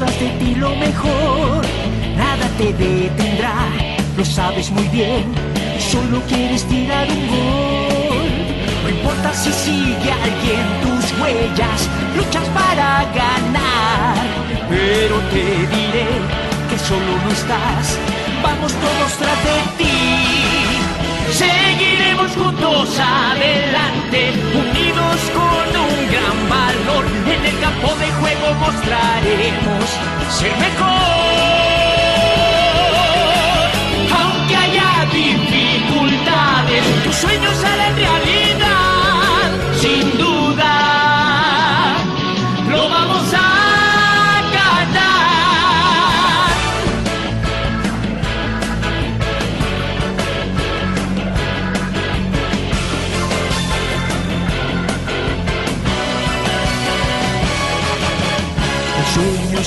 De ti lo mejor, nada te detendrá, lo sabes muy bien. Solo quieres tirar un gol. No importa si sigue alguien tus huellas, luchas para ganar. Pero te diré que solo no estás, vamos todos tras de ti. Seguiremos juntos adelante, unidos con un gran En el campo de juego mostraremos ser mejor. Aunque haya dificultades, tus sueños harán realidad, sin duda.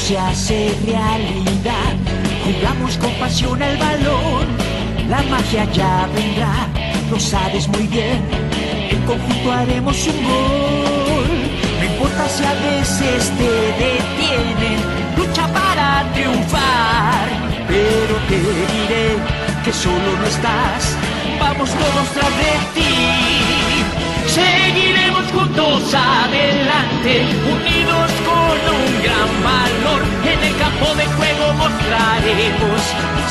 Se hace realidad. Jugamos con pasión al balón. La magia ya vendrá, lo sabes muy bien. En conjunto haremos un gol. No importa si a veces te detienen, lucha para triunfar. Pero te diré que solo no estás. Vamos todos tras de ti. Seguiremos juntos adelante, unidos con un gran valor. En el campo de juego mostraremos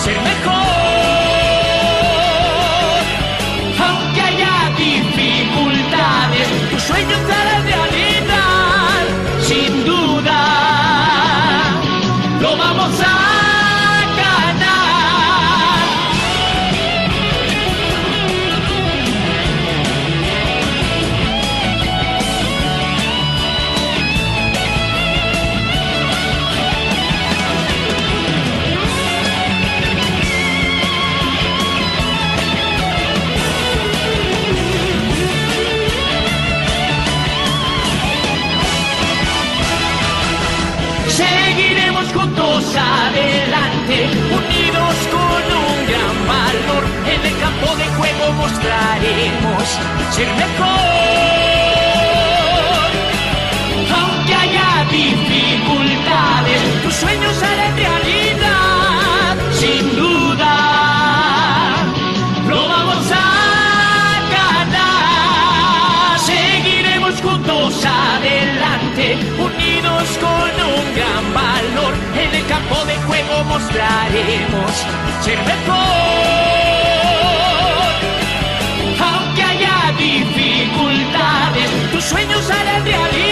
ser mejor. Aunque haya dificultades, tus sueños harán juntos adelante, unidos con un gran valor. En el campo de juego mostraremos ser mejor. Aunque haya dificultades, tus sueños harán realidad, sin duda. Lo vamos a ganar. Seguiremos juntos adelante, unidos con un gran valor. En el campo de juego mostraremos ser mejor. Aunque haya dificultades, tus sueños harán realidad,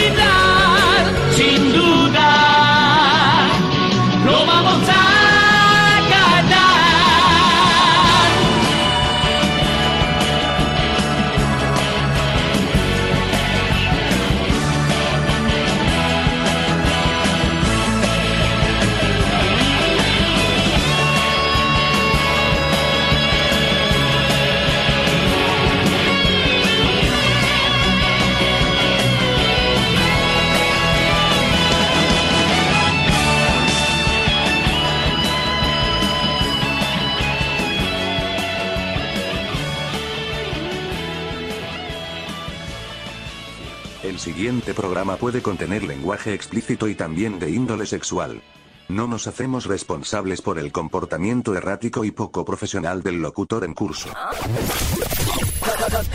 El siguiente programa puede contener lenguaje explícito y también de índole sexual. No nos hacemos responsables por el comportamiento errático y poco profesional del locutor en curso.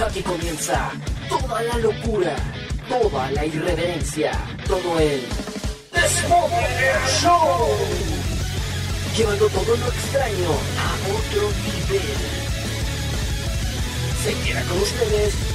Aquí comienza toda la locura, toda la irreverencia, todo el Show. Llevando todo lo extraño a otro nivel. Se queda con ustedes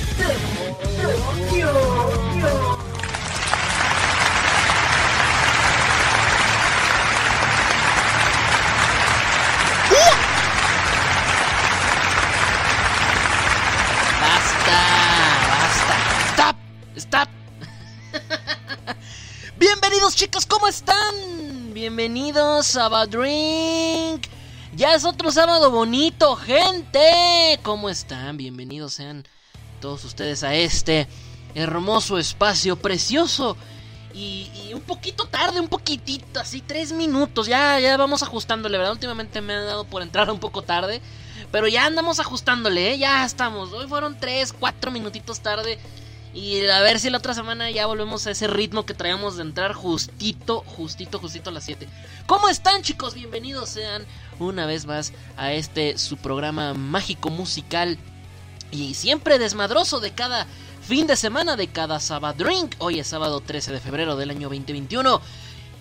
Bienvenidos chicos, ¿cómo están? Bienvenidos a Bad Drink. Ya es otro sábado bonito, gente. ¿Cómo están? Bienvenidos sean todos ustedes a este hermoso espacio precioso. Y, un poquito tarde, un poquitito, así tres minutos. Ya, ya vamos ajustándole, ¿verdad? Últimamente me ha dado por entrar un poco tarde. Pero ya andamos ajustándole, ¿eh? ya estamos. Hoy fueron tres, cuatro minutitos tarde. Y a ver si la otra semana ya volvemos a ese ritmo que traíamos de entrar justito, justito, justito a las 7. ¿Cómo están chicos? Bienvenidos sean una vez más a este su programa mágico musical y siempre desmadroso de cada fin de semana, de cada sábado drink. Hoy es sábado 13 de febrero del año 2021.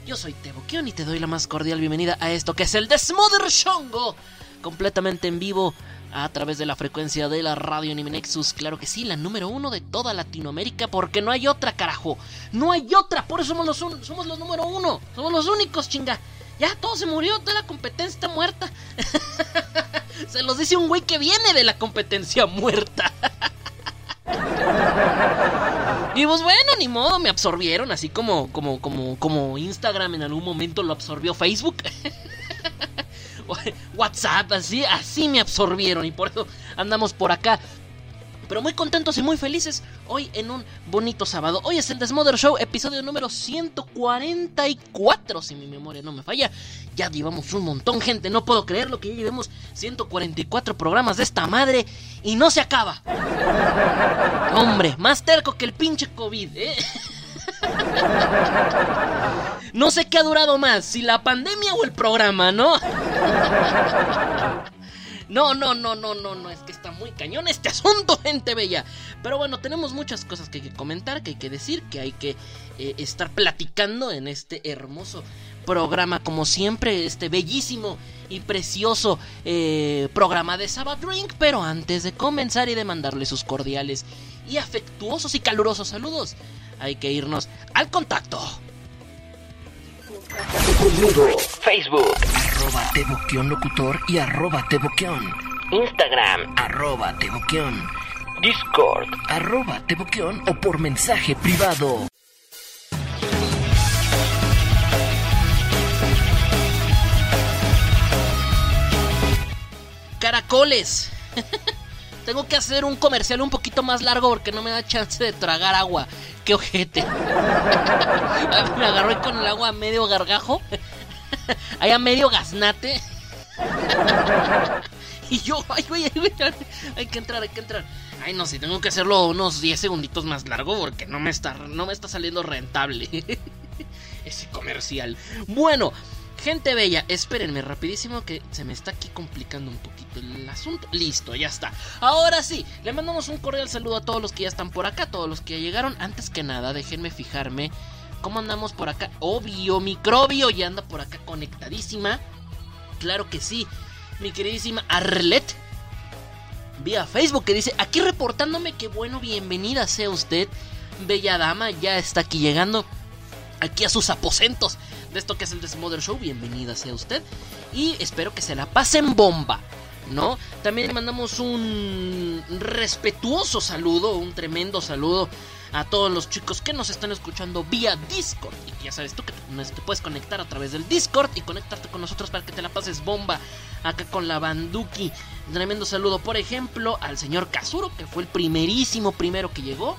Yo soy Tebo Kion y te doy la más cordial bienvenida a esto que es el Desmother Shongo. Completamente en vivo a través de la frecuencia de la radio Anime Nexus. Claro que sí, la número uno de toda Latinoamérica, porque no hay otra, carajo. No hay otra, por eso somos los, somos los número uno. Somos los únicos, chinga. Ya, todo se murió, toda la competencia está muerta. se los dice un güey que viene de la competencia muerta. Y pues bueno, ni modo, me absorbieron, así como, como, como, como Instagram en algún momento lo absorbió Facebook. WhatsApp, así, así me absorbieron y por eso andamos por acá. Pero muy contentos y muy felices hoy en un bonito sábado. Hoy es el Desmother Show, episodio número 144, si mi memoria no me falla. Ya llevamos un montón, gente, no puedo creerlo que ya llevemos 144 programas de esta madre y no se acaba. Hombre, más terco que el pinche COVID, ¿eh? No sé qué ha durado más, si la pandemia o el programa, ¿no? No, no, no, no, no, no, es que está muy cañón este asunto, gente bella. Pero bueno, tenemos muchas cosas que hay que comentar, que hay que decir, que hay que eh, estar platicando en este hermoso programa, como siempre, este bellísimo y precioso eh, programa de Sabbath Drink. Pero antes de comenzar y de mandarle sus cordiales y afectuosos y calurosos saludos, hay que irnos al contacto. Facebook. Arroba Teboquión Locutor y arroba Teboquión. Instagram. Arroba Teboquión. Discord. Arroba Teboquión o por mensaje privado. Caracoles. Tengo que hacer un comercial un poquito más largo porque no me da chance de tragar agua. Qué ojete. me agarré con el agua medio gargajo. Ahí a medio gaznate. y yo, ay, güey, ay, güey, hay que entrar, hay que entrar. Ay, no, si tengo que hacerlo unos 10 segunditos más largo porque no me está, no me está saliendo rentable. Ese comercial. Bueno, Gente bella, espérenme rapidísimo que se me está aquí complicando un poquito el asunto. Listo, ya está. Ahora sí, le mandamos un cordial saludo a todos los que ya están por acá, todos los que ya llegaron. Antes que nada, déjenme fijarme cómo andamos por acá. Obvio, microbio ya anda por acá conectadísima. Claro que sí, mi queridísima Arlet. Vía Facebook que dice, aquí reportándome que bueno, bienvenida sea usted. Bella dama, ya está aquí llegando aquí a sus aposentos de esto que es el Desmother Show. Bienvenida sea usted. Y espero que se la pasen bomba. ¿No? También le mandamos un respetuoso saludo, un tremendo saludo a todos los chicos que nos están escuchando vía Discord. Y ya sabes tú que te puedes conectar a través del Discord y conectarte con nosotros para que te la pases bomba acá con la Banduki. Tremendo saludo, por ejemplo, al señor Kazuro, que fue el primerísimo primero que llegó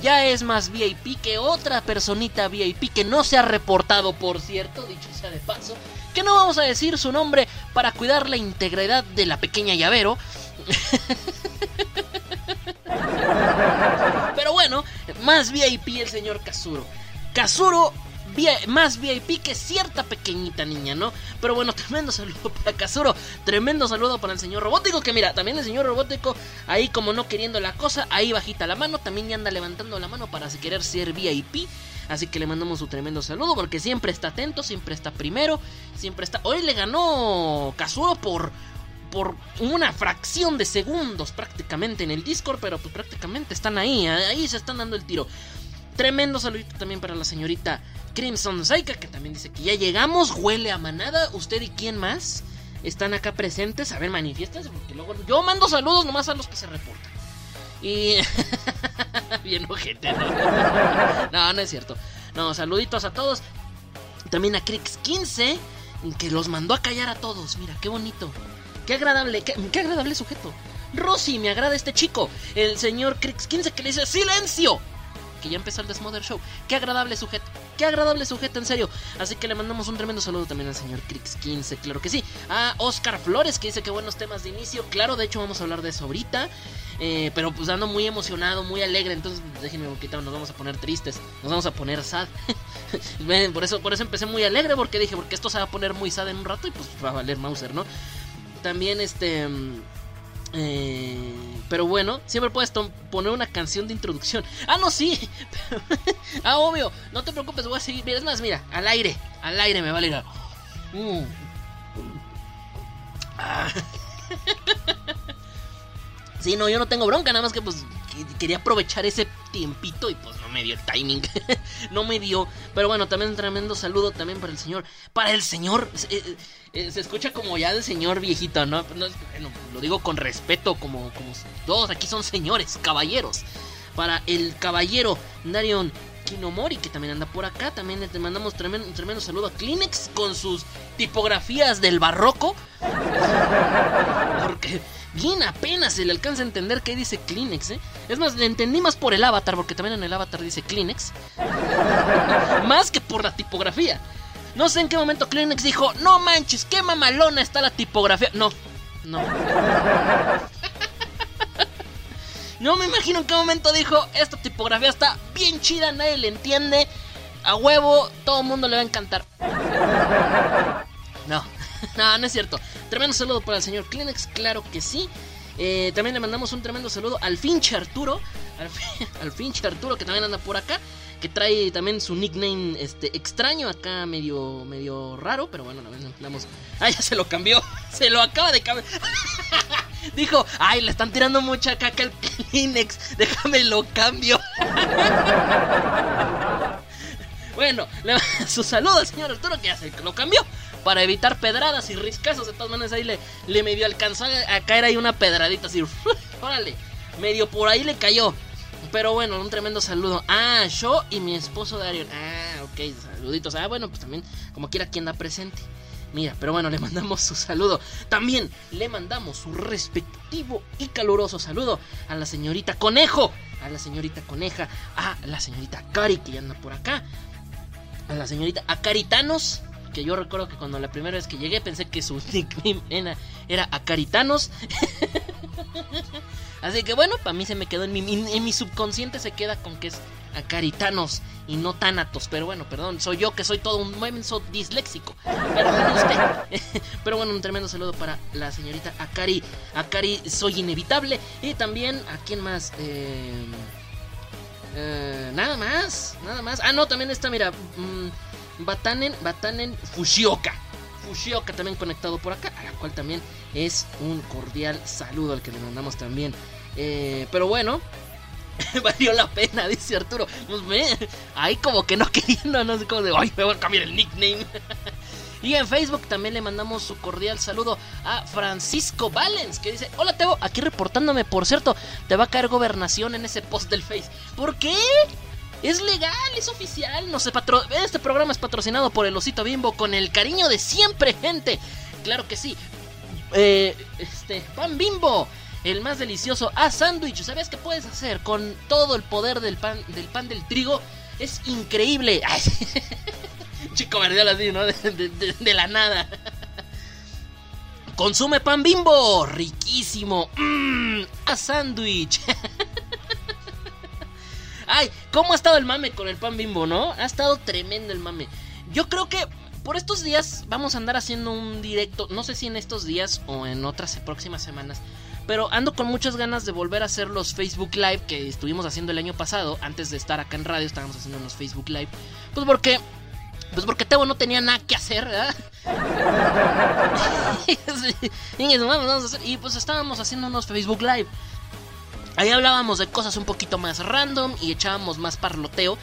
ya es más VIP que otra personita VIP que no se ha reportado, por cierto, dicho sea de paso, que no vamos a decir su nombre para cuidar la integridad de la pequeña llavero. Pero bueno, más VIP el señor Kazuro. Kazuro más VIP que cierta pequeñita niña, ¿no? Pero bueno, tremendo saludo para Kazuro, tremendo saludo para el señor robótico, que mira, también el señor robótico, ahí como no queriendo la cosa, ahí bajita la mano, también ya anda levantando la mano para querer ser VIP. Así que le mandamos su tremendo saludo porque siempre está atento, siempre está primero, siempre está... Hoy le ganó Kazuro por por una fracción de segundos prácticamente en el Discord, pero pues prácticamente están ahí, ahí se están dando el tiro. Tremendo saludito también para la señorita Crimson Saika, que también dice que ya llegamos, huele a manada. ¿Usted y quién más están acá presentes? A ver, manifiestas, porque luego yo mando saludos nomás a los que se reportan. Y. Bien ojete, ¿no? no, no es cierto. No, saluditos a todos. También a Crix15, que los mandó a callar a todos. Mira, qué bonito. Qué agradable, qué, qué agradable sujeto. Rosy, me agrada este chico. El señor Crix15 que le dice ¡Silencio! Que ya empezó el Desmother Show. Qué agradable sujeto. qué agradable sujeto, en serio. Así que le mandamos un tremendo saludo también al señor Crix15, claro que sí. A Oscar Flores, que dice que buenos temas de inicio. Claro, de hecho vamos a hablar de eso ahorita. Eh, pero pues ando muy emocionado, muy alegre. Entonces déjenme un poquito, nos vamos a poner tristes. Nos vamos a poner sad. por, eso, por eso empecé muy alegre, porque dije, porque esto se va a poner muy sad en un rato y pues va a valer Mauser, ¿no? También este... Eh, pero bueno, siempre puedes poner una canción de introducción. Ah, no, sí. ah, obvio. No te preocupes, voy a seguir. Mira, es más, mira, al aire. Al aire me vale ir. Mm. Ah. sí, no, yo no tengo bronca, nada más que pues quería aprovechar ese tiempito y pues no me dio el timing. no me dio. Pero bueno, también un tremendo saludo también para el señor. Para el señor. Eh, eh, se escucha como ya de señor viejito, ¿no? lo digo con respeto, como, como todos aquí son señores, caballeros. Para el caballero Darion Kinomori, que también anda por acá. También le mandamos tremendo, un tremendo saludo a Kleenex con sus tipografías del barroco. Porque bien apenas se le alcanza a entender qué dice Kleenex, ¿eh? Es más, le entendí más por el avatar, porque también en el avatar dice Kleenex. más que por la tipografía. No sé en qué momento Kleenex dijo, no manches, qué mamalona está la tipografía. No, no. no me imagino en qué momento dijo, esta tipografía está bien chida, nadie le entiende. A huevo, todo el mundo le va a encantar. No, no, no es cierto. Tremendo saludo para el señor Kleenex, claro que sí. Eh, también le mandamos un tremendo saludo al Finche Arturo. Al, al Arturo que también anda por acá que trae también su nickname este extraño acá medio medio raro, pero bueno, vamos. Ah, ya se lo cambió. Se lo acaba de cambiar. Dijo, "Ay, le están tirando mucha caca al Kleenex, déjame lo cambio." bueno, su saludo al señor Arturo que ya se lo cambió para evitar pedradas y riscazos. De todas maneras ahí le, le medio alcanzó a, caer ahí una pedradita así. Órale, medio por ahí le cayó. Pero bueno, un tremendo saludo. Ah, yo y mi esposo Dario. Ah, ok, saluditos. Ah, bueno, pues también, como quiera, quien da presente. Mira, pero bueno, le mandamos su saludo. También le mandamos su respectivo y caluroso saludo a la señorita Conejo, a la señorita Coneja, a la señorita Cari, que ya anda por acá, a la señorita Acaritanos, que yo recuerdo que cuando la primera vez que llegué pensé que su nickname era, era Acaritanos. Así que bueno, para mí se me quedó en mi, en mi subconsciente se queda con que es acaritanos y no tánatos. Pero bueno, perdón, soy yo que soy todo un menso disléxico. Pero bueno, un tremendo saludo para la señorita Akari. Akari, soy inevitable. Y también, ¿a quién más? Eh, eh, nada más, nada más. Ah, no, también está, mira, mm, Batanen, Batanen Fushioka. Fushioka también conectado por acá, a la cual también es un cordial saludo al que le mandamos también. Eh, pero bueno, valió la pena, dice Arturo. Pues ve, ahí como que no queriendo, no sé cómo de, ay, me voy a cambiar el nickname. y en Facebook también le mandamos su cordial saludo a Francisco Valens, que dice, hola Teo, aquí reportándome, por cierto, te va a caer gobernación en ese post del Face. ¿Por qué? Es legal, es oficial. No se patro... Este programa es patrocinado por el Osito Bimbo con el cariño de siempre, gente. Claro que sí. Eh, este, pan Bimbo, el más delicioso. Ah, sándwich. ¿Sabes qué puedes hacer con todo el poder del pan del, pan del trigo? Es increíble. Chico verdial así, ¿no? De, la nada. Consume pan bimbo, riquísimo. Mmm, a sándwich. Ay, ¿cómo ha estado el mame con el pan bimbo, no? Ha estado tremendo el mame. Yo creo que por estos días vamos a andar haciendo un directo, no sé si en estos días o en otras próximas semanas, pero ando con muchas ganas de volver a hacer los Facebook Live que estuvimos haciendo el año pasado, antes de estar acá en radio estábamos haciendo unos Facebook Live, pues porque pues porque Teo no tenía nada que hacer, ¿verdad? y pues estábamos haciendo unos Facebook Live. Ahí hablábamos de cosas un poquito más random y echábamos más parloteo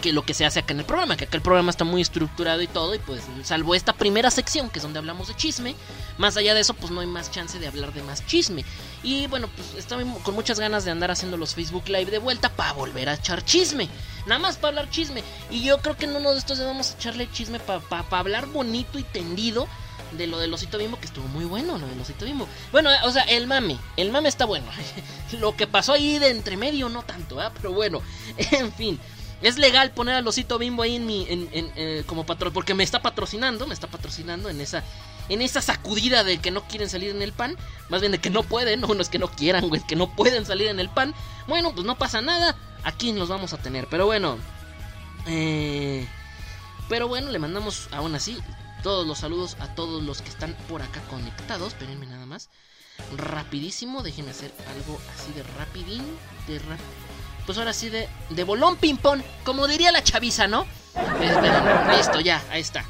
que lo que se hace acá en el programa, que acá el programa está muy estructurado y todo, y pues salvo esta primera sección, que es donde hablamos de chisme, más allá de eso, pues no hay más chance de hablar de más chisme. Y bueno, pues estaba con muchas ganas de andar haciendo los Facebook Live de vuelta para volver a echar chisme, nada más para hablar chisme. Y yo creo que en uno de estos a echarle chisme para hablar bonito y tendido de lo del osito bimbo, que estuvo muy bueno, lo del osito bimbo. Bueno, o sea, el mame, el mame está bueno. lo que pasó ahí de entre medio no tanto, ¿eh? Pero bueno, en fin. Es legal poner al osito bimbo ahí en mi. En, eh, como patrón. Porque me está patrocinando. Me está patrocinando en esa. En esa sacudida de que no quieren salir en el pan. Más bien de que no pueden. No, es que no quieran, güey. Que no pueden salir en el pan. Bueno, pues no pasa nada. Aquí nos vamos a tener. Pero bueno. Eh, pero bueno, le mandamos aún así todos los saludos a todos los que están por acá conectados. Espérenme nada más. Rapidísimo. Déjenme hacer algo así de rapidín. De rap pues ahora sí de, de bolón ping-pong, como diría la chaviza, ¿no? Esperen, listo, ya, ahí está.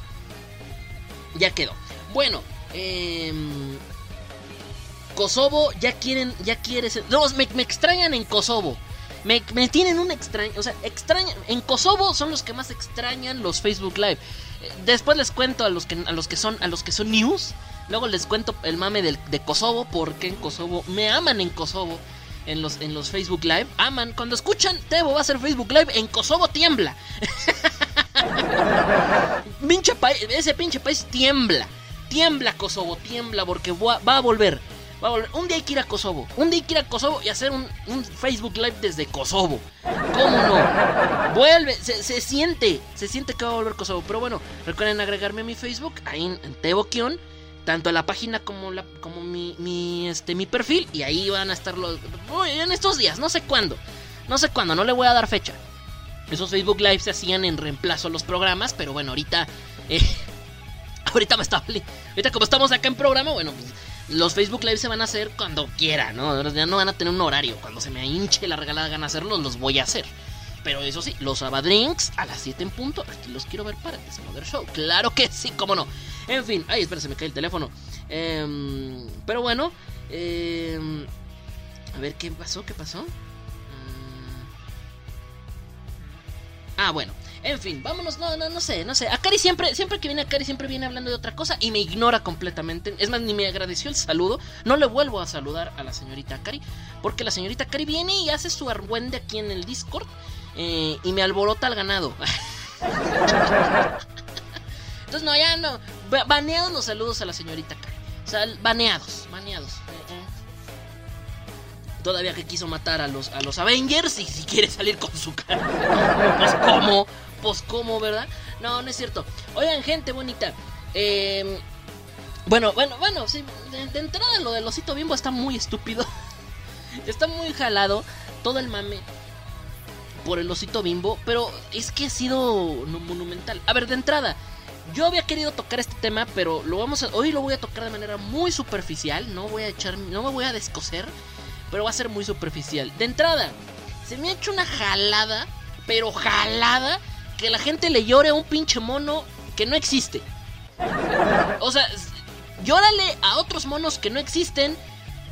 Ya quedó. Bueno, eh, Kosovo ya quieren, ya quiere ser... No, me, me extrañan en Kosovo. Me, me, tienen un extraño, o sea, extraña, en Kosovo son los que más extrañan los Facebook Live. Después les cuento a los que a los que son a los que son news. Luego les cuento el mame del, de Kosovo porque en Kosovo me aman en Kosovo en los, en los Facebook Live. Aman, cuando escuchan Tebo va a hacer Facebook Live, en Kosovo tiembla. pinche ese pinche país tiembla. Tiembla Kosovo, tiembla porque va, a volver. Va a volver. Un día hay que ir a Kosovo. Un día hay que ir a Kosovo y hacer un, un Facebook Live desde Kosovo. ¿Cómo no? Vuelve, se, se, siente, se siente que va a volver Kosovo. Pero bueno, recuerden agregarme a mi Facebook, ahí en, en Tebo Kion tanto la página como la como mi, mi este mi perfil y ahí van a estar los en estos días, no sé cuándo. No sé cuándo, no le voy a dar fecha. Esos Facebook Live se hacían en reemplazo a los programas, pero bueno, ahorita eh, ahorita me está ahorita como estamos acá en programa, bueno, pues, los Facebook Live se van a hacer cuando quiera, ¿no? Ya no van a tener un horario. Cuando se me hinche la regalada gana hacerlos, los voy a hacer. Pero eso sí, los Abadrinks a las 7 en punto. Aquí los quiero ver para el Desmoder Show. Claro que sí, cómo no. En fin, ay, espera, se me cae el teléfono. Eh, pero bueno, eh, a ver qué pasó, qué pasó. Ah, bueno. En fin, vámonos, no, no, no sé, no sé. Akari siempre, siempre que viene Akari siempre viene hablando de otra cosa y me ignora completamente. Es más, ni me agradeció el saludo. No le vuelvo a saludar a la señorita Akari. Porque la señorita Akari viene y hace su argüende aquí en el Discord. Eh, y me alborota al ganado. Entonces, no, ya no. Baneados los saludos a la señorita sea, baneados, baneados. Eh, eh. Todavía que quiso matar a los, a los Avengers y si quiere salir con su cara. Pues cómo, pues cómo, ¿verdad? No, no es cierto. Oigan, gente bonita. Eh, bueno, bueno, bueno, de, de, entrada lo del osito bimbo está muy estúpido. está muy jalado todo el mame por el osito bimbo, pero es que ha sido monumental. A ver, de entrada, yo había querido tocar este tema, pero lo vamos a, hoy lo voy a tocar de manera muy superficial, no voy a echar, no me voy a descoser pero va a ser muy superficial. De entrada, se me ha hecho una jalada, pero jalada, que la gente le llore a un pinche mono que no existe. O sea, llórale a otros monos que no existen,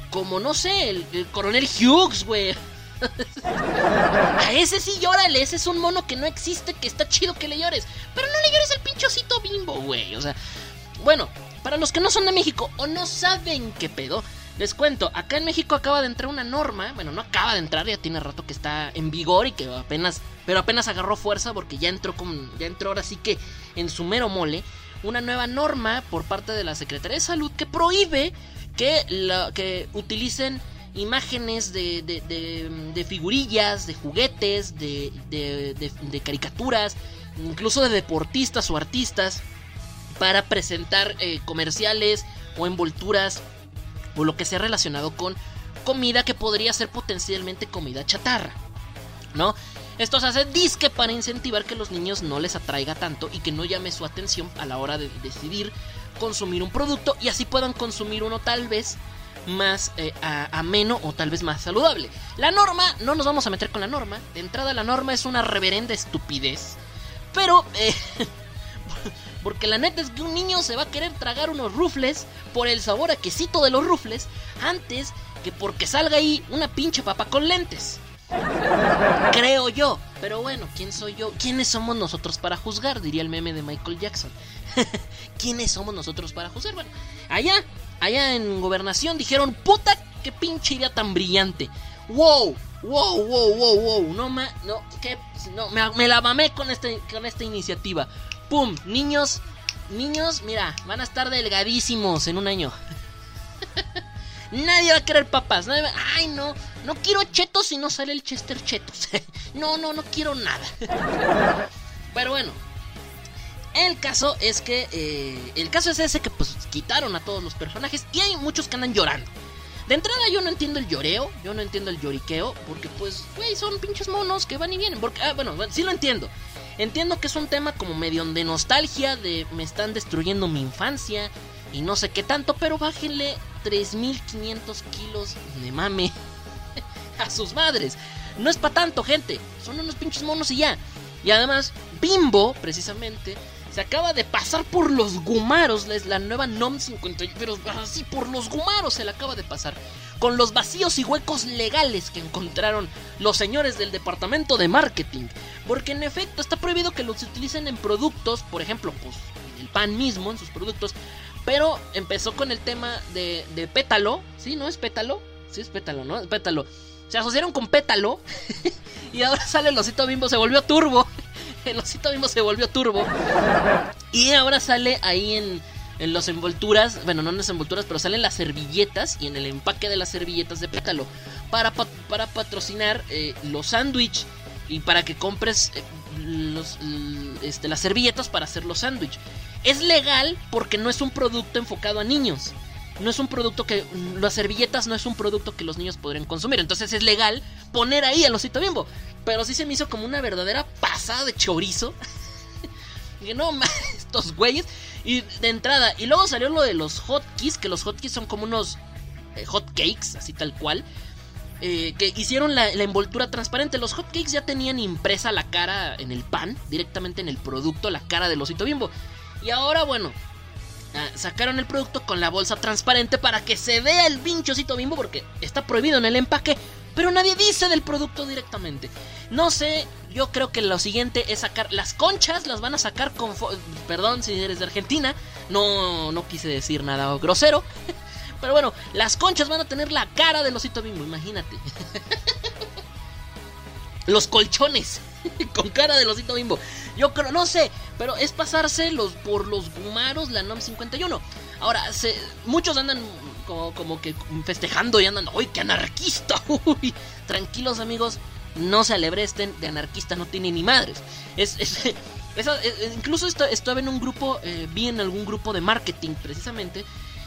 como no sé, el, el coronel Hughes, güey. a ese sí llórale, ese es un mono que no existe, que está chido que le llores. Pero no le llores al pinchocito bimbo, güey. O sea, bueno, para los que no son de México o no saben qué pedo, les cuento, acá en México acaba de entrar una norma, bueno, no acaba de entrar, ya tiene rato que está en vigor y que apenas, pero apenas agarró fuerza porque ya entró con, ya entró ahora sí que en su mero mole, una nueva norma por parte de la Secretaría de Salud que prohíbe que, la, que utilicen imágenes de, de, de, de, figurillas, de juguetes, de, de, caricaturas, incluso de deportistas o artistas para presentar eh, comerciales o envolturas o lo que sea relacionado con comida que podría ser potencialmente comida chatarra, ¿no? Esto se hace disque para incentivar que los niños no les atraiga tanto y que no llame su atención a la hora de decidir consumir un producto y así puedan consumir uno tal vez más eh, ameno o tal vez más saludable. La norma, no nos vamos a meter con la norma, de entrada la norma es una reverenda estupidez, pero eh, porque la neta es que un niño se va a querer tragar unos rufles por el sabor a quesito de los rufles antes que porque salga ahí una pinche papa con lentes. Creo yo. Pero bueno, ¿quién soy yo? ¿Quiénes somos nosotros para juzgar? Diría el meme de Michael Jackson. ¿Quiénes somos nosotros para juzgar? Bueno, allá, allá en gobernación dijeron, puta, qué pinche idea tan brillante. ¡Wow! ¡Wow, wow, wow, wow! No, me, no, no me, me la mamé con, este, con esta iniciativa. ¡Pum! Niños, niños, mira, van a estar delgadísimos en un año. Nadie va a querer papas. Ay, no, no quiero chetos si no sale el Chester Chetos. no, no, no quiero nada. Pero bueno, el caso es que. eh, el caso es ese que pues quitaron a todos los personajes. Y hay muchos que andan llorando. De entrada yo no entiendo el lloreo. Yo no entiendo el lloriqueo. Porque pues, güey, son pinches monos que van y vienen. Porque, ah, bueno, sí lo entiendo. Entiendo que es un tema como medio de nostalgia. De me están destruyendo mi infancia. Y no sé qué tanto. Pero bájenle 3500 kilos de mame a sus madres. No es para tanto, gente. Son unos pinches monos y ya. Y además, Bimbo, precisamente, se acaba de pasar por los gumaros. La nueva NOM 50. Pero así, por los gumaros se la acaba de pasar. Con los vacíos y huecos legales que encontraron los señores del departamento de marketing. Porque en efecto está prohibido que los utilicen en productos, por ejemplo, pues el pan mismo en sus productos. Pero empezó con el tema de, de pétalo. ¿Sí? ¿No es pétalo? Sí, es pétalo, ¿no? Es pétalo. Se asociaron con pétalo. y ahora sale el osito bimbo, se volvió turbo. El osito bimbo se volvió turbo. Y ahora sale ahí en, en las envolturas, bueno, no en las envolturas, pero salen las servilletas y en el empaque de las servilletas de pétalo. Para, pa- para patrocinar eh, los sándwich y para que compres eh, este, las servilletas para hacer los sándwich. Es legal porque no es un producto enfocado a niños. No es un producto que. Las servilletas no es un producto que los niños podrían consumir. Entonces es legal poner ahí al osito bimbo. Pero sí se me hizo como una verdadera pasada de chorizo. Y no estos güeyes. Y de entrada. Y luego salió lo de los hotkeys. Que los hotkeys son como unos eh, hotcakes, así tal cual. eh, que hicieron la, la envoltura transparente. Los hotcakes ya tenían impresa la cara en el pan, directamente en el producto, la cara del osito bimbo. Y ahora, bueno, sacaron el producto con la bolsa transparente para que se vea el pinche osito bimbo, porque está prohibido en el empaque. Pero nadie dice del producto directamente. No sé, yo creo que lo siguiente es sacar las conchas, las van a sacar con... Perdón si eres de Argentina, no, no quise decir nada grosero. Pero bueno, las conchas van a tener la cara del osito bimbo, imagínate. Los colchones con cara del osito bimbo. Yo creo, no sé, pero es pasarse los, por los gumaros la NOM 51. Ahora, se, muchos andan como, que festejando y andan, ¡uy, qué anarquista! Uy, tranquilos amigos, no se alebresten, de anarquista no tiene ni madres. Es, esa- es- incluso esto- estaba en un grupo, eh, vi en algún grupo de marketing precisamente,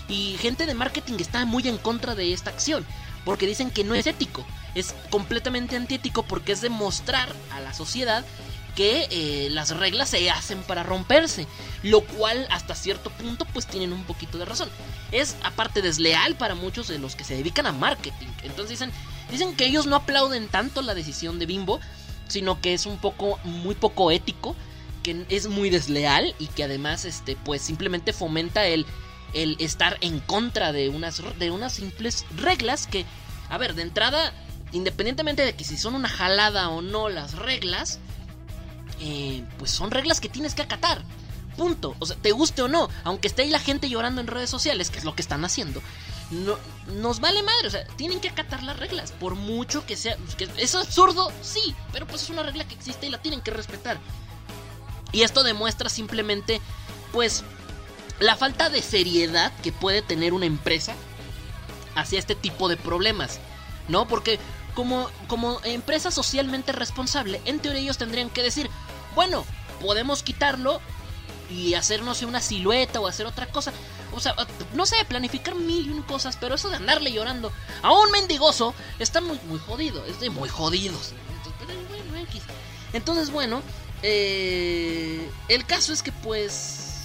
y gente de marketing está muy en contra de esta acción, porque dicen que no es ético, es completamente antiético porque es demostrar a la sociedad que eh, las reglas se hacen para romperse, lo cual hasta cierto punto pues tienen un poquito de razón. Es aparte desleal para muchos de los que se dedican a marketing. Entonces dicen, dicen que ellos no aplauden tanto la decisión de Bimbo, sino que es un poco muy poco ético, que es muy desleal y que además este pues simplemente fomenta el el estar en contra de unas de unas simples reglas que a ver, de entrada independientemente de que si son una jalada o no las reglas, eh, pues son reglas que tienes que acatar. Punto. O sea, te guste o no, aunque esté ahí la gente llorando en redes sociales, que es lo que están haciendo, no, nos vale madre. O sea, tienen que acatar las reglas. Por mucho que sea. es absurdo, sí, pero pues es una regla que existe y la tienen que respetar. Y esto demuestra simplemente, pues, la falta de seriedad que puede tener una empresa hacia este tipo de problemas. ¿No? Porque como, como empresa socialmente responsable, en teoría ellos tendrían que decir, bueno, podemos quitarlo y hacer, no sé, una silueta o hacer otra cosa. O sea, no sé, planificar mil y un cosas, pero eso de andarle llorando a un mendigoso está muy, muy jodido, es de muy jodidos. Entonces, bueno, eh, el caso es que pues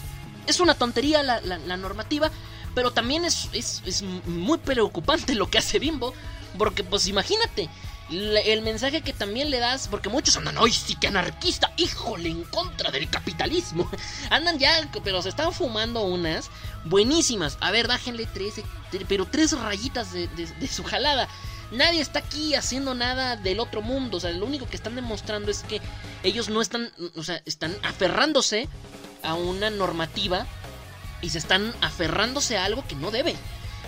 es una tontería la, normativa, pero también es, es muy preocupante lo que hace Bimbo, porque pues imagínate, el mensaje que también le das, porque muchos andan, ¡ay, sí que anarquista! ¡Híjole, en contra del capitalismo! Andan ya, pero se están fumando unas buenísimas. A ver, bájenle tres, tre- pero tres rayitas de, de- su jalada. Nadie está aquí haciendo nada del otro mundo. O sea, lo único que están demostrando es que ellos no están, o sea, están aferrándose a una normativa y se están aferrándose a algo que no deben.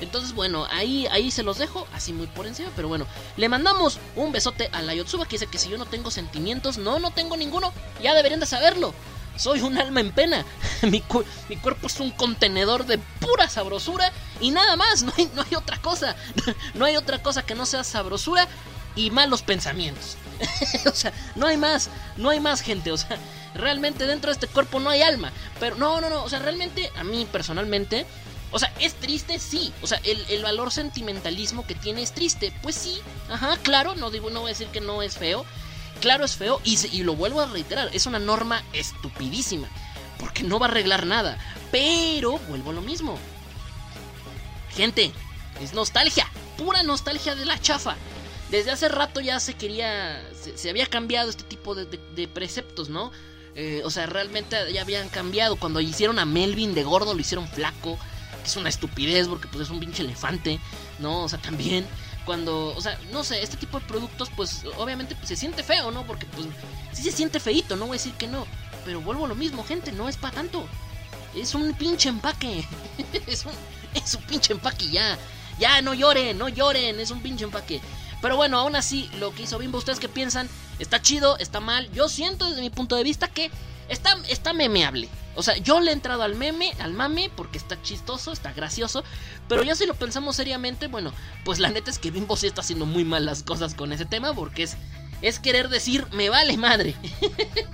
Entonces, bueno, ahí, ahí se los dejo, así muy por encima, pero bueno, le mandamos un besote a la Yotsuba que dice que si yo no tengo sentimientos, no, no tengo ninguno, ya deberían de saberlo. Soy un alma en pena. Mi, cu- mi cuerpo es un contenedor de pura sabrosura Y nada más, no hay, no hay otra cosa. No hay otra cosa que no sea sabrosura y malos pensamientos. o sea, no hay más, no hay más gente. O sea, realmente dentro de este cuerpo no hay alma. Pero no, no, no. O sea, realmente a mí personalmente... O sea, ¿es triste? Sí. O sea, el, valor sentimentalismo que tiene es triste. Pues sí. Ajá, claro. No, digo, no voy a decir que no es feo. Claro, es feo. Y, y lo vuelvo a reiterar. Es una norma estupidísima. Porque no va a arreglar nada. Pero vuelvo a lo mismo. Gente, es nostalgia. Pura nostalgia de la chafa. Desde hace rato ya se quería. Se, había cambiado este tipo de, preceptos, ¿no? Eh, o sea, realmente ya habían cambiado. Cuando hicieron a Melvin de gordo, lo hicieron flaco. Es una estupidez porque pues es un pinche elefante, ¿no? O sea, también cuando, o sea, no sé, este tipo de productos, pues obviamente pues, se siente feo, ¿no? Porque pues sí se siente feito, no voy a decir que no. Pero vuelvo a lo mismo, gente, no es para tanto. Es un pinche empaque. es, un, es un pinche empaque ya. Ya, no lloren, no lloren, es un pinche empaque. Pero bueno, aún así, lo que hizo Bimbo, ¿ustedes qué piensan? ¿Está chido? ¿Está mal? Yo siento desde mi punto de vista que está, está memeable. O sea, yo le he entrado al meme, al mame, porque está chistoso, está gracioso. Pero ya si lo pensamos seriamente, bueno, pues la neta es que Bimbo sí está haciendo muy mal las cosas con ese tema, porque es, es querer decir, me vale madre.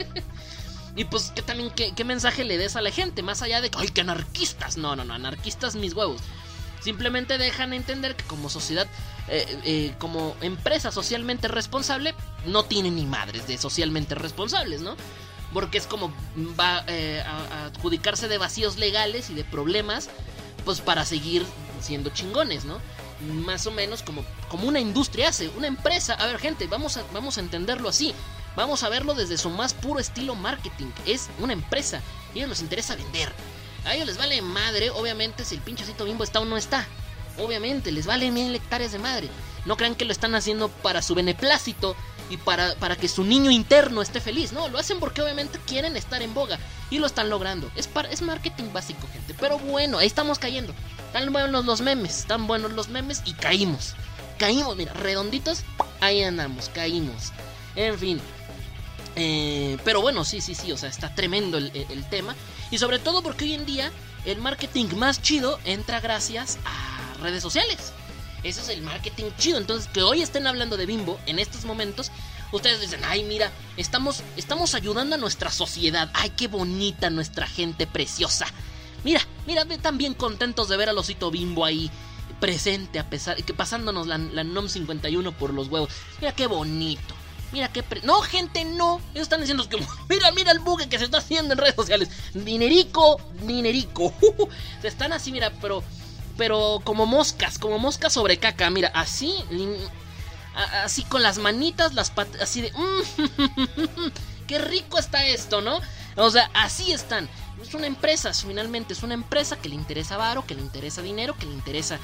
y pues que también, ¿qué, ¿qué, mensaje le des a la gente? Más allá de que, ay, que anarquistas. No, no, no, anarquistas mis huevos. Simplemente dejan entender que como sociedad, eh, eh, como empresa socialmente responsable, no tiene ni madres de socialmente responsables, ¿no? Porque es como va eh, a, adjudicarse de vacíos legales y de problemas, pues para seguir siendo chingones, ¿no? Más o menos como, como una industria hace, una empresa. A ver, gente, vamos a, vamos a entenderlo así. Vamos a verlo desde su más puro estilo marketing. Es una empresa. Y a ellos les interesa vender. A ellos les vale madre, obviamente, si el pinchecito bimbo está o no está. Obviamente, les vale mil hectáreas de madre. No crean que lo están haciendo para su beneplácito y para, para que su niño interno esté feliz. No, lo hacen porque obviamente quieren estar en boga y lo están logrando. Es, es marketing básico, gente. Pero bueno, ahí estamos cayendo. Están buenos los memes, están buenos los memes y caímos. Caímos, mira, redonditos, ahí andamos, caímos. En fin. Eh, pero bueno, sí, sí, sí, o sea, está tremendo el tema. Y sobre todo porque hoy en día el marketing más chido entra gracias a redes sociales. Ese es el marketing chido. Entonces, que hoy estén hablando de Bimbo en estos momentos, ustedes dicen, ay, mira, estamos, estamos ayudando a nuestra sociedad. Ay, qué bonita nuestra gente preciosa. Mira, mira, están bien contentos de ver al osito Bimbo ahí presente, a pesar que pasándonos la, NOM 51 por los huevos. Mira qué bonito. Mira qué... no, gente, no. Ellos están diciendo que... Mira, mira el buque que se está haciendo en redes sociales. Dinerico, dinerico. se están así, mira, pero pero como moscas, como moscas sobre caca, mira, así, así con las manitas, las patas, así de, mm, qué rico está esto, ¿no? O sea, así están. Es una empresa, finalmente, es una empresa que le interesa varo, que le interesa dinero, que le interesa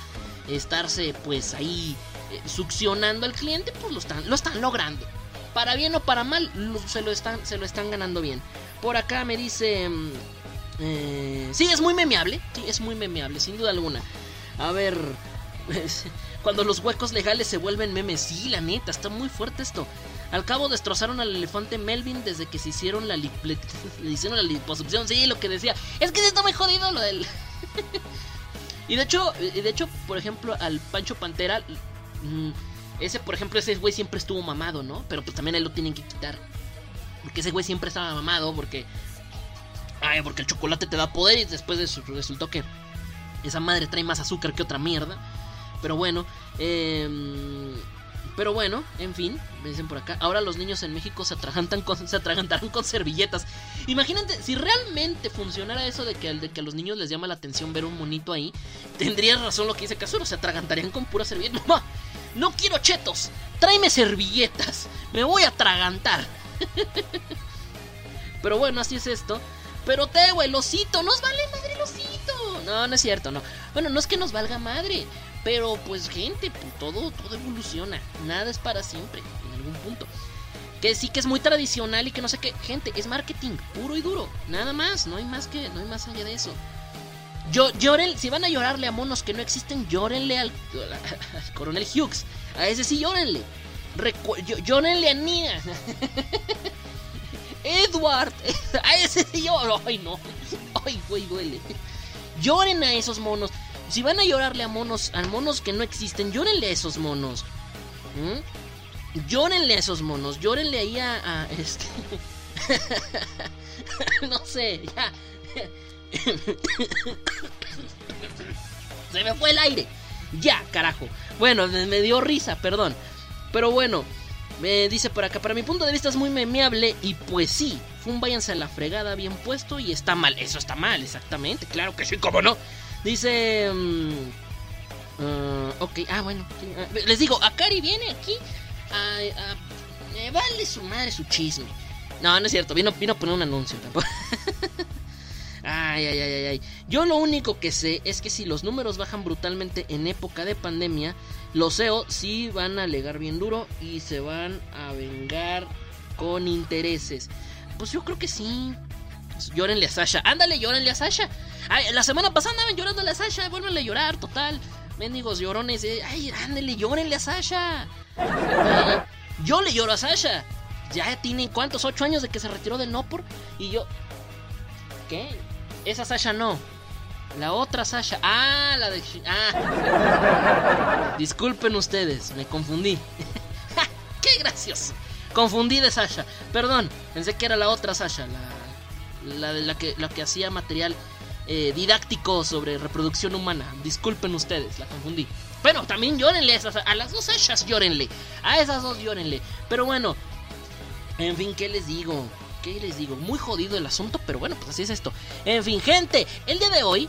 estarse, pues, ahí eh, succionando al cliente, pues lo están, lo están logrando. Para bien o para mal, se, lo están, se lo están ganando bien. Por acá me dice... Mm, eh, sí, es muy memeable. Sí, es muy memeable, sin duda alguna. A ver. Cuando los huecos legales se vuelven memes. Sí, la neta, está muy fuerte esto. Al cabo destrozaron al elefante Melvin desde que se hicieron la, le hicieron la liposucción. Sí, lo que decía. Es que se está muy jodido lo del. y de hecho, de hecho, por ejemplo, al Pancho Pantera. Mm, ese, por ejemplo, ese güey siempre estuvo mamado, ¿no? Pero pues también él lo tienen que quitar. Porque ese güey siempre estaba mamado. Porque Ay, porque el chocolate te da poder y después resultó que esa madre trae más azúcar que otra mierda. Pero bueno, eh, pero bueno, en fin, me dicen por acá. Ahora los niños en México se atragantan con, se atragantarán con servilletas. Imagínate, si realmente funcionara eso de que, de que a los niños les llama la atención ver un monito ahí, tendría razón lo que dice Casuro, se atragantarían con pura servilleta. Mamá, no quiero chetos, tráeme servilletas, me voy a atragantar. pero bueno, así es esto. Pero te, güey, el osito, nos vale madre el. No, no es cierto, no. Bueno, no es que nos valga madre. Pero pues gente, pues, todo, todo evoluciona. Nada es para siempre, en algún punto. Que sí que es muy tradicional y que no sé qué. Gente, es marketing, puro y duro. Nada más, no hay más que, no hay más allá de eso. Yo, lloren, si van a llorarle a monos que no existen, llórenle al, coronel Hughes. A ese sí llórenle. llórenle a Nia. Edward. A ese yo. Ay, no. Ay, güey, duele. Lloren a esos monos. Si van a llorarle a monos, a monos que no existen, llórenle a esos monos. ¿Mm? Llórenle a esos monos, llórenle ahí a, a este. no sé, ya. Se me fue el aire. Ya, carajo. Bueno, me dio risa, perdón. Pero bueno, me dice por acá, para mi punto de vista es muy memeable y pues sí, fue un váyanse a la fregada bien puesto y está mal. Eso está mal, exactamente, claro que sí, cómo no. Dice... Um, ok, ah, bueno. Les digo, Akari viene aquí a... me vale su madre su chisme. No, no es cierto, vino, vino a poner un anuncio tampoco. Ay, ay, ay, ay. Yo lo único que sé es que si los números bajan brutalmente en época de pandemia, los SEO sí van a alegar bien duro y se van a vengar con intereses. Pues yo creo que sí. Pues llórenle a Sasha. Ándale, llórenle a Sasha. Ay, la semana pasada andaban llorándole a Sasha. Vuelvenle a llorar, total. Mendigos llorones. Eh. Ay, ándale, llórenle a Sasha. yo le lloro a Sasha. Ya tiene cuántos, ocho años de que se retiró del Nopor. Y yo. ¿Qué? Esa Sasha no. La otra Sasha. Ah, la de. Ah. Disculpen ustedes, me confundí. ¡Qué gracioso! Confundí de Sasha. Perdón, pensé que era la otra Sasha. La, de la que, la que hacía material eh, didáctico sobre reproducción humana. Disculpen ustedes, la confundí. Pero también llórenle a, esas, a las dos Sashas, llórenle. A esas dos llórenle. Pero bueno, en fin, ¿qué les digo? ¿Qué les digo? Muy jodido el asunto, pero bueno, pues así es esto. En fin, gente, el día de hoy,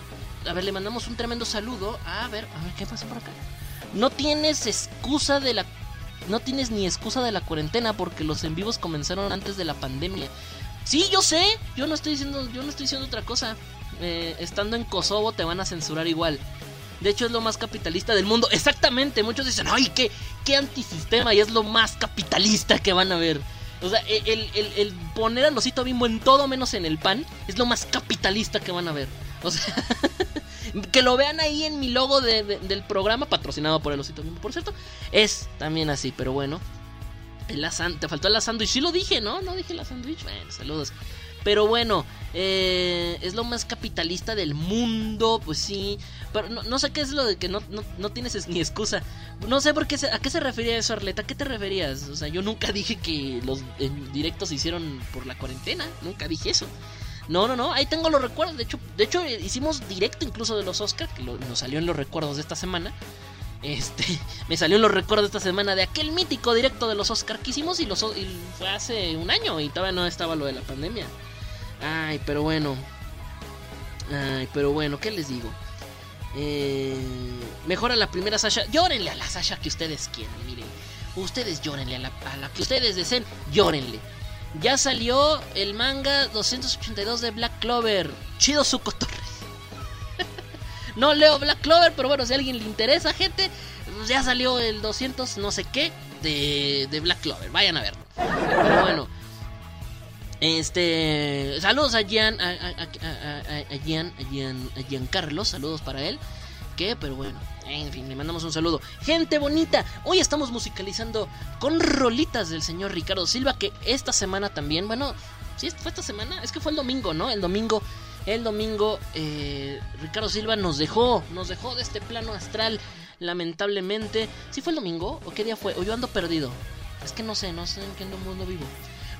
a ver, le mandamos un tremendo saludo. A ver, a ver, ¿qué pasa por acá? No tienes excusa de la... No tienes ni excusa de la cuarentena porque los en vivos comenzaron antes de la pandemia. Sí, yo sé, yo no estoy diciendo, yo no estoy diciendo otra cosa. Eh, estando en Kosovo te van a censurar igual. De hecho es lo más capitalista del mundo. Exactamente, muchos dicen, ay, qué, qué antisistema y es lo más capitalista que van a ver. O sea, el, poner al osito bimbo en todo menos en el pan es lo más capitalista que van a ver. O sea, que lo vean ahí en mi logo del programa, patrocinado por el osito bimbo, por cierto, es también así, pero bueno. El te faltó el sándwich, sí lo dije, ¿no? No dije la sándwich. Bueno, saludos. Pero bueno, eh, es lo más capitalista del mundo, pues sí. Pero no, sé qué es lo de que no, no, tienes ni excusa. No sé por qué a qué se refería eso, Arleta. ¿A qué te referías? O sea, yo nunca dije que los directos se hicieron por la cuarentena. Nunca dije eso. No, no, no. Ahí tengo los recuerdos. De hecho, de hecho hicimos directo incluso de los Oscars, que nos salió en los recuerdos de esta semana. Este, me salió en los recuerdos de esta semana de aquel mítico directo de los Oscars que hicimos y, los, y fue hace un año y todavía no estaba lo de la pandemia. Ay, pero bueno. Ay, pero bueno, ¿qué les digo? Eh, mejora la primera Sasha. Llórenle a la Sasha que ustedes quieran, miren. Ustedes llórenle a la, que ustedes deseen, llórenle. Ya salió el manga 282 de Black Clover. Chido su cotorre. no leo Black Clover, pero bueno, si a alguien le interesa, gente, pues ya salió el 200 no sé qué de, de Black Clover. Vayan a verlo. Pero bueno. Este, saludos a Gian, a, a, Gian, a Gian, Carlos, saludos para él. Que, pero bueno, en fin, le mandamos un saludo. Gente bonita, hoy estamos musicalizando con rolitas del señor Ricardo Silva, que esta semana también, bueno, sí, fue esta semana, es que fue el domingo, ¿no? El domingo, el domingo, eh, Ricardo Silva nos dejó, nos dejó de este plano astral, lamentablemente. ¿Sí fue el domingo? ¿O qué día fue? O yo ando perdido. Es que no sé, no sé en qué mundo vivo.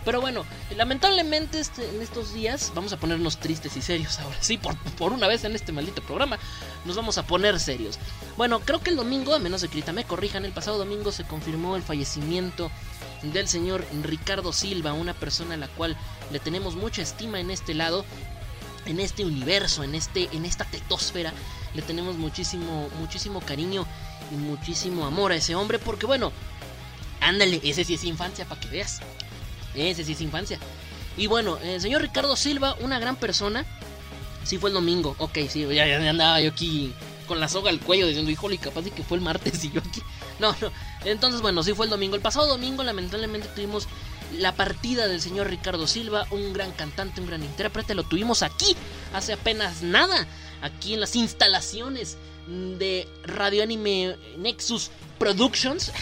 Pero bueno, lamentablemente este, en estos días vamos a ponernos tristes y serios ahora. Sí, por, por, una vez en este maldito programa nos vamos a poner serios. Bueno, creo que el domingo, a menos de que me corrijan, el pasado domingo se confirmó el fallecimiento del señor Ricardo Silva, una persona a la cual le tenemos mucha estima en este lado, en este universo, en, este, en esta tetosfera. Le tenemos muchísimo, muchísimo cariño y muchísimo amor a ese hombre porque bueno, ándale, ese sí es infancia para que veas. Ese sí es infancia. Y bueno, el señor Ricardo Silva, una gran persona. Sí fue el domingo. Ok, sí, ya, ya andaba yo aquí con la soga al cuello diciendo, híjole, capaz de que fue el martes y yo aquí. No, no. Entonces, bueno, sí fue el domingo. El pasado domingo, lamentablemente, tuvimos la partida del señor Ricardo Silva, un gran cantante, un gran intérprete. Lo tuvimos aquí hace apenas nada, aquí en las instalaciones de Radio Anime Nexus Productions.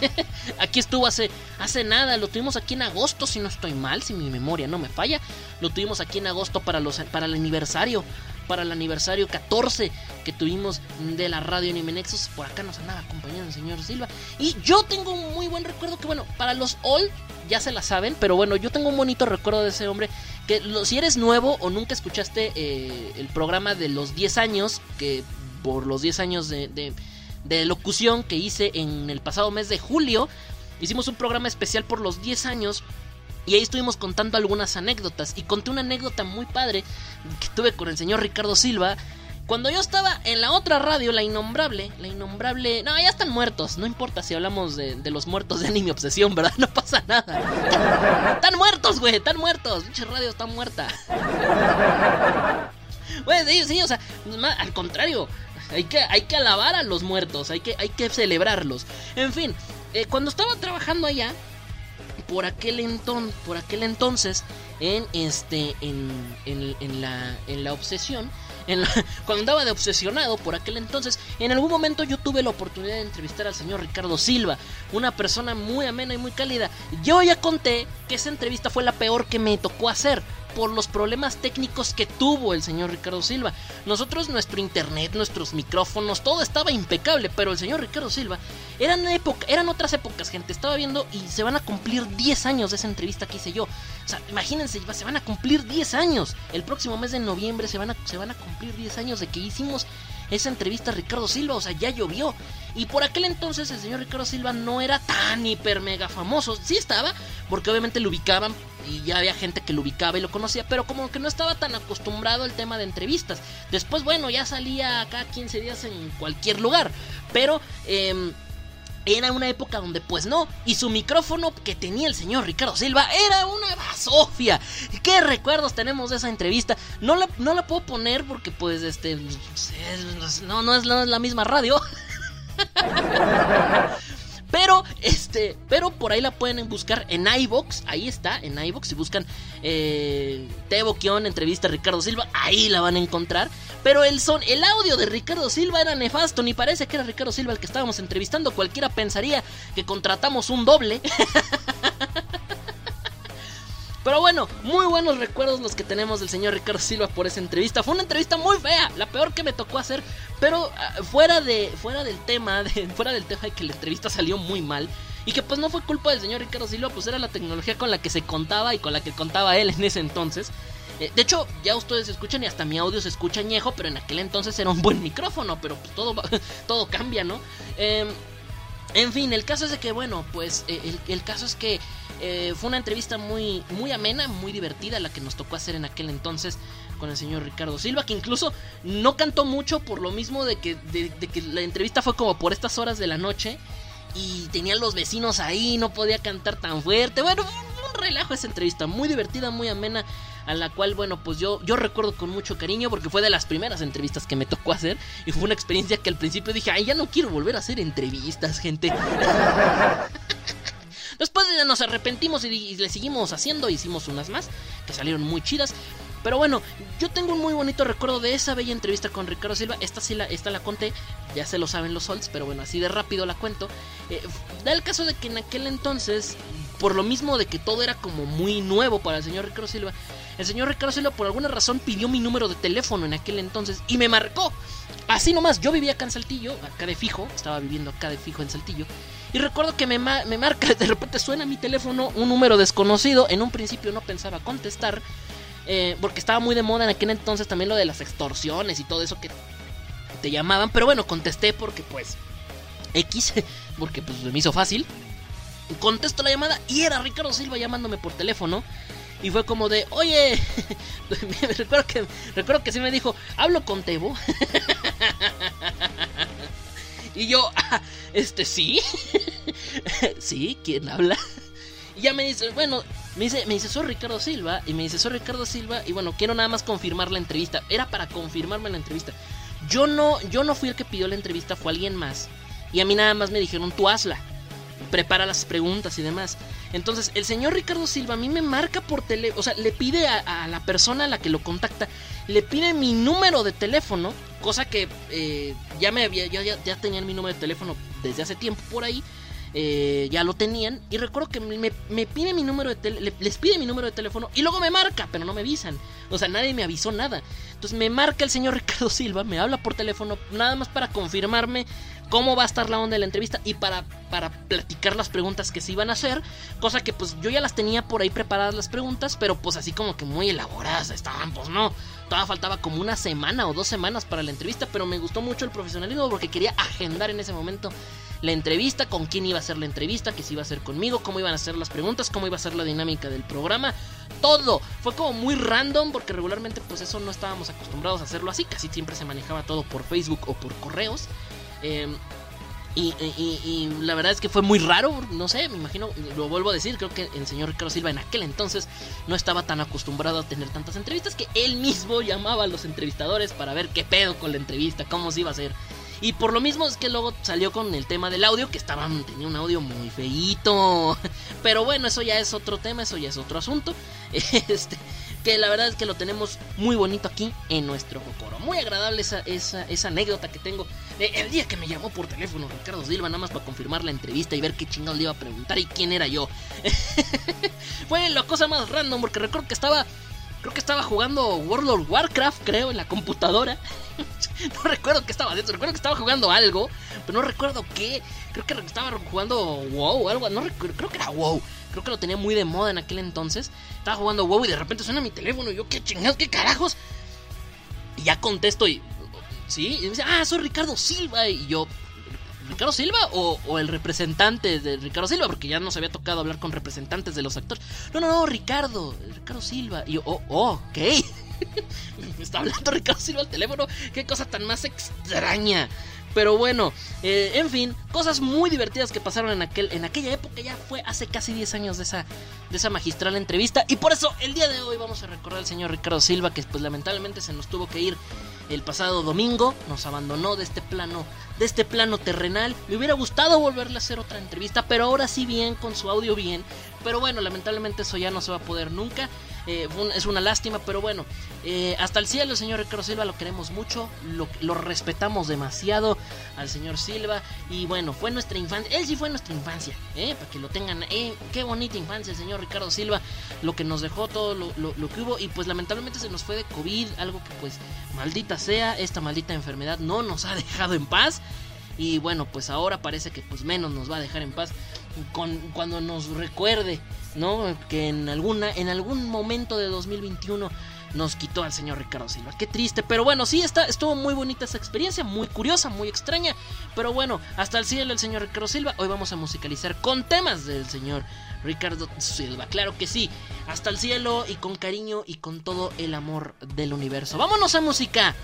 aquí estuvo hace, hace nada, lo tuvimos aquí en agosto, si no estoy mal, si mi memoria no me falla. Lo tuvimos aquí en agosto para, los, para el aniversario para el aniversario 14 que tuvimos de la radio Anime Nexus. Por acá nos andaba acompañando el señor Silva. Y yo tengo un muy buen recuerdo que, bueno, para los old ya se la saben, pero bueno, yo tengo un bonito recuerdo de ese hombre. Que si eres nuevo o nunca escuchaste eh, el programa de los 10 años, que por los 10 años de, de, locución que hice en el pasado mes de julio, hicimos un programa especial por los 10 años y ahí estuvimos contando algunas anécdotas. Y conté una anécdota muy padre que tuve con el señor Ricardo Silva. Cuando yo estaba en la otra radio, la innombrable, la innombrable... No, ya están muertos. No importa si hablamos de, de los muertos de Anime Obsesión, ¿verdad? No pasa nada. Están muertos, güey, están muertos. Pinche radio está muerta. Güey, sí, sí, o sea, al contrario. Hay que, hay que alabar a los muertos, hay que, hay que celebrarlos. En fin, eh, cuando estaba trabajando allá, por aquel, entonces, en, este, en, en, en, la, en la obsesión, cuando andaba de obsesionado por aquel entonces, en algún momento yo tuve la oportunidad de entrevistar al señor Ricardo Silva, una persona muy amena y muy cálida. Yo ya conté que esa entrevista fue la peor que me tocó hacer por los problemas técnicos que tuvo el señor Ricardo Silva. Nosotros, nuestro internet, nuestros micrófonos, todo estaba impecable, pero el señor Ricardo Silva eran, época, eran otras épocas, gente. Estaba viendo y se van a cumplir 10 años de esa entrevista que hice yo. O sea, imagínense, se van a cumplir 10 años. El próximo mes de noviembre se van a, se van a cumplir 10 años de que hicimos esa entrevista a Ricardo Silva, o sea, ya llovió. Y por aquel entonces el señor Ricardo Silva no era tan hiper mega famoso. Sí estaba, porque obviamente lo ubicaban y ya había gente que lo ubicaba y lo conocía, pero como que no estaba tan acostumbrado al tema de entrevistas. Después, bueno, ya salía cada 15 días en cualquier lugar, pero... Eh, era una época donde pues no, y su micrófono que tenía el señor Ricardo Silva era una basofia. ¿Qué recuerdos tenemos de esa entrevista? No la, no la puedo poner porque pues este no, no es la, la misma radio. Pero, este, pero por ahí la pueden buscar en iBox. Ahí está, en iBox. Si buscan eh, entrevista a Ricardo Silva, ahí la van a encontrar. Pero el son, el audio de Ricardo Silva era nefasto. Ni parece que era Ricardo Silva el que estábamos entrevistando. Cualquiera pensaría que contratamos un doble. Pero bueno, muy buenos recuerdos los que tenemos del señor Ricardo Silva por esa entrevista. Fue una entrevista muy fea, la peor que me tocó hacer, pero uh, fuera de fuera del tema, de, fuera del tema de que la entrevista salió muy mal y que pues no fue culpa del señor Ricardo Silva, pues era la tecnología con la que se contaba y con la que contaba él en ese entonces. Eh, de hecho, ya ustedes escuchan y hasta mi audio se escucha añejo, pero en aquel entonces era un buen micrófono, pero pues todo todo cambia, ¿no? Eh, en fin, el caso es de que, bueno, pues eh, el, el, caso es que eh, fue una entrevista muy, muy amena, muy divertida la que nos tocó hacer en aquel entonces con el señor Ricardo Silva, que incluso no cantó mucho por lo mismo de que, de, de que la entrevista fue como por estas horas de la noche y tenían los vecinos ahí, no podía cantar tan fuerte. Bueno, un relajo esa entrevista, muy divertida, muy amena a la cual, bueno, pues yo, yo recuerdo con mucho cariño porque fue de las primeras entrevistas que me tocó hacer y fue una experiencia que al principio dije, ay, ya no quiero volver a hacer entrevistas, gente. Después nos arrepentimos y, le seguimos haciendo, hicimos unas más que salieron muy chidas. Pero bueno, yo tengo un muy bonito recuerdo de esa bella entrevista con Ricardo Silva. Esta sí la, esta la conté, ya se lo saben los solds, pero bueno, así de rápido la cuento. Eh, da el caso de que en aquel entonces, por lo mismo de que todo era como muy nuevo para el señor Ricardo Silva, el señor Ricardo Silva por alguna razón pidió mi número de teléfono en aquel entonces y me marcó. Así nomás, yo vivía acá en Saltillo, acá de fijo, estaba viviendo acá de fijo en Saltillo. Y recuerdo que me, me marca, de repente suena mi teléfono, un número desconocido. En un principio no pensaba contestar. Eh, porque estaba muy de moda en aquel entonces también lo de las extorsiones y todo eso que te llamaban. Pero bueno, contesté porque pues X, porque pues me hizo fácil. Contesto la llamada y era Ricardo Silva llamándome por teléfono. Y fue como de, oye, recuerdo, que, recuerdo que sí me dijo, hablo con Tebo. y yo, este sí, sí, ¿quién habla? Y ya me dice, bueno, me dice, me dice, soy Ricardo Silva. Y me dice, soy Ricardo Silva. Y bueno, quiero nada más confirmar la entrevista. Era para confirmarme la entrevista. Yo no, yo no fui el que pidió la entrevista, fue alguien más. Y a mí nada más me dijeron, tú hazla. Prepara las preguntas y demás. Entonces, el señor Ricardo Silva a mí me marca por teléfono. O sea, le pide a, la persona a la que lo contacta, le pide mi número de teléfono. Cosa que eh, ya me había, ya, ya, tenía mi número de teléfono desde hace tiempo por ahí. eh, ya lo tenían. Y recuerdo que me, me pide mi número de les pide mi número de teléfono y luego me marca, pero no me avisan. O sea, nadie me avisó nada. Entonces me marca el señor Ricardo Silva, me habla por teléfono, nada más para confirmarme cómo va a estar la onda de la entrevista y para, para platicar las preguntas que se iban a hacer. Cosa que pues yo ya las tenía por ahí preparadas las preguntas, pero pues así como que muy elaboradas estaban, pues no. Todavía faltaba como una semana o dos semanas para la entrevista, pero me gustó mucho el profesionalismo porque quería agendar en ese momento la entrevista, con quién iba a ser la entrevista, que si iba a ser conmigo, cómo iban a ser las preguntas, cómo iba a ser la dinámica del programa, todo. Fue como muy random porque regularmente pues eso no estábamos acostumbrados a hacerlo así, casi siempre se manejaba todo por Facebook o por correos. Em, y, la verdad es que fue muy raro, no sé, me imagino, lo vuelvo a decir, creo que el señor Ricardo Silva en aquel entonces no estaba tan acostumbrado a tener tantas entrevistas que él mismo llamaba a los entrevistadores para ver qué pedo con la entrevista, cómo se iba a hacer. Y por lo mismo es que luego salió con el tema del audio, que estaba, tenía un audio muy feíto. Pero bueno, eso ya es otro tema, eso ya es otro asunto. Este, que la verdad es que lo tenemos muy bonito aquí en nuestro Jocoro. Muy agradable esa, esa anécdota que tengo. El día que me llamó por teléfono Ricardo Silva, nada más para confirmar la entrevista y ver qué chingados le iba a preguntar y quién era yo. Fue la cosa más random porque recuerdo que estaba Creo que estaba jugando World of Warcraft, creo, en la computadora. no recuerdo qué estaba haciendo. Recuerdo que estaba jugando algo, pero no recuerdo qué. Creo que estaba jugando WoW o algo. No recuerdo, creo que era WoW. Creo que lo tenía muy de moda en aquel entonces. Estaba jugando WoW y de repente suena mi teléfono. Y yo, ¿qué chingados? ¿Qué carajos? Y ya contesto y. ¿Sí? Y me dice, ah, soy Ricardo Silva. Y yo, Ricardo Silva o, el representante de Ricardo Silva, porque ya nos había tocado hablar con representantes de los actores. No, no, no, Ricardo, Ricardo Silva. Y yo, oh, oh ok. Me está hablando Ricardo Silva al teléfono. Qué cosa tan más extraña. Pero bueno, eh, en fin, cosas muy divertidas que pasaron en, aquel, en aquella época. Ya fue hace casi 10 años de esa, de esa magistral entrevista. Y por eso el día de hoy vamos a recordar al señor Ricardo Silva, que pues lamentablemente se nos tuvo que ir el pasado domingo. Nos abandonó de este plano de este plano terrenal. Me hubiera gustado volverle a hacer otra entrevista, pero ahora sí bien, con su audio bien. Pero bueno, lamentablemente eso ya no se va a poder nunca. Eh, es una lástima, pero bueno, eh, hasta el cielo, señor Ricardo Silva, lo queremos mucho, lo, respetamos demasiado al señor Silva. Y bueno, fue nuestra infancia, él sí fue nuestra infancia, ¿eh? para que lo tengan. Qué bonita infancia el señor Ricardo Silva, lo que nos dejó, todo lo, lo que hubo. Y pues lamentablemente se nos fue de COVID, algo que pues maldita sea, esta maldita enfermedad no nos ha dejado en paz. Y bueno, pues ahora parece que pues menos nos va a dejar en paz con, cuando nos recuerde, ¿no? Que en alguna en algún momento de 2021 nos quitó al señor Ricardo Silva. Qué triste, pero bueno, sí está estuvo muy bonita esa experiencia, muy curiosa, muy extraña, pero bueno, hasta el cielo el señor Ricardo Silva. Hoy vamos a musicalizar con temas del señor Ricardo Silva. Claro que sí, hasta el cielo y con cariño y con todo el amor del universo. Vámonos a música.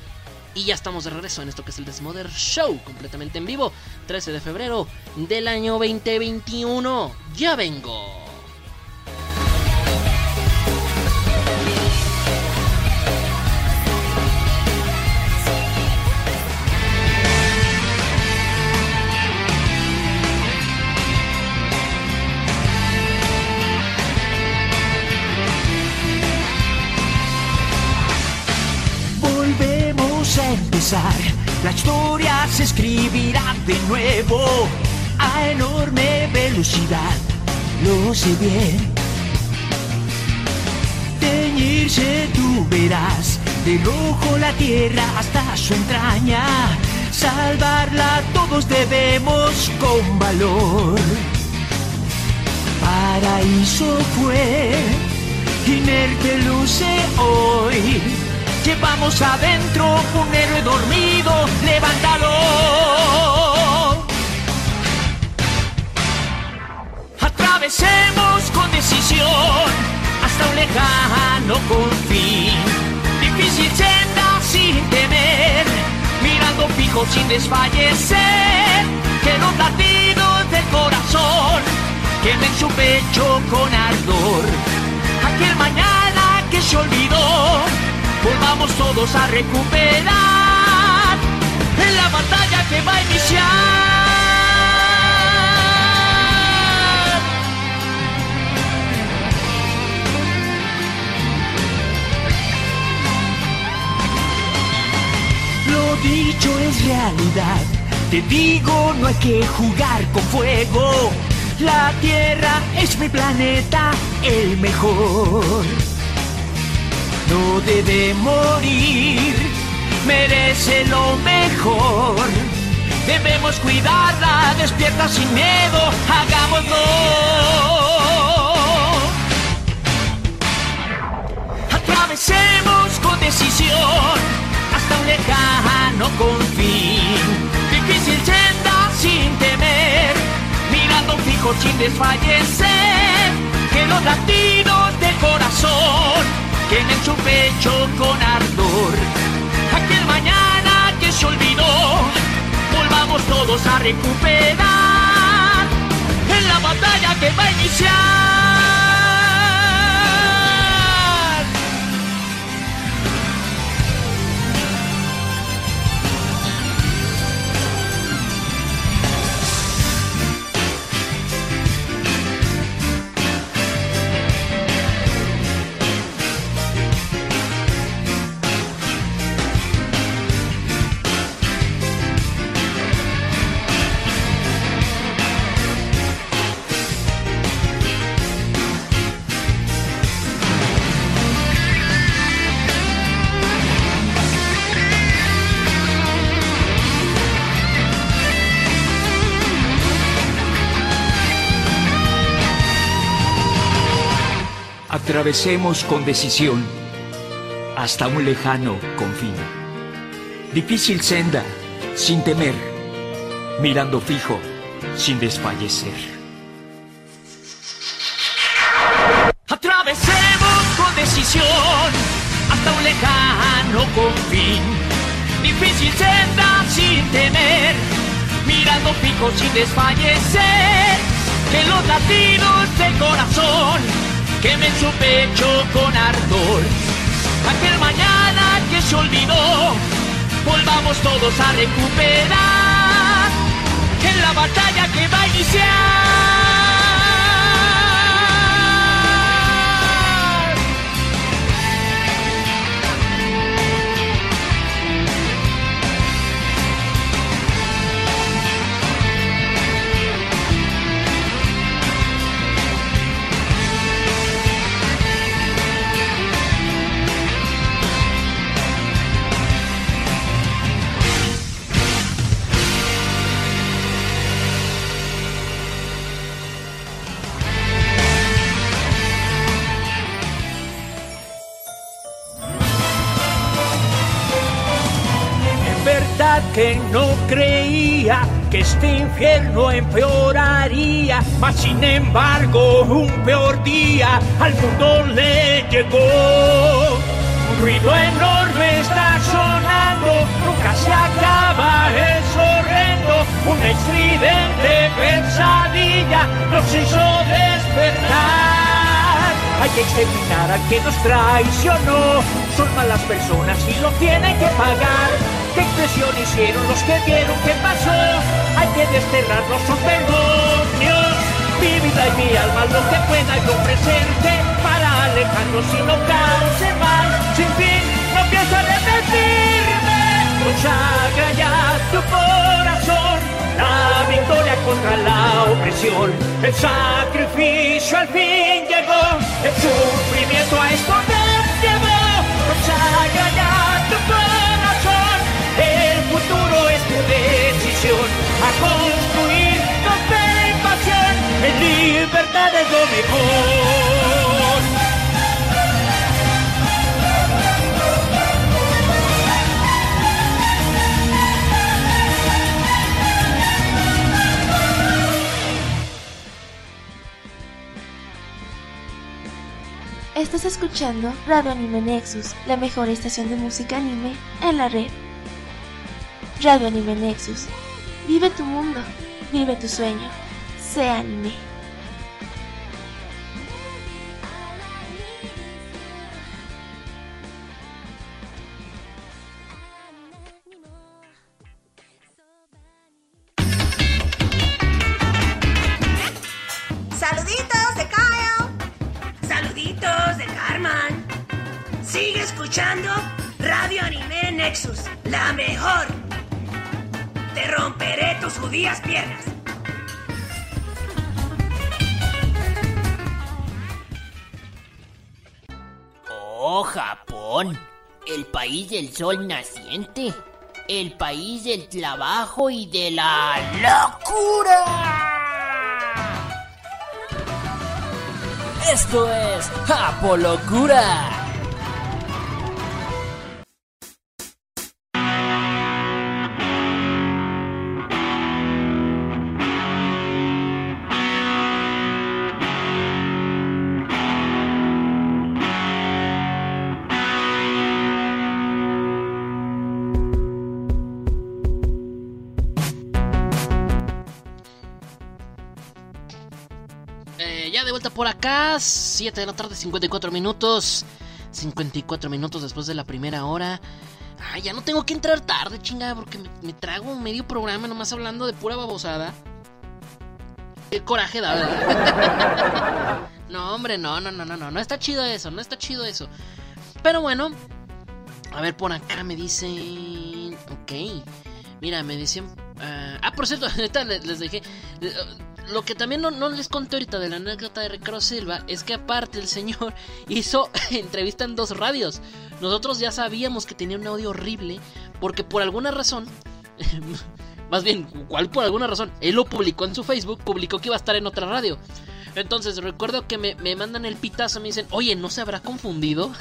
Y ya estamos de regreso en esto que es el Desmoder Show, completamente en vivo, 13 de febrero del año 2021. Ya vengo. Se escribirá de nuevo a enorme velocidad, lo sé bien. Teñirse tú verás, del ojo la tierra hasta su entraña, salvarla todos debemos con valor. Paraíso fue, inerte luce hoy Llevamos adentro un héroe dormido, levántalo. Atravesemos con decisión hasta un lejano confín. Difícil senda sin temer, mirando fijo sin desfallecer. Que los latidos del corazón quemen su pecho con ardor. Aquel mañana que se olvidó volvamos todos a recuperar en la batalla que va a iniciar. Lo dicho es realidad Te digo, no hay que jugar con fuego. La Tierra es mi planeta, el mejor. No debe morir, merece lo mejor. Debemos cuidarla, despierta sin miedo, hagámoslo. Atravesemos con decisión hasta un lejano confín. Difícil senda sin temer, mirando fijo sin desfallecer. Que los latidos del corazón queden su pecho con ardor. Aquel mañana que se olvidó, volvamos todos a recuperar en la batalla que va a iniciar. Atravesemos con decisión hasta un lejano confín. Difícil senda, sin temer, mirando fijo, sin desfallecer. Atravesemos con decisión hasta un lejano confín. Difícil senda, sin temer, mirando fijo, sin desfallecer. Que los latidos del corazón quemen su pecho con ardor. Aquel mañana que se olvidó, volvamos todos a recuperar en la batalla que va a iniciar. Este infierno empeoraría, mas sin embargo un peor día al mundo le llegó. Un ruido enorme está sonando, nunca se acaba, es horrendo, una estridente pesadilla nos hizo despertar. Hay que exterminar al que nos traicionó. Son malas personas y lo tienen que pagar. ¿Qué expresión hicieron los que vieron qué pasó? Hay que desterrarlos, son demonios. Mi vida y mi alma, lo que pueda yo ofrecerte para alejarlos y no cause mal. Sin fin, no pienso repetirme. Consagra ya tu corazón. La victoria contra la opresión, el sacrificio al fin llegó, el sufrimiento a esto nos llevó. Consagra ya tu corazón, futuro es tu decisión, a construir con fe y pasión, en libertad es lo mejor. Estás escuchando Radio Anime Nexus, la mejor estación de música anime en la red. Radio Anime Nexus. Vive tu mundo, vive tu sueño. Sé anime. Sol naciente, el país del trabajo y de la locura. Esto es Apolocura. Por acá, 7 de la tarde, 54 minutos. 54 minutos después de la primera hora. Ay, ya no tengo que entrar tarde, chingada, porque me, me trago medio programa nomás hablando de pura babosada. Qué coraje da, ¿verdad? no, hombre, no, no, no, no, no, no está chido eso, no está chido eso. Pero bueno, a ver, por acá me dicen. Ok. Mira, me dicen. ah, ah, por cierto, ahorita les, les dejé. Lo que también no, no les conté ahorita de la anécdota de Ricardo Silva es que aparte el señor hizo entrevista en dos radios. Nosotros ya sabíamos que tenía un audio horrible porque por alguna razón, más bien, ¿cuál por alguna razón? Él lo publicó en su Facebook, publicó que iba a estar en otra radio. Entonces recuerdo que me, me mandan el pitazo, me dicen, oye, ¿no se habrá confundido?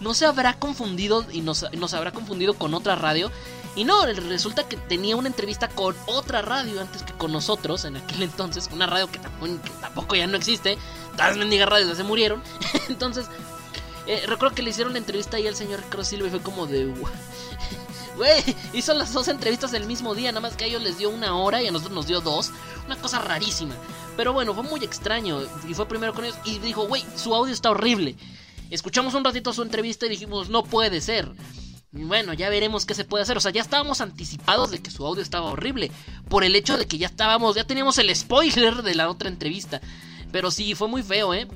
¿No se habrá confundido y nos, nos habrá confundido con otra radio? Y no, resulta que tenía una entrevista con otra radio antes que con nosotros en aquel entonces. Una radio que tampoco, ya no existe. Todas las mendigas radios ya se murieron. entonces, eh, recuerdo que le hicieron la entrevista ahí al señor Ricardo Silva y fue como de... Güey, hizo las dos entrevistas el mismo día, nada más que a ellos les dio una hora y a nosotros nos dio dos. Una cosa rarísima. Pero bueno, fue muy extraño. Y fue primero con ellos y dijo, güey, su audio está horrible. Escuchamos un ratito su entrevista y dijimos, no puede ser. Bueno, ya veremos qué se puede hacer. O sea, ya estábamos anticipados de que su audio estaba horrible. Por el hecho de que ya estábamos, ya teníamos el spoiler de la otra entrevista. Pero sí, fue muy feo, ¿eh?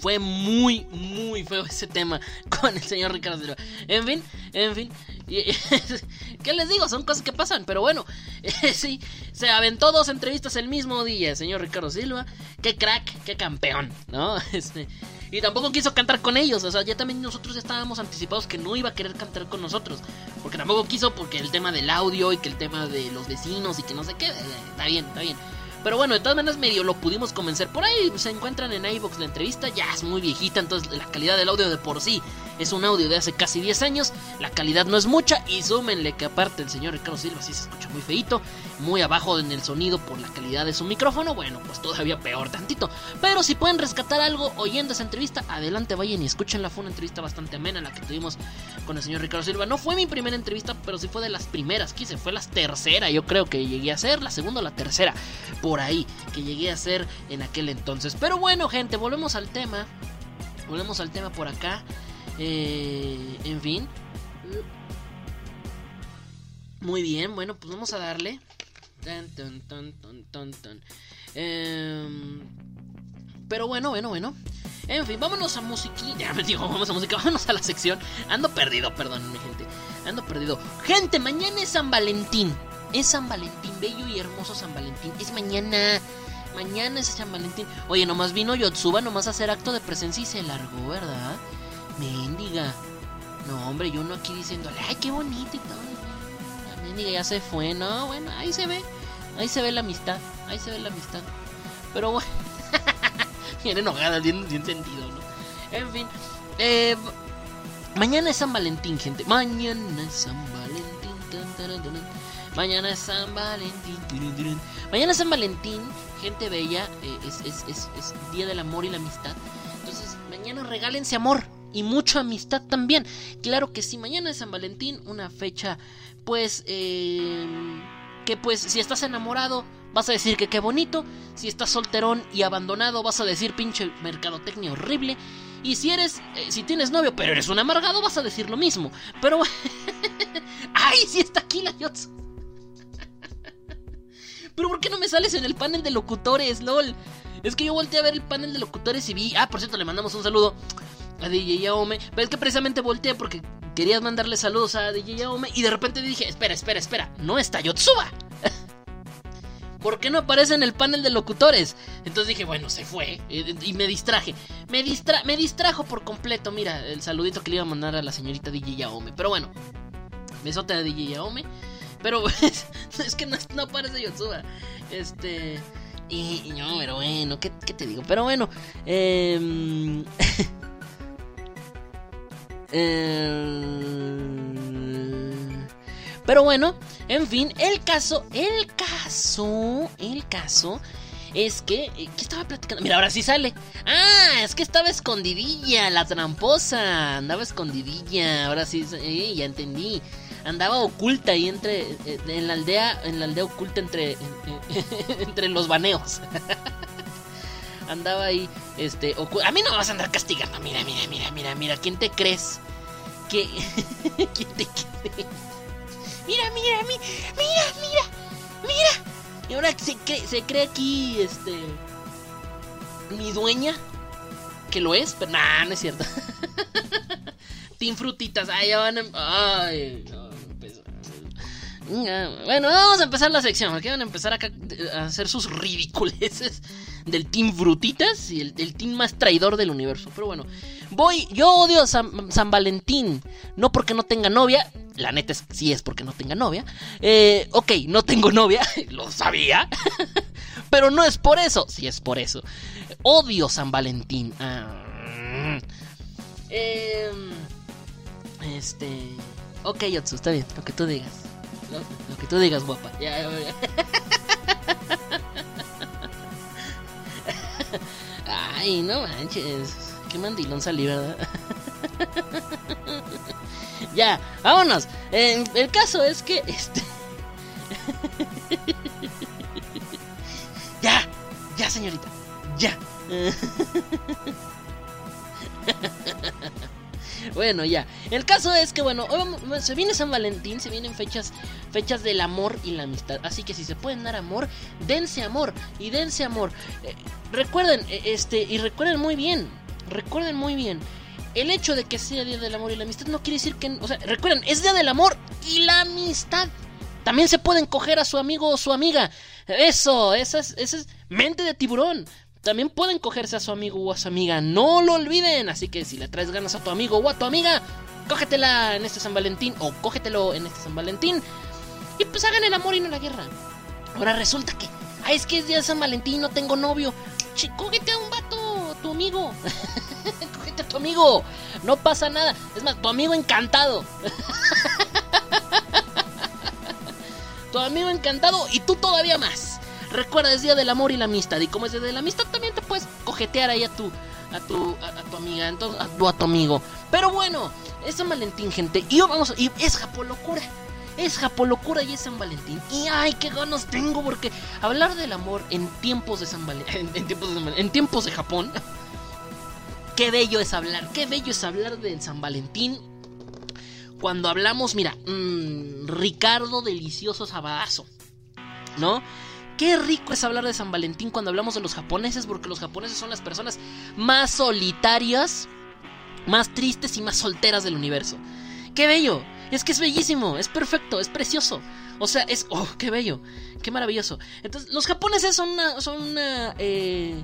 Fue muy, muy feo ese tema con el señor Ricardo Silva. En fin, en fin. ¿Qué les digo? Son cosas que pasan, pero bueno. sí, se aventó dos entrevistas el mismo día, señor Ricardo Silva. Qué crack, qué campeón, ¿no? Este, y tampoco quiso cantar con ellos. O sea, ya también nosotros estábamos anticipados que no iba a querer cantar con nosotros. Porque tampoco quiso, porque el tema del audio y que el tema de los vecinos y que no sé qué. eh, Está bien, está bien. Pero bueno, de todas maneras medio lo pudimos convencer. Por ahí se encuentran en iVoox la entrevista. Ya es muy viejita, entonces la calidad del audio de por sí es un audio de hace casi 10 años. La calidad no es mucha. Y súmenle que aparte el señor Ricardo Silva sí se escucha muy feito. Muy abajo en el sonido por la calidad de su micrófono. Bueno, pues todavía peor tantito. Pero si pueden rescatar algo oyendo esa entrevista, adelante vayan y escúchenla. Fue una entrevista bastante amena la que tuvimos con el señor Ricardo Silva. No fue mi primera entrevista, pero sí fue de las primeras. Quise, fue la tercera, yo creo que llegué a ser. La segunda o la tercera, por ahí, que llegué a ser en aquel entonces. Pero bueno, gente, volvemos al tema. Volvemos al tema por acá. Eh, en fin. Muy bien, bueno, pues vamos a darle. Tan, tan, tan. Em, pero bueno, bueno, bueno. En fin, vámonos a. Ya me digo, vamos a música. Vámonos a la sección. Ando perdido, perdón, mi gente. Ando perdido. Gente, mañana es San Valentín. Es San Valentín, bello y hermoso San Valentín. Es mañana. Mañana es San Valentín. Oye, nomás vino Yotsuba nomás a hacer acto de presencia y se largó, ¿verdad? Mendiga. No, hombre, yo no aquí diciéndole, ay, qué bonito y todo. La mendiga ya se fue, no, bueno, ahí se ve. Ahí se ve la amistad. Ahí se ve la amistad. Pero bueno. bien enojada, bien, bien sentido, ¿no? En fin. Eh, mañana es San Valentín, gente. Mañana es San Valentín. tan. Mañana es San Valentín. Mañana es San Valentín, gente bella. eh, es, es, es, es Día del Amor y la Amistad. Entonces, mañana regálense amor y mucha amistad también. Claro que sí, mañana es San Valentín, una fecha, pues, eh, que pues, si estás enamorado, vas a decir que qué bonito. Si estás solterón y abandonado, vas a decir pinche mercadotecnia horrible. Y si eres, eh, si tienes novio, pero eres un amargado, vas a decir lo mismo. Pero, ¡ay! Si está aquí la Yotsu. Pero ¿por qué no me sales en el panel de locutores, lol? Es que yo volteé a ver el panel de locutores y vi. Ah, por cierto, le mandamos un saludo a DJ Yaome. Pero es que precisamente volteé porque querías mandarle saludos a DJ Yaome. Y de repente dije: Espera, espera, espera. No está Yotsuba. ¿Por qué no aparece en el panel de locutores? Entonces dije, bueno, se fue. eh, Y me distraje. Me, distra me distrajo por completo. Mira, el saludito que le iba a mandar a la señorita DJ Yaome. Pero bueno, besote a DJ Yaome. Pero es que no, no aparece Yotsuba. Este. Y, no, pero bueno, ¿qué, qué te digo? Pero bueno, eh, eh, pero bueno, en fin, el caso, el caso, el caso es que, eh, ¿qué estaba platicando? Mira, ahora sí sale. Ah, es que estaba escondidilla, la tramposa, andaba escondidilla, ahora sí, eh, ya entendí. Andaba oculta ahí entre, eh, en la aldea, en la aldea oculta entre, entre los baneos. andaba ahí, este, a mí no me vas a andar castigando. Mira, mira, mira, mira, mira, ¿quién te crees? que ¿Quién te crees? Mira, mira, mira, mira, mira, mira. Ahora se cree, se cree aquí, este, mi dueña, que lo es, pero nah, no es cierto. Team Frutitas, ay, ya van a... Ay, no. Venga, Bueno, vamos a empezar la sección, porque van a empezar acá a hacer sus ridiculeces del Team Frutitas y el, el team más traidor del universo. Pero bueno, voy, yo odio San, San Valentín, no porque no tenga novia, la neta es sí es porque no tenga novia. Eh, ok, no tengo novia, lo sabía, pero no es por eso, sí es por eso. Odio San Valentín. Ah, em, este, ok, Yotsu, está bien, lo que tú digas. Lo, que tú digas, guapa. Ay, no manches. Qué mandilón salí, ¿verdad? ya, vámonos. Eh, el caso es que este. ya, ya, señorita. Ya. Bueno, ya. El caso es que, bueno, se viene San Valentín, se vienen fechas, fechas del amor y la amistad. Así que si se pueden dar amor, dense amor y dense amor. Eh, recuerden, eh, este, y recuerden muy bien, recuerden muy bien. El hecho de que sea Día del Amor y la Amistad no quiere decir que... O sea, recuerden, es Día del Amor y la Amistad. También se pueden coger a su amigo o su amiga. Eso, esa es, mente de tiburón. También pueden cogerse a su amigo o a su amiga. No lo olviden. Así que si le traes ganas a tu amigo o a tu amiga, cógetela en este San Valentín o cógetelo en este San Valentín. Y pues hagan el amor y no la guerra. Ahora resulta que, ay, es que es día de San Valentín, no tengo novio. Che, cógete a un vato, tu amigo. cógete a tu amigo. No pasa nada. Es más, tu amigo encantado. tu amigo encantado y tú todavía más. Recuerda, es día del amor y la amistad. Y como es día de la amistad, también te puedes cojetear ahí a tu, a tu, a, tu amiga, entonces, a, tu- a tu amigo. Pero bueno, es San gente. Y vamos, y es Japolocura. Es Japolocura y es San Valentín. Y ay, qué ganas tengo porque hablar del amor en tiempos de San Valentín, en, tiempos de San Valen- en tiempos de Japón. Qué bello es hablar, qué bello es hablar del San Valentín. Cuando hablamos, mira, mm, Ricardo Delicioso Sabadazo, ¿no? Qué rico es hablar de San Valentín cuando hablamos de los japoneses, porque los japoneses son las personas más solitarias, más tristes y más solteras del universo. ¡Qué bello! Es que es bellísimo, es perfecto, es precioso. O sea, es... ¡Oh, qué bello! ¡Qué maravilloso! Entonces, los japoneses son una... Son una eh,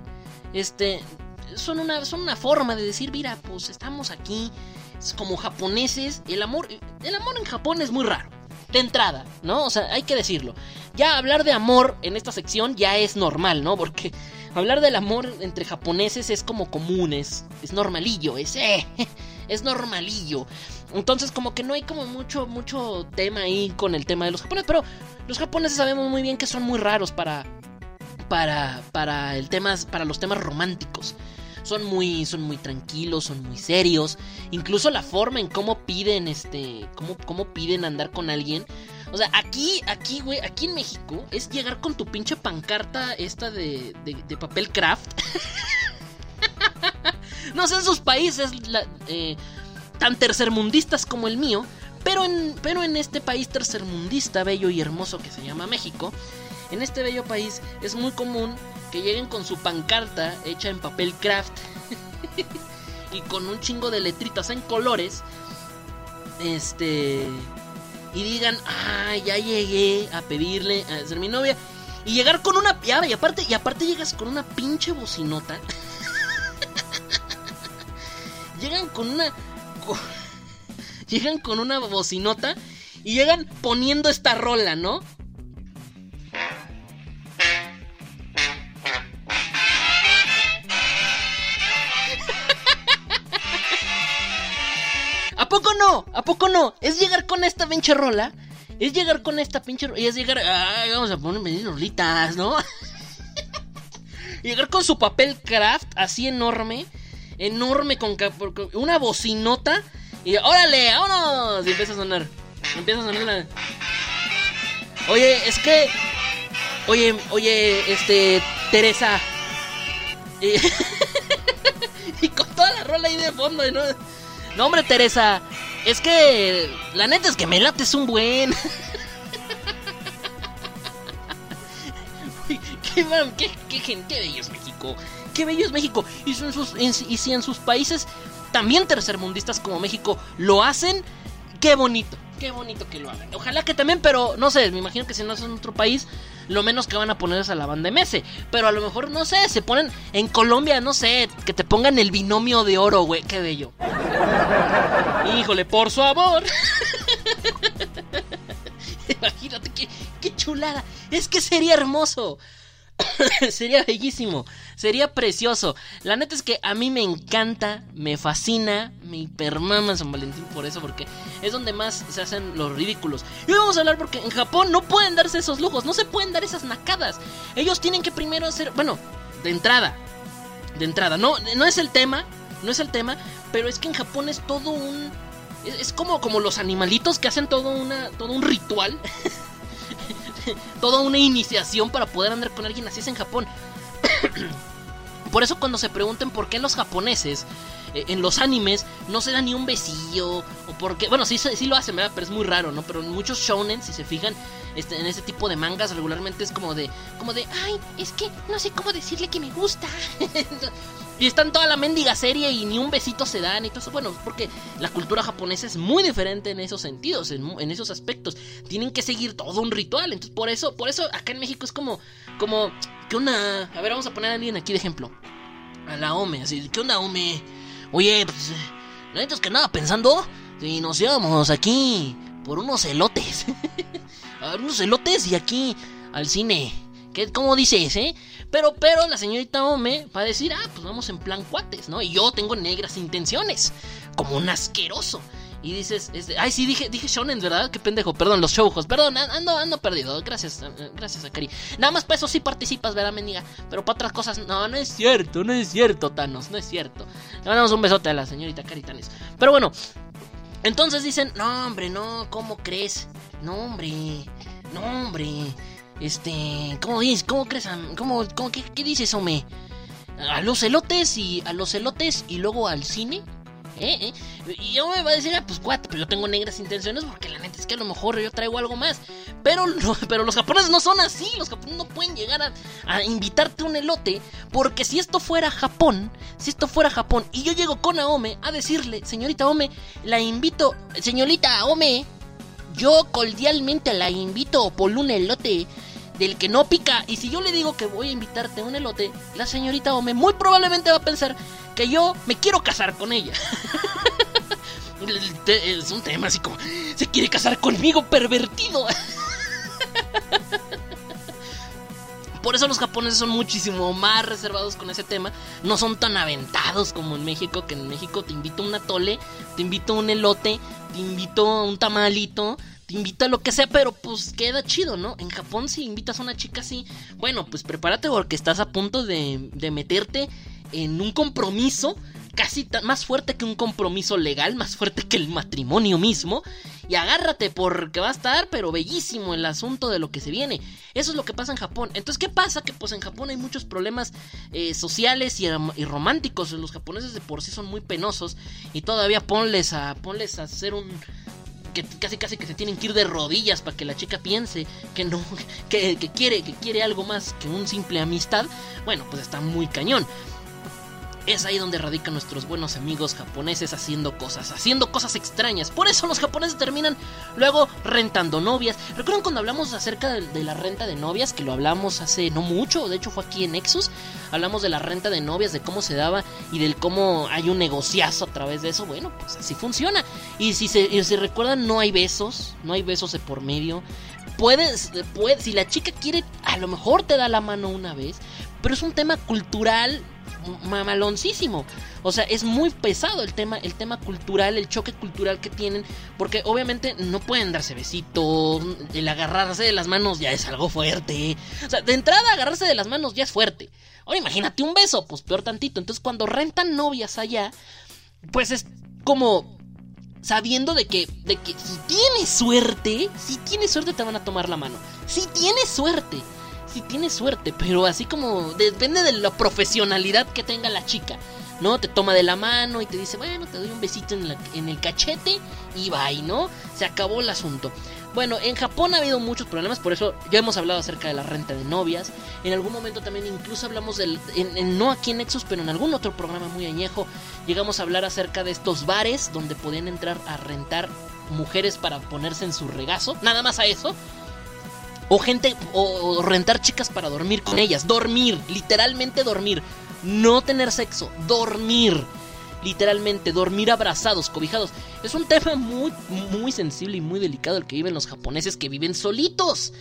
este... Son una, son una forma de decir, mira, pues estamos aquí como japoneses. El amor... El amor en Japón es muy raro. De entrada, ¿no? O sea, hay que decirlo. Ya hablar de amor en esta sección ya es normal, ¿no? Porque hablar del amor entre japoneses es como común, es, es normalillo, es... eh, es normalillo. Entonces como que no hay como mucho, mucho tema ahí con el tema de los japoneses. Pero los japoneses sabemos muy bien que son muy raros para... Para, para, el tema, para los temas románticos. Son muy, son muy tranquilos, son muy serios. Incluso la forma en cómo piden, este, cómo, cómo piden andar con alguien. O sea, aquí, aquí, güey, aquí en México es llegar con tu pinche pancarta esta de, de, de papel craft. no sé en sus países eh, tan tercermundistas como el mío. Pero en, pero en este país tercermundista, bello y hermoso que se llama México, en este bello país es muy común que lleguen con su pancarta hecha en papel craft y con un chingo de letritas en colores. Este. Y digan, ah, ya llegué a pedirle a ser mi novia. Y llegar con una. Y aparte, y aparte llegas con una pinche bocinota. llegan con una. llegan con una bocinota. Y llegan poniendo esta rola, ¿no? ¿A poco no? ¿A poco no? Es llegar con esta pinche rola. Es llegar con esta pinche rola. Y es llegar. Ay, vamos a poner rolitas, ¿no? llegar con su papel craft así enorme. Enorme con, con una bocinota. Y órale, vámonos. Y empieza a sonar. Empieza a sonar. Oye, es que. Oye, oye, este. Teresa. Y, con toda la rola ahí de fondo, ¿no? No, hombre, Teresa. Es que. La neta es que me lates un buen. Qué, qué, qué, qué bello es México. Qué bello es México. Y, si en sus, países, también tercermundistas como México, lo hacen, qué bonito. Qué bonito que lo hagan. Ojalá que también, pero no sé, me imagino que si no es en otro país, lo menos que van a poner es a la banda MS. Pero a lo mejor, no sé, se ponen en Colombia, no sé, que te pongan el binomio de oro, güey. Qué bello. Híjole, por su amor. Imagínate qué, qué chulada. Es que sería hermoso. sería bellísimo. Sería precioso. La neta es que a mí me encanta, me fascina, me hipermama San Valentín por eso, porque es donde más se hacen los ridículos. Y hoy vamos a hablar porque en Japón no pueden darse esos lujos, no se pueden dar esas nacadas. Ellos tienen que primero hacer, bueno, de entrada, de entrada, no, no es el tema, no es el tema, pero es que en Japón es todo un... Es, es como, como los animalitos que hacen todo, una, todo un ritual. toda una iniciación para poder andar con alguien así es en Japón. Por eso cuando se pregunten por qué los japoneses eh, en los animes no se dan ni un besillo o por qué, bueno, sí, sí lo hacen. Pero es muy raro, ¿no? Pero en muchos shonen, si se fijan, este, en ese tipo de mangas regularmente es como de, como de, ay, es que no sé cómo decirle que me gusta. y están toda la mendiga serie y ni un besito se dan y todo eso. Bueno, porque la cultura japonesa es muy diferente en esos sentidos, en, en esos aspectos. Tienen que seguir todo un ritual. Entonces, por eso, por eso acá en México es como, como, ¿qué onda? A ver, vamos a poner a alguien aquí de ejemplo. A la Ome, así, ¿qué onda, Ome? Oye, pues, la neta es que nada, pensando, si nos íbamos aquí por unos elotes. a ver, unos elotes y aquí al cine. ¿Qué, ¿Cómo dices, eh? Pero, pero la señorita Ome va a decir, ah, pues vamos en plan cuates, ¿no? Y yo tengo negras intenciones, como un asqueroso. Y dices, ay, sí, dije, dije shonen, ¿verdad? Qué pendejo, perdón, los shoujos, perdón, an- ando, ando perdido, gracias, eh, gracias, Akari. Nada más para eso sí participas, ¿verdad, mendiga? Pero para otras cosas, no, no es cierto, no es cierto, Thanos, no es cierto. Le mandamos un besote a la señorita Akari Tanes. Pero bueno, entonces dicen, no, hombre, no, ¿cómo crees? No, hombre, no, hombre, este, ¿cómo dices? ¿Cómo crees? ¿Cómo, cómo, qué, qué dices, hombre? A los elotes y a los elotes y luego al cine. ¿Eh? ¿Eh? Y yo me va a decir, ah, pues cuate, pero yo tengo negras intenciones porque la neta es que a lo mejor yo traigo algo más. Pero, no- pero los japoneses no son así, los japoneses no pueden llegar a, a un elote porque si esto fuera Japón, si esto fuera Japón y yo llego con Aome a decirle, señorita Ome, la invito, señorita Ome, yo cordialmente la invito por un elote del que no pica. Y si yo le digo que voy a invitarte a un elote, la señorita Ome muy probablemente va a pensar que yo me quiero casar con ella. Es un tema así como, se quiere casar conmigo, pervertido. Por eso los japoneses son muchísimo más reservados con ese tema. No son tan aventados como en México, que en México te invito a un atole, te invito a un elote, te invito a un tamalito, te invito a lo que sea, pero pues queda chido, ¿no? En Japón si invitas a una chica así, bueno, pues prepárate porque estás a punto de, de meterte en un compromiso casi más fuerte que un compromiso legal, más fuerte que el matrimonio mismo. Y agárrate porque va a estar, pero bellísimo el asunto de lo que se viene. Eso es lo que pasa en Japón. Entonces, ¿qué pasa? Que pues en Japón hay muchos problemas eh, sociales y románticos. Los japoneses de por sí son muy penosos. Y todavía ponles a, ponles a hacer un... Que casi casi que se tienen que ir de rodillas para que la chica piense que no, que, que quiere, que quiere algo más que un simple amistad. Bueno, pues está muy cañón. Es ahí donde radican nuestros buenos amigos japoneses haciendo cosas, haciendo cosas extrañas. Por eso los japoneses terminan luego rentando novias. ¿Recuerdan cuando hablamos acerca de, la renta de novias? Que lo hablamos hace no mucho, de hecho fue aquí en Nexus. Hablamos de la renta de novias, de cómo se daba y del cómo hay un negociazo a través de eso. Bueno, pues así funciona. Y si se, recuerdan, no hay besos, no hay besos de por medio. Puedes, puedes, si la chica quiere, a lo mejor te da la mano una vez, pero es un tema cultural mamaloncísimo. O sea, es muy pesado el tema, el tema cultural, el choque cultural que tienen, porque obviamente no pueden darse besitos, el agarrarse de las manos ya es algo fuerte. O sea, de entrada agarrarse de las manos ya es fuerte. Ahora imagínate un beso, pues peor tantito. Entonces cuando rentan novias allá, pues es como sabiendo de que, de que si tienes suerte, si tienes suerte te van a tomar la mano. Si tienes suerte, si tienes suerte, pero así como depende de la profesionalidad que tenga la chica. ¿no? Te toma de la mano y te dice, bueno, te doy un besito en, la, el cachete y bye, ¿no? Se acabó el asunto. Bueno, en Japón ha habido muchos problemas, por eso ya hemos hablado acerca de la renta de novias. En algún momento también incluso hablamos del, en, no aquí en Nexus, pero en algún otro programa muy añejo, llegamos a hablar acerca de estos bares donde podían entrar a rentar mujeres para ponerse en su regazo, nada más a eso. O gente, o, rentar chicas para dormir con ellas, dormir, literalmente dormir no tener sexo, dormir. Literalmente, dormir abrazados, cobijados. Es un tema muy, muy sensible y muy delicado el que viven los japoneses que viven solitos.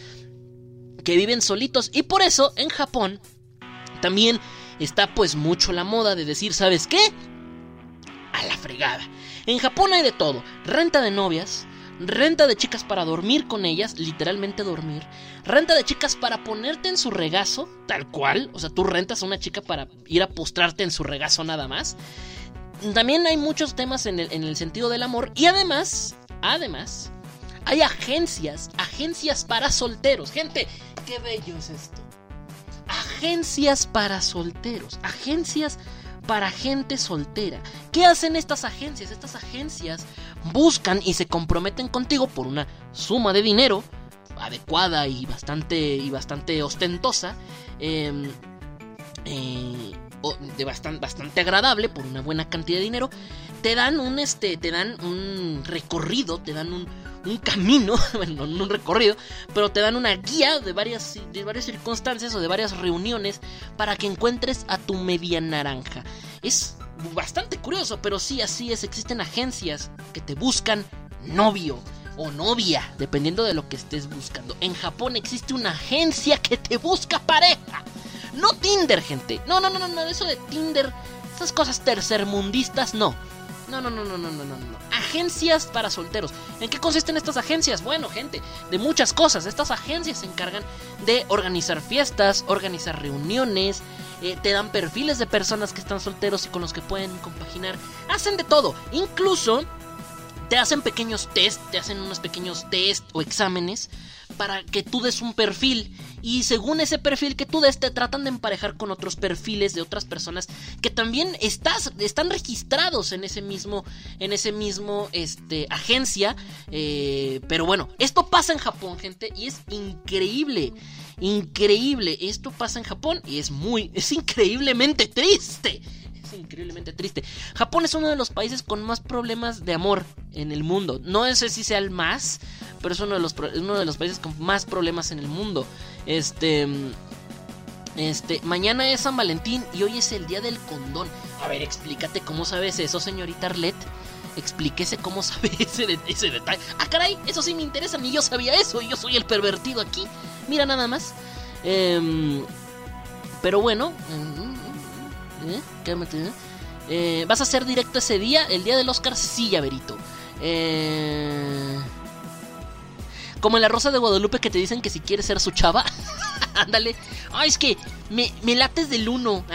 Que viven solitos. Y por eso, en Japón, también está pues mucho la moda de decir, ¿sabes qué? A la fregada. En Japón hay de todo. Renta de novias, renta de chicas para dormir con ellas, literalmente dormir, renta de chicas para ponerte en su regazo, tal cual, o sea, tú rentas a una chica para ir a postrarte en su regazo nada más. También hay muchos temas en el, en el sentido del amor y además, además, hay agencias, agencias para solteros. Gente, qué bello es esto. Agencias para solteros, agencias para gente soltera. ¿Qué hacen estas agencias? Estas agencias buscan y se comprometen contigo por una suma de dinero adecuada y bastante y bastante ostentosa em, eh, de bastante, bastante agradable por una buena cantidad de dinero te dan un este te dan un recorrido te dan un, un camino bueno no un recorrido pero te dan una guía de varias de varias circunstancias o de varias reuniones para que encuentres a tu media naranja. Es bastante curioso, pero sí, así es. Existen agencias que te buscan novio o novia, dependiendo de lo que estés buscando. En Japón existe una agencia que te busca pareja. No Tinder, gente. No, no, no, no, no. Eso de Tinder, esas cosas tercermundistas, no. No, no, no, no, no, no, no, no. Agencias para solteros. ¿En qué consisten estas agencias? Bueno, gente, de muchas cosas. Estas agencias se encargan de organizar fiestas, organizar reuniones, eh, te dan perfiles de personas que están solteros y con los que pueden compaginar. Hacen de todo. Incluso te hacen pequeños test, te hacen unos pequeños test o exámenes para que tú des un perfil y según ese perfil que tú des te tratan de emparejar con otros perfiles de otras personas que también estás, están registrados en ese mismo en ese mismo este agencia eh, pero bueno esto pasa en Japón gente y es increíble increíble esto pasa en Japón y es muy es increíblemente triste es increíblemente triste. Japón es uno de los países con más problemas de amor en el mundo. No sé si sea el más, pero es uno de los, uno de los países con más problemas en el mundo. Este. Este, mañana es San Valentín y hoy es el día del condón. A ver, explícate cómo sabes eso, señorita Arlette. Explíquese cómo sabe ese, detalle. Ah, caray, eso sí me interesa, ni yo sabía eso, y yo soy el pervertido aquí. Mira nada más. Eh, pero bueno, ¿Eh? ¿Eh? ¿Eh? ¿Vas a hacer directo ese día? ¿El día del Oscar? Sí, llaverito. Eh... Como en la Rosa de Guadalupe que te dicen que si quieres ser su chava. Ándale. Ay, es que me, me lates del uno.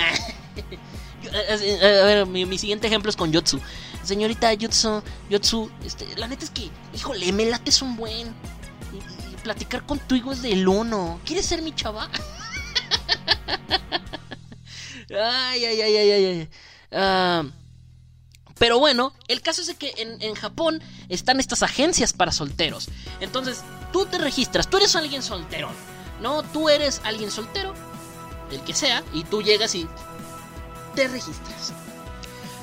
a ver, mi, siguiente ejemplo es con Yotsu. Señorita Yotsu, Yotsu, este, la neta es que, híjole, me lates un buen. Y, platicar contigo es del uno. ¿Quieres ser mi chava? Ay, ay, ay, ay, ay. Ah, pero bueno, el caso es que en, en, Japón están estas agencias para solteros. Entonces, tú te registras, tú eres alguien soltero. No, tú eres alguien soltero, el que sea, y tú llegas y te registras.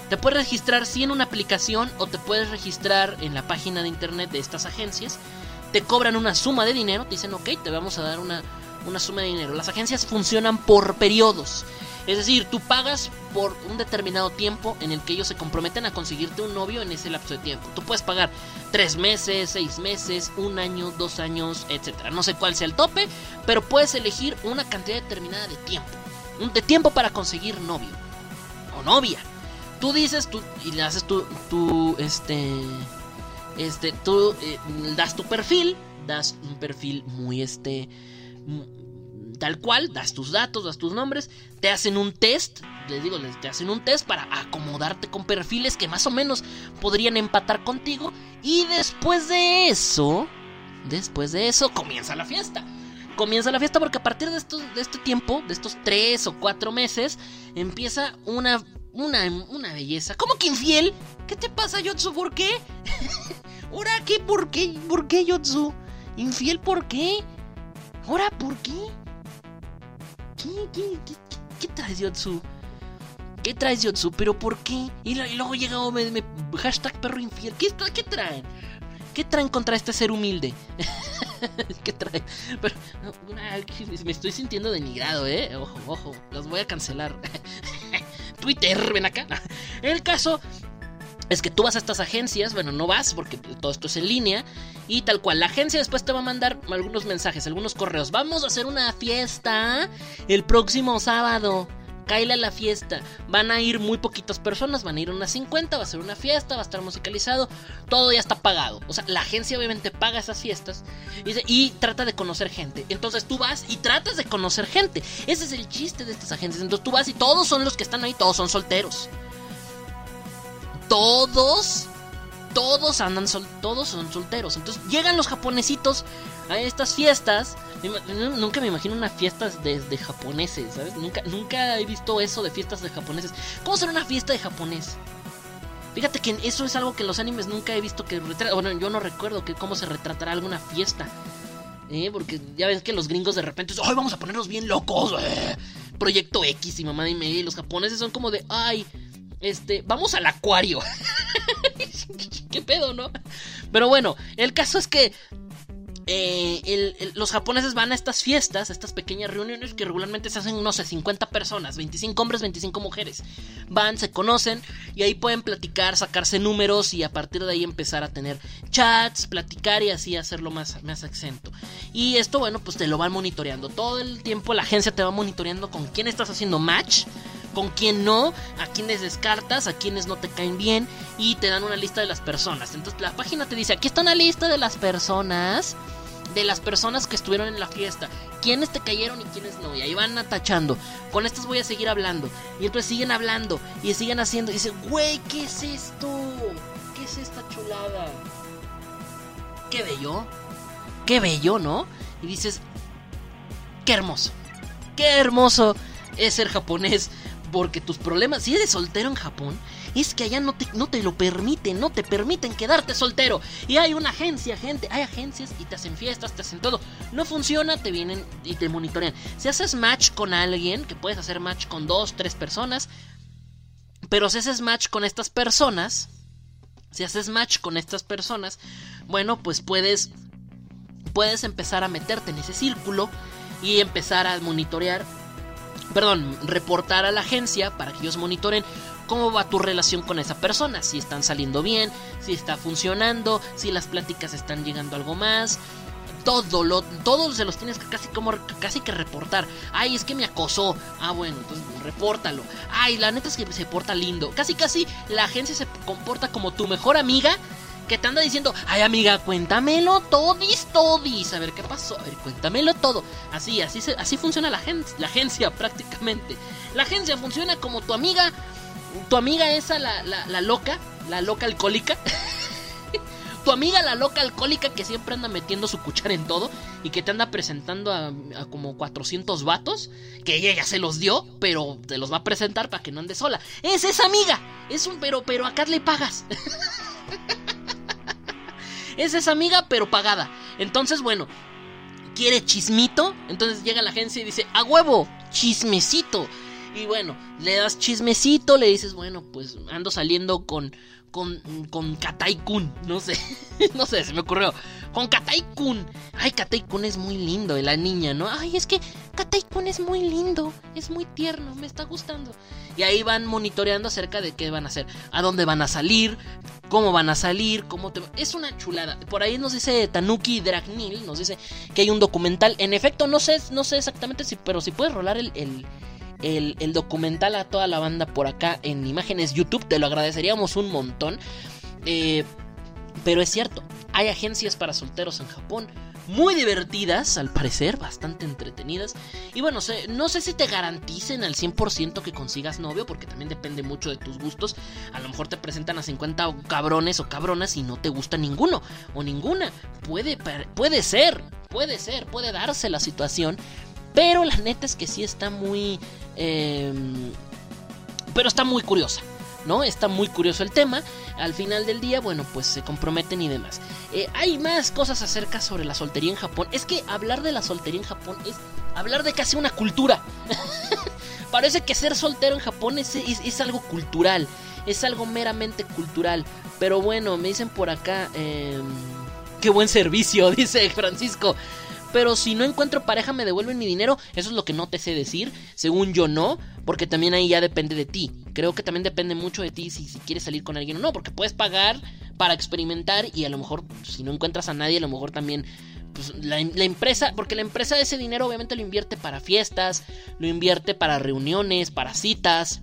Te puedes registrar sí en una aplicación o te puedes registrar en la página de internet de estas agencias. Te cobran una suma de dinero, te dicen, ok, te vamos a dar una, una suma de dinero. Las agencias funcionan por periodos. Es decir, tú pagas por un determinado tiempo en el que ellos se comprometen a conseguirte un novio en ese lapso de tiempo. Tú puedes pagar tres meses, seis meses, un año, dos años, etc. No sé cuál sea el tope, pero puedes elegir una cantidad determinada de tiempo. De tiempo para conseguir novio o novia. Tú dices, tú y le haces tu, tu este, este, tú eh, das tu perfil, das un perfil muy este, mm, tal cual, das tus datos, das tus nombres, te hacen un test, les digo, te hacen un test para acomodarte con perfiles que más o menos podrían empatar contigo y después de eso, después de eso comienza la fiesta. Comienza la fiesta porque a partir de, de este tiempo, de estos tres o cuatro meses, empieza una, una, una belleza. ¿Cómo que infiel? ¿Qué te pasa, Yotsu? ¿Por qué? ¿Ahora qué? ¿Por qué? ¿Por qué, Yotsu? ¿Infiel por qué? ¿Ahora por qué? ¿Qué, qué, qué, qué- qué traes, Yotsu? ¿Qué traes, Yotsu? ¿Pero por qué? Y, luego llega hashtag perro infiel. ¿Qué, ¿Qué traen? ¿Qué traen contra este ser humilde? ¿Qué traen? Me estoy sintiendo denigrado, ¿eh? Ojo, ojo, los voy a cancelar. Twitter, ven acá. El caso es que tú vas a estas agencias, bueno, no vas porque todo esto es en línea y tal cual. La agencia después te va a mandar algunos mensajes, algunos correos. Vamos a hacer una fiesta el próximo sábado. Cáile a la fiesta. Van a ir muy poquitas personas, van a ir unas 50, va a ser una fiesta, va a estar musicalizado, todo ya está pagado. O sea, la agencia obviamente paga esas fiestas y trata de conocer gente. Entonces tú vas y tratas de conocer gente. Ese es el chiste de estas agencias. Entonces tú vas y todos son los que están ahí, todos son solteros todos, todos andan sol, todos son solteros. Entonces llegan los japonesitos a estas fiestas. Nunca me imagino una fiesta de, de japoneses, ¿sabes? Nunca, nunca he visto eso de fiestas de japoneses. ¿Cómo será una fiesta de japonés? Fíjate que eso es algo que los animes nunca he visto que retrata. Bueno, yo no recuerdo que cómo se retratará alguna fiesta. ¿Eh? Porque ya ves que los gringos de repente ¡ay, vamos a ponernos bien locos! eh". Proyecto X y mamá y media. Y los japoneses son como de, ¡ay! Este, vamos al acuario. ¿Qué pedo, no? Pero bueno, el caso es que eh, los japoneses van a estas fiestas, a estas pequeñas reuniones que regularmente se hacen, no sé, 50 personas, 25 hombres, 25 mujeres. Van, se conocen y ahí pueden platicar, sacarse números y a partir de ahí empezar a tener chats, platicar y así hacerlo más, más exento. Y esto, bueno, pues te lo van monitoreando. Todo el tiempo la agencia te va monitoreando con quién estás haciendo match con quién no, a quienes descartas, a quienes no te caen bien y te dan una lista de las personas. Entonces la página te dice, aquí está una lista de las personas, de las personas que estuvieron en la fiesta, quiénes te cayeron y quiénes no, y ahí van atachando. Con estas voy a seguir hablando. Y entonces siguen hablando y siguen haciendo y dicen, güey, ¿qué es esto? ¿Qué es esta chulada? Qué bello, qué bello, ¿no? Y dices, qué hermoso, qué hermoso es ser japonés. Porque tus problemas, si eres soltero en Japón, es que allá no te, no te lo permiten, no te permiten quedarte soltero. Y hay una agencia, gente, hay agencias y te hacen fiestas, te hacen todo. No funciona, te vienen y te monitorean. Si haces match con alguien, que puedes hacer match con dos, tres personas, pero si haces match con estas personas, si haces match con estas personas, bueno, pues puedes, puedes empezar a meterte en ese círculo y empezar a monitorear perdón, reportar a la agencia para que ellos monitoren cómo va tu relación con esa persona, si están saliendo bien, si está funcionando, si las pláticas están llegando a algo más. Todo, lo, todos se los tienes que casi como casi que reportar. Ay, es que me acosó. Ah, bueno, entonces repórtalo. Ay, la neta es que se porta lindo. Casi casi la agencia se comporta como tu mejor amiga que te anda diciendo, ay amiga, cuéntamelo todis, todis, a ver qué pasó, a ver, cuéntamelo todo. Así, así, se- así funciona la, agen- la agencia prácticamente. La agencia funciona como tu amiga, tu amiga esa, la, la, loca, la loca alcohólica. tu amiga la loca alcohólica que siempre anda metiendo su cuchara en todo y que te anda presentando a, como 400 vatos, que ella ya se los dio, pero te los va a presentar para que no ande sola. Es esa amiga, es un pero, pero acá le pagas. Es esa amiga, pero pagada. Entonces, bueno, quiere chismito. Entonces llega la agencia y dice, a huevo, chismecito. Y bueno, le das chismecito, le dices, bueno, pues ando saliendo con con, con Katai-kun. No sé, no sé, se me ocurrió. Con Katai-kun. Ay, Katai-kun es muy lindo, la niña, ¿no? Ay, es que Katai-kun es muy lindo, es muy tierno, me está gustando. Y ahí van monitoreando acerca de qué van a hacer, a dónde van a salir, cómo van a salir, cómo. Es una chulada. Por ahí nos dice Tanuki Dragnil, nos dice que hay un documental. En efecto, no sé, no sé exactamente si, pero si puedes rolar el el, documental a toda la banda por acá en imágenes YouTube. Te lo agradeceríamos un montón. Eh, pero es cierto, hay agencias para solteros en Japón. Muy divertidas, al parecer, bastante entretenidas. Y bueno, no sé si te garanticen al 100% que consigas novio, porque también depende mucho de tus gustos. A lo mejor te presentan a 50 cabrones o cabronas y no te gusta ninguno o ninguna. Puede, puede ser, puede ser, puede darse la situación. Pero la neta es que sí está muy Em, pero está muy curiosa. ¿no? Está muy curioso el tema. Al final del día, bueno, pues se comprometen y demás. Eh, hay más cosas acerca sobre la soltería en Japón. Es que hablar de la soltería en Japón es hablar de casi una cultura. Parece que ser soltero en Japón es, es, algo cultural. Es algo meramente cultural. Pero bueno, me dicen por acá... Em, qué buen servicio, dice Francisco. Pero si no encuentro pareja, me devuelven mi dinero. Eso es lo que no te sé decir. Según yo, no. Porque también ahí ya depende de ti. Creo que también depende mucho de ti si, quieres salir con alguien o no. Porque puedes pagar para experimentar y a lo mejor si no encuentras a nadie, a lo mejor también pues, la, empresa, porque la empresa ese dinero obviamente lo invierte para fiestas, lo invierte para reuniones, para citas,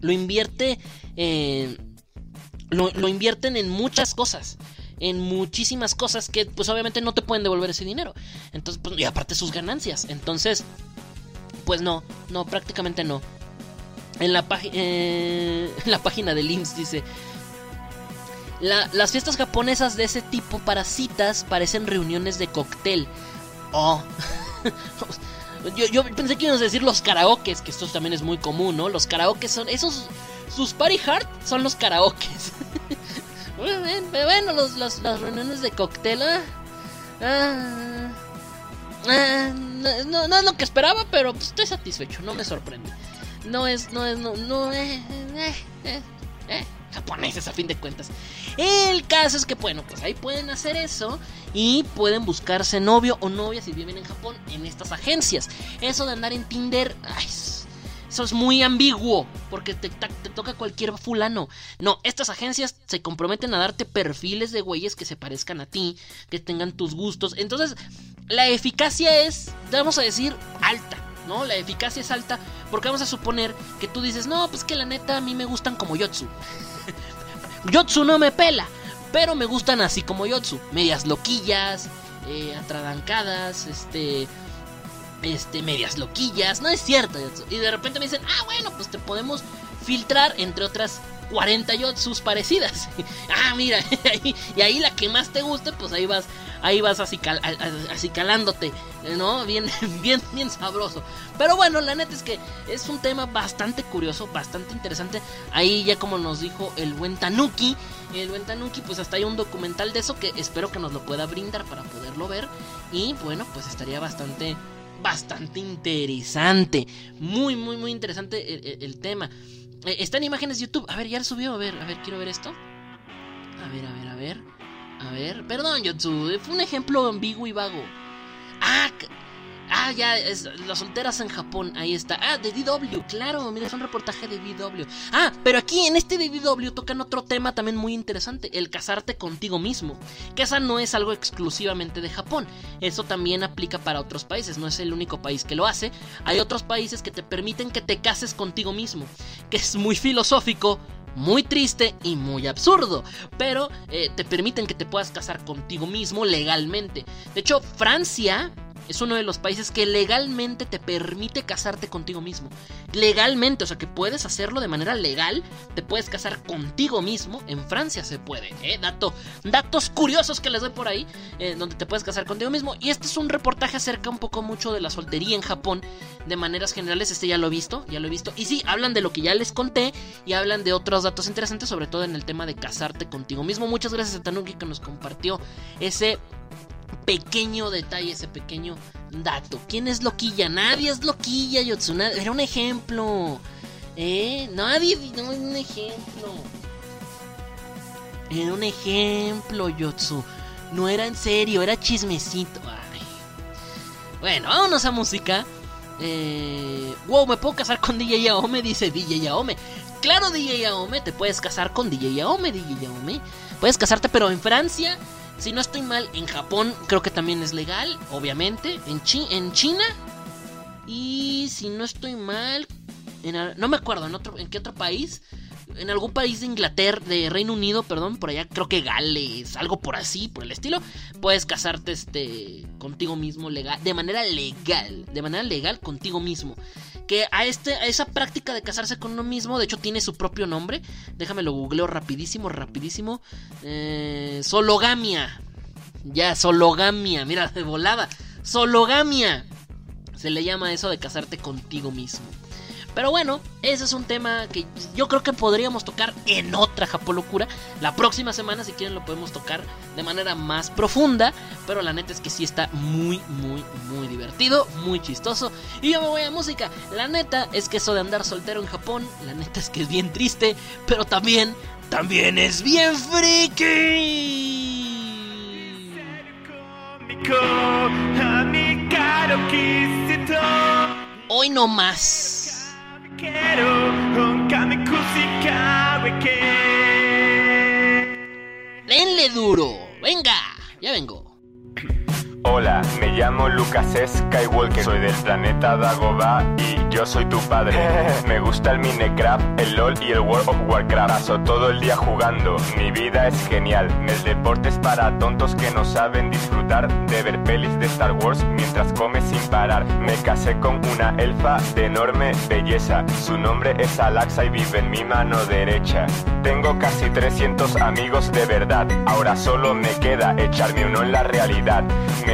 lo invierte, lo, lo, invierten en muchas cosas en muchísimas cosas que pues obviamente no te pueden devolver ese dinero. Entonces, pues, y aparte sus ganancias. Entonces, pues no, no, prácticamente no. En la, eh, página del IMSS dice, las fiestas japonesas de ese tipo para citas parecen reuniones de cóctel. Oh. yo, yo, pensé que íbamos a decir los karaokes, que esto también es muy común, ¿no? Los karaokes son esos... Sus party hard son los karaokes. Bueno, los, las reuniones de cóctel. Ah, ah, ah, no, no, es lo que esperaba, pero pues, estoy satisfecho, no me sorprende. No es, no es, no, no, eh, eh, eh, eh, japoneses a fin de cuentas. El caso es que, bueno, pues ahí pueden hacer eso y pueden buscarse novio o novia si viven en Japón en estas agencias. Eso de andar en Tinder, ay, eso es muy ambiguo, porque te, toca cualquier fulano. No, estas agencias se comprometen a darte perfiles de güeyes que se parezcan a ti, que tengan tus gustos. Entonces, la eficacia es, vamos a decir, alta. ¿no? La eficacia es alta porque vamos a suponer que tú dices, no, pues que la neta a mí me gustan como Yotsu. Yotsu no me pela, pero me gustan así como Yotsu. Medias loquillas, eh, atradancadas, este, este, medias loquillas, no es cierto. Y de repente me dicen, ah, bueno, pues te podemos filtrar entre otras 40 yotsus parecidas. ah, mira, y ahí la que más te guste, pues ahí vas, ahí vas así, calándote, ¿no? Bien, bien, bien sabroso. Pero bueno, la neta es que es un tema bastante curioso, bastante interesante. Ahí ya como nos dijo el buen Tanuki, el buen Tanuki, pues hasta hay un documental de eso que espero que nos lo pueda brindar para poderlo ver. Y bueno, pues estaría bastante bastante interesante. Muy, muy, muy interesante el, tema. Eh, está en imágenes de YouTube. A ver, ya subió. A ver, a ver, quiero ver esto. A ver, a ver, a ver. A ver, perdón, YouTube. Fue un ejemplo ambiguo y vago. Ah, ya, las solteras en Japón, ahí está. Ah, de DW, claro, mira, es un reportaje de DW. Ah, pero aquí en este de DW tocan otro tema también muy interesante, el casarte contigo mismo. Que esa no es algo exclusivamente de Japón, eso también aplica para otros países, no es el único país que lo hace. Hay otros países que te permiten que te cases contigo mismo, que es muy filosófico, muy triste y muy absurdo, pero eh, te permiten que te puedas casar contigo mismo legalmente. De hecho, Francia es uno de los países que legalmente te permite casarte contigo mismo. Legalmente, o sea que puedes hacerlo de manera legal, te puedes casar contigo mismo. En Francia se puede, ¿eh? Dato, datos curiosos que les doy por ahí, eh, donde te puedes casar contigo mismo. Y este es un reportaje acerca un poco mucho de la soltería en Japón. De maneras generales, este ya lo he visto, ya lo he visto. Y sí, hablan de lo que ya les conté y hablan de otros datos interesantes, sobre todo en el tema de casarte contigo mismo. Muchas gracias a Tanuki que nos compartió ese pequeño detalle, ese pequeño dato. ¿Quién es loquilla? Nadie es loquilla, Yotsu. Era un ejemplo. ¿Eh? Nadie. No, un ejemplo. Era un ejemplo, Yotsu. No era en serio, era chismecito. Bueno, vámonos a música. Eh, wow, ¿me puedo casar con DJ Yaome? Dice DJ Yaome. Claro, DJ Yaome, te puedes casar con DJ Yaome, DJ Yaome. Puedes casarte, pero en Francia, si no estoy mal, en Japón creo que también es legal, obviamente. En, en China. Y si no estoy mal, en, no me acuerdo en, otro, en qué otro país en algún país de Inglaterra, de Reino Unido, perdón, por allá, creo que Gales, algo por así, por el estilo, puedes casarte este contigo mismo legal, de manera legal, de manera legal contigo mismo. Que a este a esa práctica de casarse con uno mismo, de hecho tiene su propio nombre. Déjame lo googleo rapidísimo, rapidísimo. Eh, sologamia. Ya, sologamia, mira, de volada. Sologamia. Se le llama eso de casarte contigo mismo. Pero bueno, ese es un tema que yo creo que podríamos tocar en otra Japolocura. La próxima semana, si quieren, lo podemos tocar de manera más profunda. Pero la neta es que sí está muy, muy, muy divertido, muy chistoso. Y yo me voy a música. La neta es que eso de andar soltero en Japón, la neta es que es bien triste. Pero también, también es bien friki. Hoy no más. Denle duro. Venga, ya vengo. Hola, me llamo Lucas Skywalker, soy del planeta Dagobah y yo soy tu padre. me gusta el Minecraft, el LOL y el World of Warcraft. Paso todo el día jugando, mi vida es genial. El deporte es para tontos que no saben disfrutar de ver pelis de Star Wars mientras come sin parar. Me casé con una elfa de enorme belleza. Su nombre es Alaxa y vive en mi mano derecha. Tengo casi 300 amigos de verdad. Ahora solo me queda echarme uno en la realidad. Me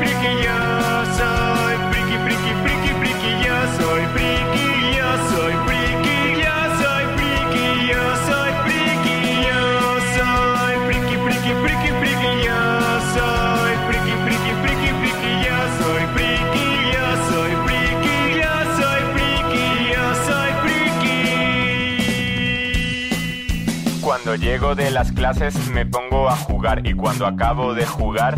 friki, yo soy friki, friki, friki, friki, yo soy friki, soy friki, yo soy friki, yo soy friki, soy friki, friki, friki, friki, yo soy friki, friki, friki, friki, soy friki, soy friki, yo soy friki, yo soy friki. Cuando llego de las clases me pongo a jugar y cuando acabo de jugar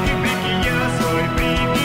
Yo soy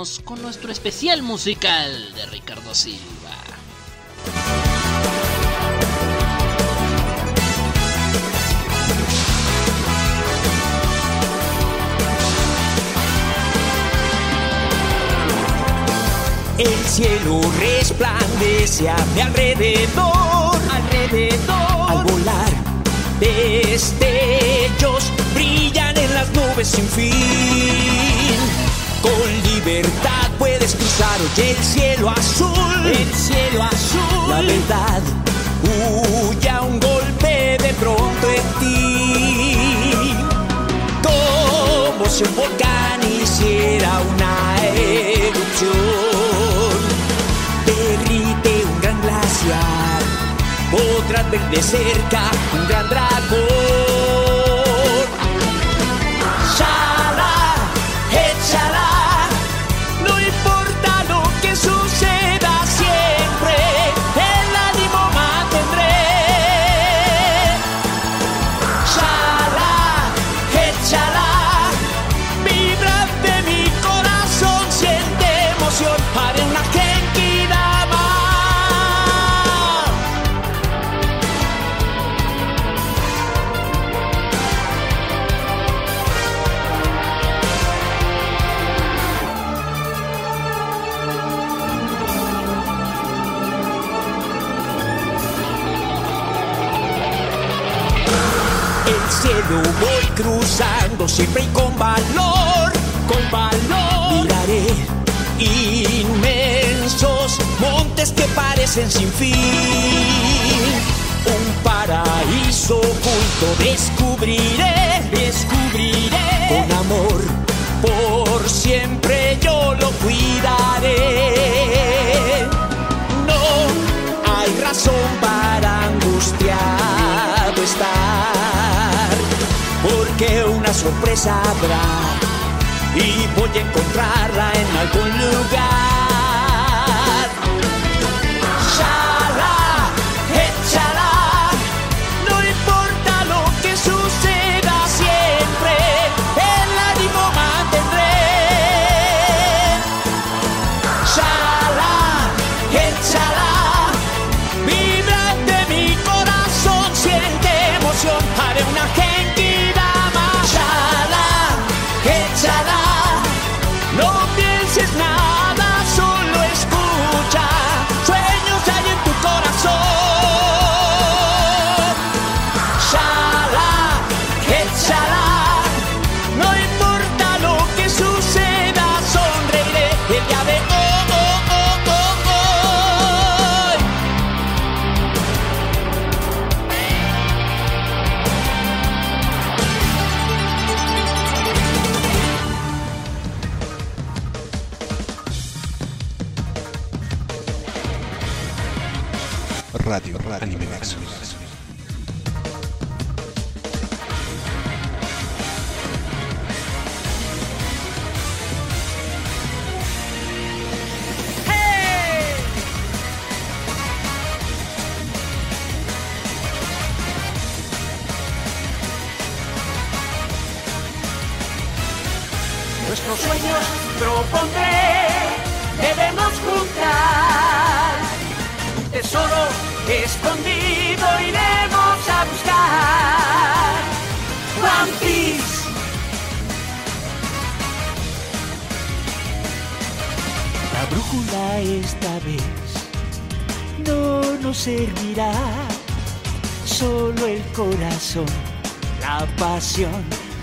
vamos con nuestro especial musical de Ricardo Silva. El cielo resplandece a mi alrededor, alrededor. Al volar, destellos brillan en las nubes sin fin. Con libertad puedes cruzar hoy el cielo azul, el cielo azul. La verdad huye a un golpe de pronto en ti. Como si un volcán hiciera una erupción derrite un gran glaciar, podrás ver de cerca un gran dragón. Cruzando siempre y con valor, con valor. Miraré inmensos montes que parecen sin fin. Un paraíso oculto descubriré, descubriré. Con amor, por siempre yo lo cuidaré. Sorpresa habrá y voy a encontrarla en algún lugar.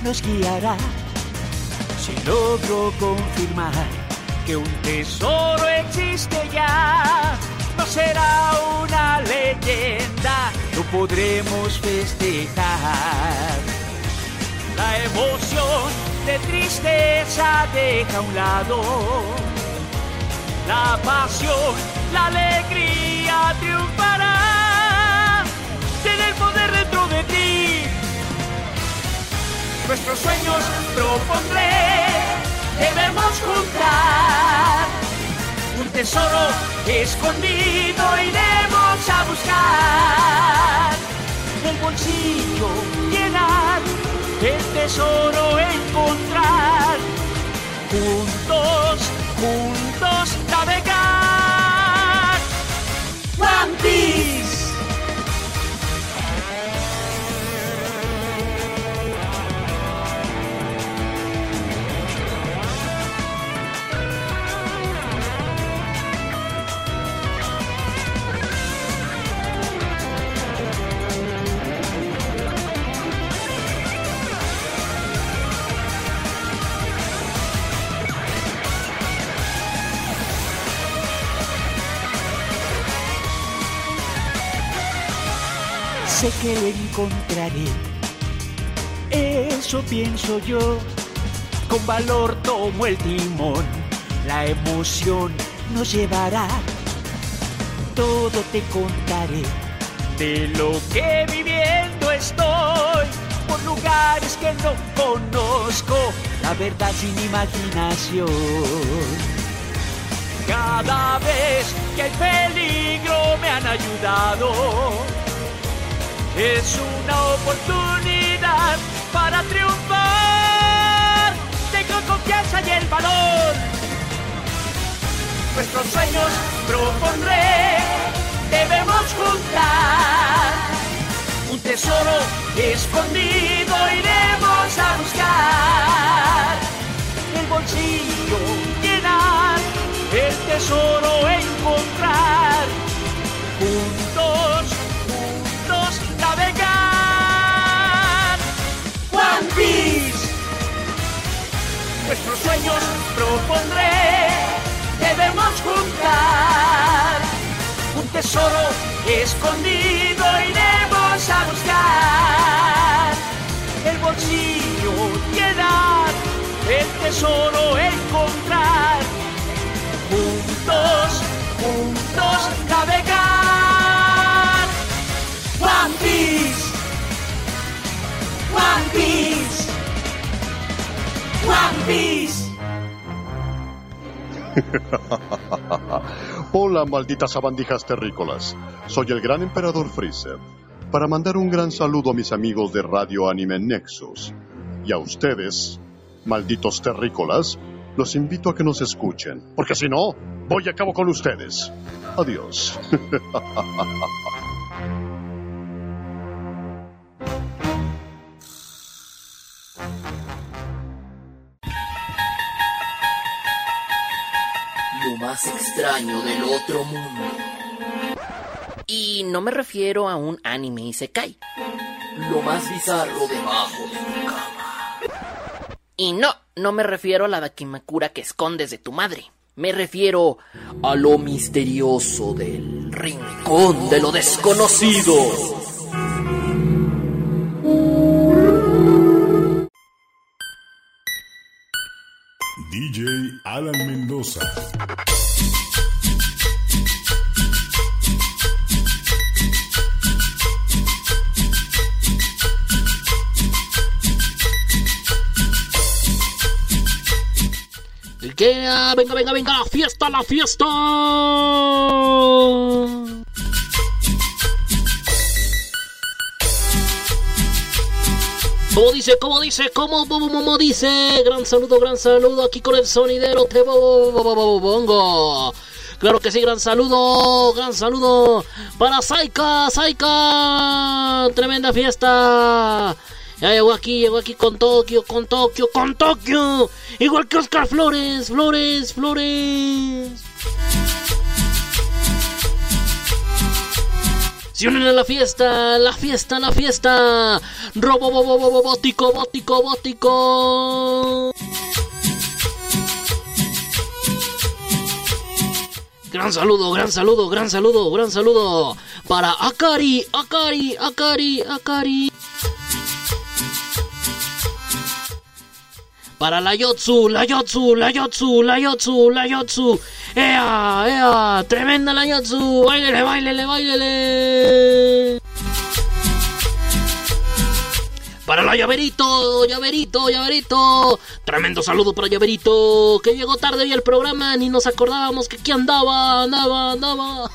Nos guiará. Si logro confirmar que un tesoro existe ya, no será una leyenda, lo podremos festejar. La emoción de tristeza deja a un lado la pasión, la alegría Nuestros sueños propondré, debemos juntar. Un tesoro escondido iremos a buscar. El bolsillo llenar, el tesoro encontrar. Juntos que lo encontraré. Eso pienso yo, con valor tomo el timón, la emoción nos llevará. Todo te contaré de lo que viviendo estoy, por lugares que no conozco, la verdad sin imaginación. Cada vez que hay peligro me han ayudado. Es una oportunidad para triunfar. Tengo confianza y el valor. Nuestros sueños propondré, debemos juntar. Un tesoro escondido iremos a buscar. El bolsillo llenar, el tesoro encontrar. Sueños propondré, debemos juntar. Un tesoro escondido iremos a buscar. El bolsillo llenar, el tesoro encontrar. Juntos, juntos navegar. One Piece. One. Hola, malditas sabandijas terrícolas. Soy el gran emperador Freezer. Para mandar un gran saludo a mis amigos de Radio Anime Nexus. Y a ustedes, malditos terrícolas, los invito a que nos escuchen. Porque si no, voy a cabo con ustedes. Adiós. más extraño del otro mundo. Y no me refiero a un anime Isekai. Lo más bizarro debajo de tu cama. Y no, no me refiero a la Dakimakura que escondes de tu madre. Me refiero a lo misterioso del rincón de lo desconocido. DJ Alan Mendoza. Ah, venga, venga, venga, la fiesta, la fiesta. Como dice, como dice, como, como, como dice. Gran saludo, gran saludo aquí con el sonidero te bongo. Claro que sí, gran saludo, gran saludo para Saika, Saika. Tremenda fiesta. Ya llegó aquí, llegó aquí con Tokio, con Tokio, con Tokio. Igual que Oscar Flores, Flores, Flores. Se unen a la fiesta, la fiesta, la fiesta. Robo, bobo, bobo, bótico, bótico, bótico. Gran saludo, gran saludo, gran saludo, gran saludo para Akari, Akari, Akari, Akari. Para la Yotsu, la Yotsu, la Yotsu, la Yotsu, la Yotsu. ¡Ea, ea! ¡Tremenda la Yotsu! ¡Báilele, báilele, báilele! Para la llaverito, llaverito, llaverito. Tremendo saludo para llaverito. Que llegó tarde y el programa, ni nos acordábamos que aquí andaba, andaba, andaba.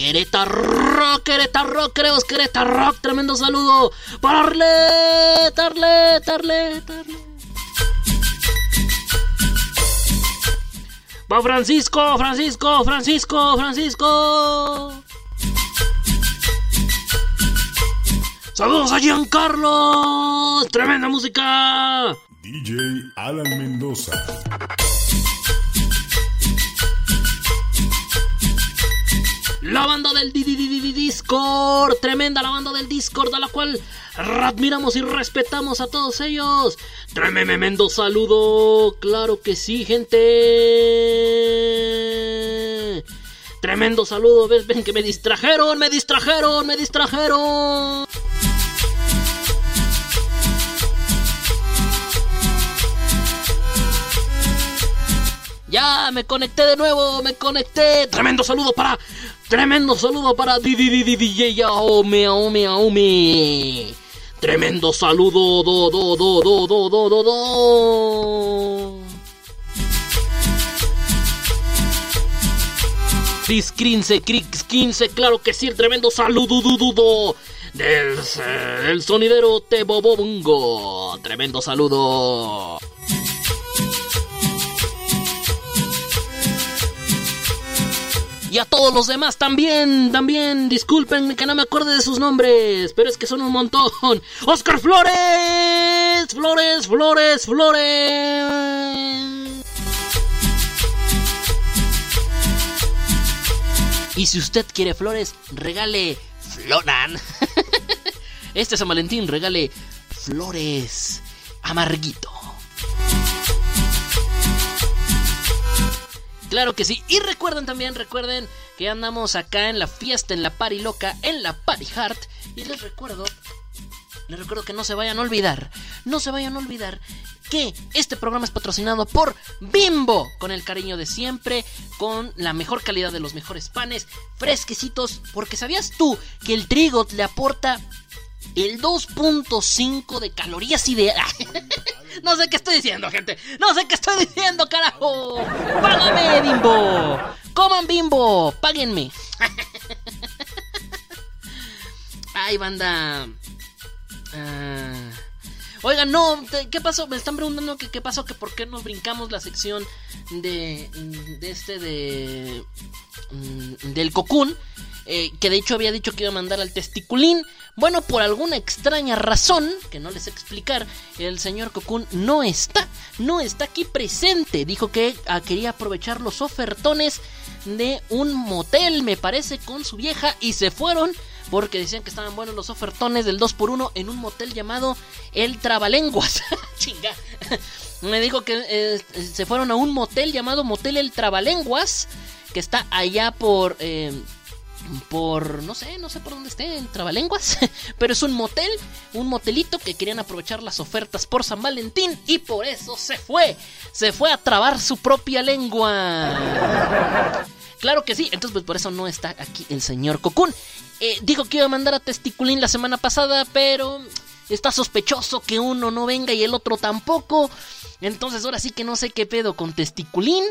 Querétaro, Querétaro, creemos Querétaro, tremendo saludo para Arlet, Arlet, Arlet, Arlet. Va Francisco, Francisco, Francisco, Francisco. Saludos a Giancarlo, tremenda música. DJ Alan Mendoza. La banda del Di- Di- Di- Di- Discord, tremenda la banda del Discord, a la cual admiramos y respetamos a todos ellos. Tremendo saludo, claro que sí, gente. Tremendo saludo, ves, ven que me distrajeron, me distrajeron, me distrajeron. Ya me conecté de nuevo, me conecté. Tremendo saludo para. Tremendo saludo para DJ Aome, Aome, Aome. Tremendo saludo, do, do, do, do, do, do, do, do. Chris 15, Chris 15, claro que sí, el tremendo saludo, do, do, do, del, del sonidero Tebobongo. Tremendo saludo. Y a todos los demás también, también, disculpen que no me acuerde de sus nombres, pero es que son un montón. Oscar Flores, Flores, Flores, Flores. Y si usted quiere flores, regale Floran. Este San Valentín regale flores amarguito. Claro que sí. Y recuerden también, recuerden que andamos acá en la fiesta, en la party loca, en la party heart. Y les recuerdo, les recuerdo que no se vayan a olvidar, no se vayan a olvidar que este programa es patrocinado por Bimbo, con el cariño de siempre, con la mejor calidad de los mejores panes, fresquecitos, porque sabías tú que el trigo le aporta el 2.5 de calorías ideal. no sé qué estoy diciendo, gente. No sé qué estoy diciendo, carajo. Págame, bimbo. Coman bimbo. Páguenme. Ay, banda. Ah. Oigan, no, ¿qué pasó? Me están preguntando que qué pasó, que por qué nos brincamos la sección de, de este de mm, del cocún. Eh, que de hecho había dicho que iba a mandar al testiculín. Bueno, por alguna extraña razón, que no les explicar, el señor Cocoon no está, no está aquí presente. Dijo que ah, quería aprovechar los ofertones de un motel, me parece, con su vieja y se fueron porque decían que estaban buenos los ofertones del 2x1 en un motel llamado El Trabalenguas. Chinga. Me dijo que eh, se fueron a un motel llamado Motel El Trabalenguas, que está allá por... Eh, por no sé, no sé por dónde esté, en Trabalenguas, pero es un motel, un motelito que querían aprovechar las ofertas por San Valentín y por eso se fue, se fue a trabar su propia lengua. Claro que sí, entonces pues por eso no está aquí el señor Cocoon. Eh, dijo que iba a mandar a Testiculín la semana pasada, pero está sospechoso que uno no venga y el otro tampoco. Entonces ahora sí que no sé qué pedo con testiculín.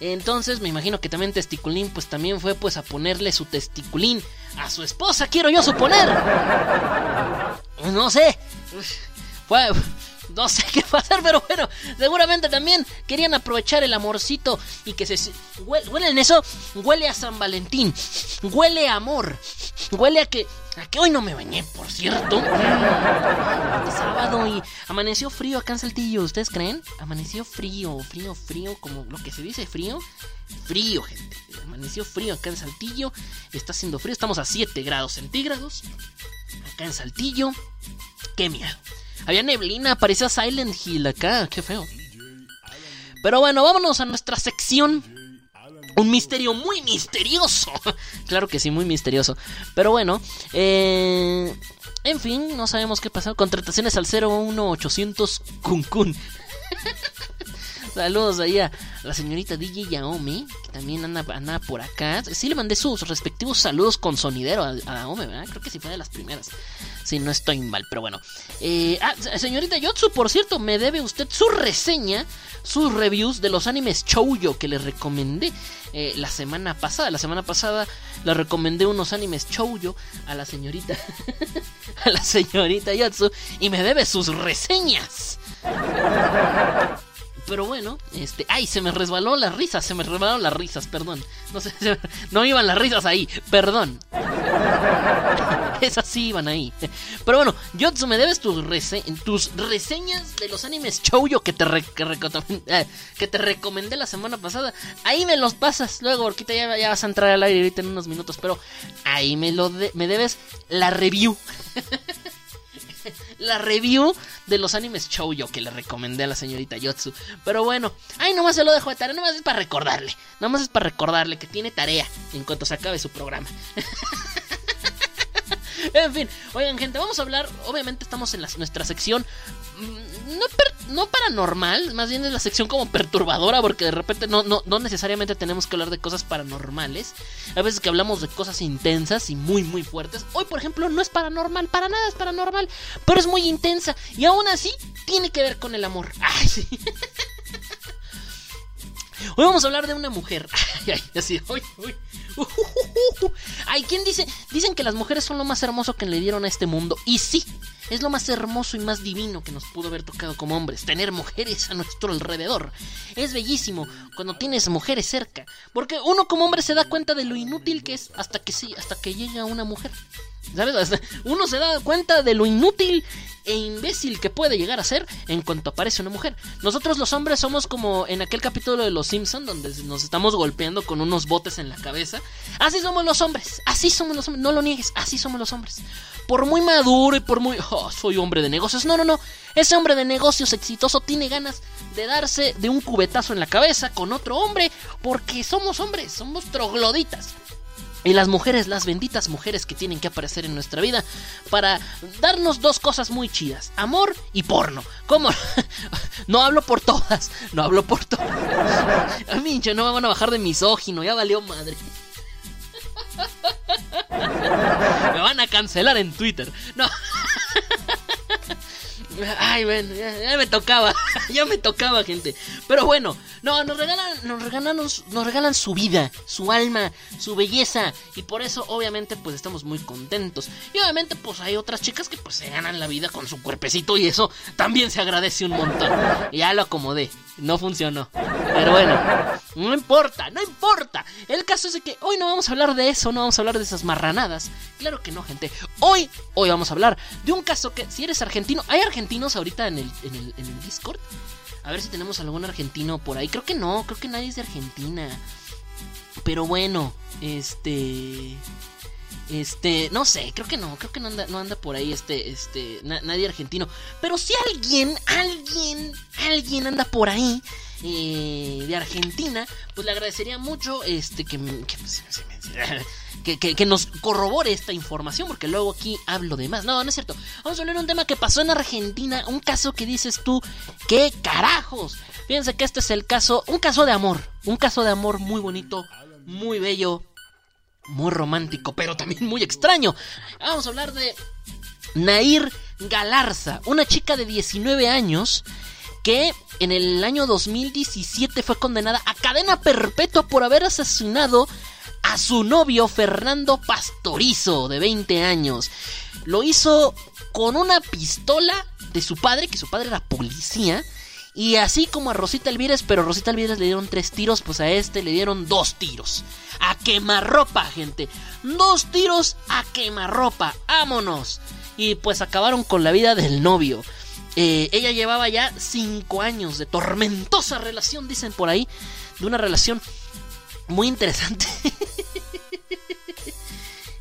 Entonces me imagino que también testiculín pues también fue pues a ponerle su testiculín a su esposa, quiero yo suponer. No sé. Fue, no sé qué pasar, pero bueno, seguramente también querían aprovechar el amorcito y que se... Huele, en eso, huele a San Valentín, huele a amor, huele a que... A que hoy no me bañé, por cierto. Mm, sábado y amaneció frío acá en Saltillo, ¿ustedes creen? Amaneció frío, frío, frío, como lo que se dice frío. Frío, gente. Amaneció frío acá en Saltillo. Está haciendo frío, estamos a 7 grados centígrados. Acá en Saltillo. Qué miedo. Había neblina, parecía Silent Hill acá, qué feo. Pero bueno, vámonos a nuestra sección. Un misterio muy misterioso. claro que sí, muy misterioso. Pero bueno, eh, en fin, no sabemos qué pasó. Contrataciones al 01800 Kun Saludos ahí a la señorita DJ Yaomi, que también anda, por acá. Sí le mandé sus respectivos saludos con sonidero a, a Yaomi, ¿verdad? Creo que sí fue de las primeras. Si no estoy mal, pero bueno. Eh, ah, señorita Yotsu, por cierto, me debe usted su reseña, sus reviews de los animes Chouyo que le recomendé eh, la semana pasada. La semana pasada le recomendé unos animes Chouyo a la señorita, a la señorita Yotsu y me debe sus reseñas. Pero bueno, este. ¡Ay! Se me resbaló las risas. Se me resbalaron las risas, perdón. No sé, no iban las risas ahí, perdón. Esas sí iban ahí. Pero bueno, Yotsu, me debes tus, tus reseñas de los animes Chouyo que te, eh, que te recomendé la semana pasada. Ahí me los pasas luego, porque ya, ya vas a entrar al aire ahorita en unos minutos. Pero ahí me, lo me debes la review. La review de los animes Shoujo que le recomendé a la señorita Yotsu. Pero bueno, ay, nomás se lo dejo de tarea, nomás es para recordarle. Nomás es para recordarle que tiene tarea en cuanto se acabe su programa. en fin, oigan gente, vamos a hablar, obviamente estamos en nuestra sección mm, no, no, paranormal, más bien es la sección como perturbadora, porque de repente no, no, no, necesariamente tenemos que hablar de cosas paranormales. A veces que hablamos de cosas intensas y muy, muy fuertes. Hoy, por ejemplo, no es paranormal, para nada es paranormal, pero es muy intensa y aún así tiene que ver con el amor. Ay, sí. Hoy vamos a hablar de una mujer. Ay, ay, así, uy, uy. Ay, ¿quién dice? Dicen que las mujeres son lo más hermoso que le dieron a este mundo. Y sí, es lo más hermoso y más divino que nos pudo haber tocado como hombres, tener mujeres a nuestro alrededor. Es bellísimo cuando tienes mujeres cerca, porque uno como hombre se da cuenta de lo inútil que es hasta que sí, hasta que llega una mujer. ¿Sabes? Uno se da cuenta de lo inútil e imbécil que puede llegar a ser en cuanto aparece una mujer. Nosotros los hombres somos como en aquel capítulo de Los Simpson donde nos estamos golpeando con unos botes en la cabeza. Así somos los hombres, así somos los hombres, no lo niegues, así somos los hombres. Por muy maduro y por muy... Oh, soy hombre de negocios. No, no, no. Ese hombre de negocios exitoso tiene ganas de darse de un cubetazo en la cabeza con otro hombre porque somos hombres, somos trogloditas. Y las mujeres, las benditas mujeres que tienen que aparecer en nuestra vida para darnos dos cosas muy chidas, amor y porno. ¿Cómo? No hablo por todas, no hablo por todas. A mí, no me van a bajar de misógino, ya valió madre. Me van a cancelar en Twitter. No. Ay, bueno, ya, me tocaba, ya me tocaba, gente. Pero bueno, no, nos regalan, nos regalan, nos, regalan su vida, su alma, su belleza. Y por eso, obviamente, pues estamos muy contentos. Y obviamente, pues hay otras chicas que pues se ganan la vida con su cuerpecito y eso también se agradece un montón. ya lo acomodé, no funcionó. Pero bueno, no importa, no importa. El caso es de que hoy no vamos a hablar de eso, no vamos a hablar de esas marranadas. Claro que no, gente. Hoy, hoy vamos a hablar de un caso que, si eres argentino, hay argentinos ahorita en el, en el, en el Discord. A ver si tenemos algún argentino por ahí. Creo que no, creo que nadie es de Argentina. Pero bueno, este. Este, no sé, creo que no, creo que no anda, no anda por ahí este, este, nadie argentino. Pero si alguien, alguien, alguien anda por ahí eh, de Argentina, pues le agradecería mucho este que, que pues, que, nos corrobore esta información, porque luego aquí hablo de más. No, no es cierto. Vamos a hablar de un tema que pasó en Argentina, un caso que dices tú, ¿qué carajos? Fíjense que este es el caso, un caso de amor, un caso de amor muy bonito, muy bello, muy romántico, pero también muy extraño. Vamos a hablar de Nair Galarza, una chica de 19 años que en el año 2017 fue condenada a cadena perpetua por haber asesinado a su novio Fernando Pastorizo, de 20 años. Lo hizo con una pistola de su padre, que su padre era policía. Y así como a Rosita Elvírez, pero Rosita Elvírez le dieron tres tiros, pues a este le dieron dos tiros. A quemarropa, gente. Dos tiros a quemarropa. Vámonos. Y pues acabaron con la vida del novio. Eh, ella llevaba ya cinco años de tormentosa relación, dicen por ahí. De una relación muy interesante.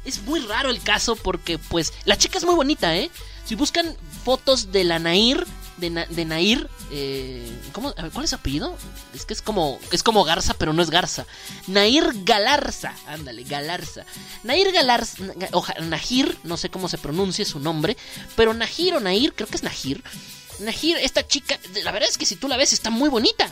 es muy raro el caso porque, pues, la chica es muy bonita, ¿eh? Si buscan fotos de la Nair, de, de Nair, eh, ¿cómo, ¿cuál es su apellido? Es que es como, es como Garza, pero no es Garza. Nair Galarza, ándale, Galarza. Nair Galarza, o Nahir, no sé cómo se pronuncia su nombre, pero Nahir o Nair, creo que es Nahir. Nahir, esta chica, la verdad es que si tú la ves está muy bonita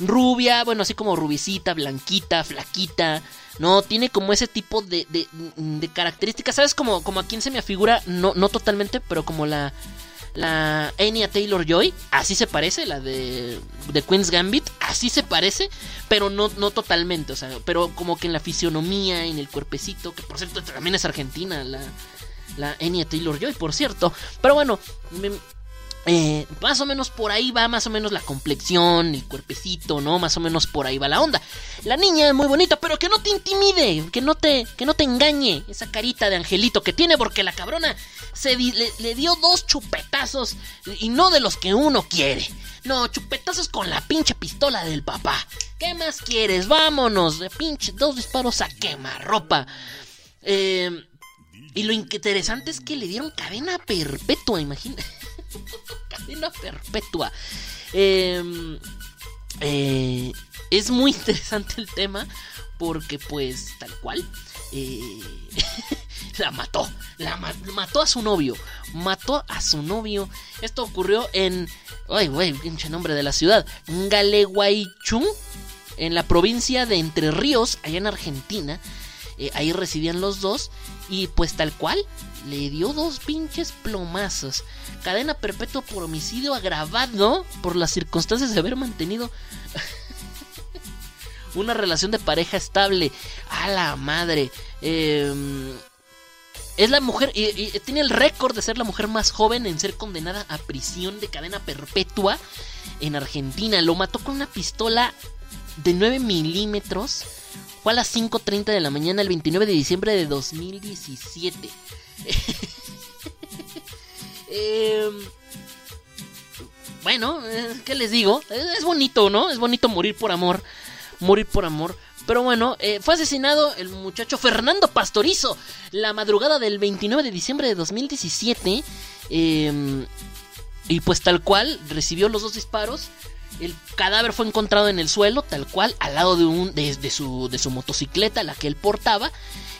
rubia, bueno, así como rubicita, blanquita, flaquita. No, tiene como ese tipo de, de, características. ¿Sabes? Como, como a quién se me afigura, no, no totalmente, pero como la, la Anya Taylor Joy, así se parece, la de, de Queen's Gambit, así se parece, pero no, no totalmente, o sea, pero como que en la fisionomía, en el cuerpecito, que por cierto también es argentina, la, la Anya Taylor Joy, por cierto. Pero bueno, me, eh, más o menos por ahí va más o menos la complexión, el cuerpecito, ¿no? Más o menos por ahí va la onda. La niña es muy bonita, pero que no te intimide, que no te, que no te engañe esa carita de angelito que tiene, porque la cabrona se le, dio dos chupetazos y no de los que uno quiere. No, chupetazos con la pinche pistola del papá. ¿Qué más quieres? Vámonos, de pinche dos disparos a quemarropa. Eh, y lo interesante es que le dieron cadena perpetua, imagina. Cadena perpetua. Em, eh, es muy interesante el tema porque pues tal cual eh, la mató, la mató a su novio, mató a su novio. Esto ocurrió en, ay güey, pinche nombre de la ciudad, Galeguaychú, en la provincia de Entre Ríos, allá en Argentina. Eh, ahí residían los dos y pues tal cual le dio dos pinches plomazos. Cadena perpetua por homicidio agravado por las circunstancias de haber mantenido una relación de pareja estable. A la madre. Em, es la mujer, tiene el récord de ser la mujer más joven en ser condenada a prisión de cadena perpetua en Argentina. Lo mató con una pistola de 9 milímetros. Fue a las 5.30 de la mañana el 29 de diciembre de 2017. Em, bueno, eh, ¿qué les digo? Es bonito, ¿no? Es bonito morir por amor morir por amor. Pero bueno, eh, fue asesinado el muchacho Fernando Pastorizo la madrugada del 29 de diciembre de 2017. Em, y pues tal cual, recibió los dos disparos. El cadáver fue encontrado en el suelo, tal cual, al lado de, un, de, su, de su motocicleta, la que él portaba.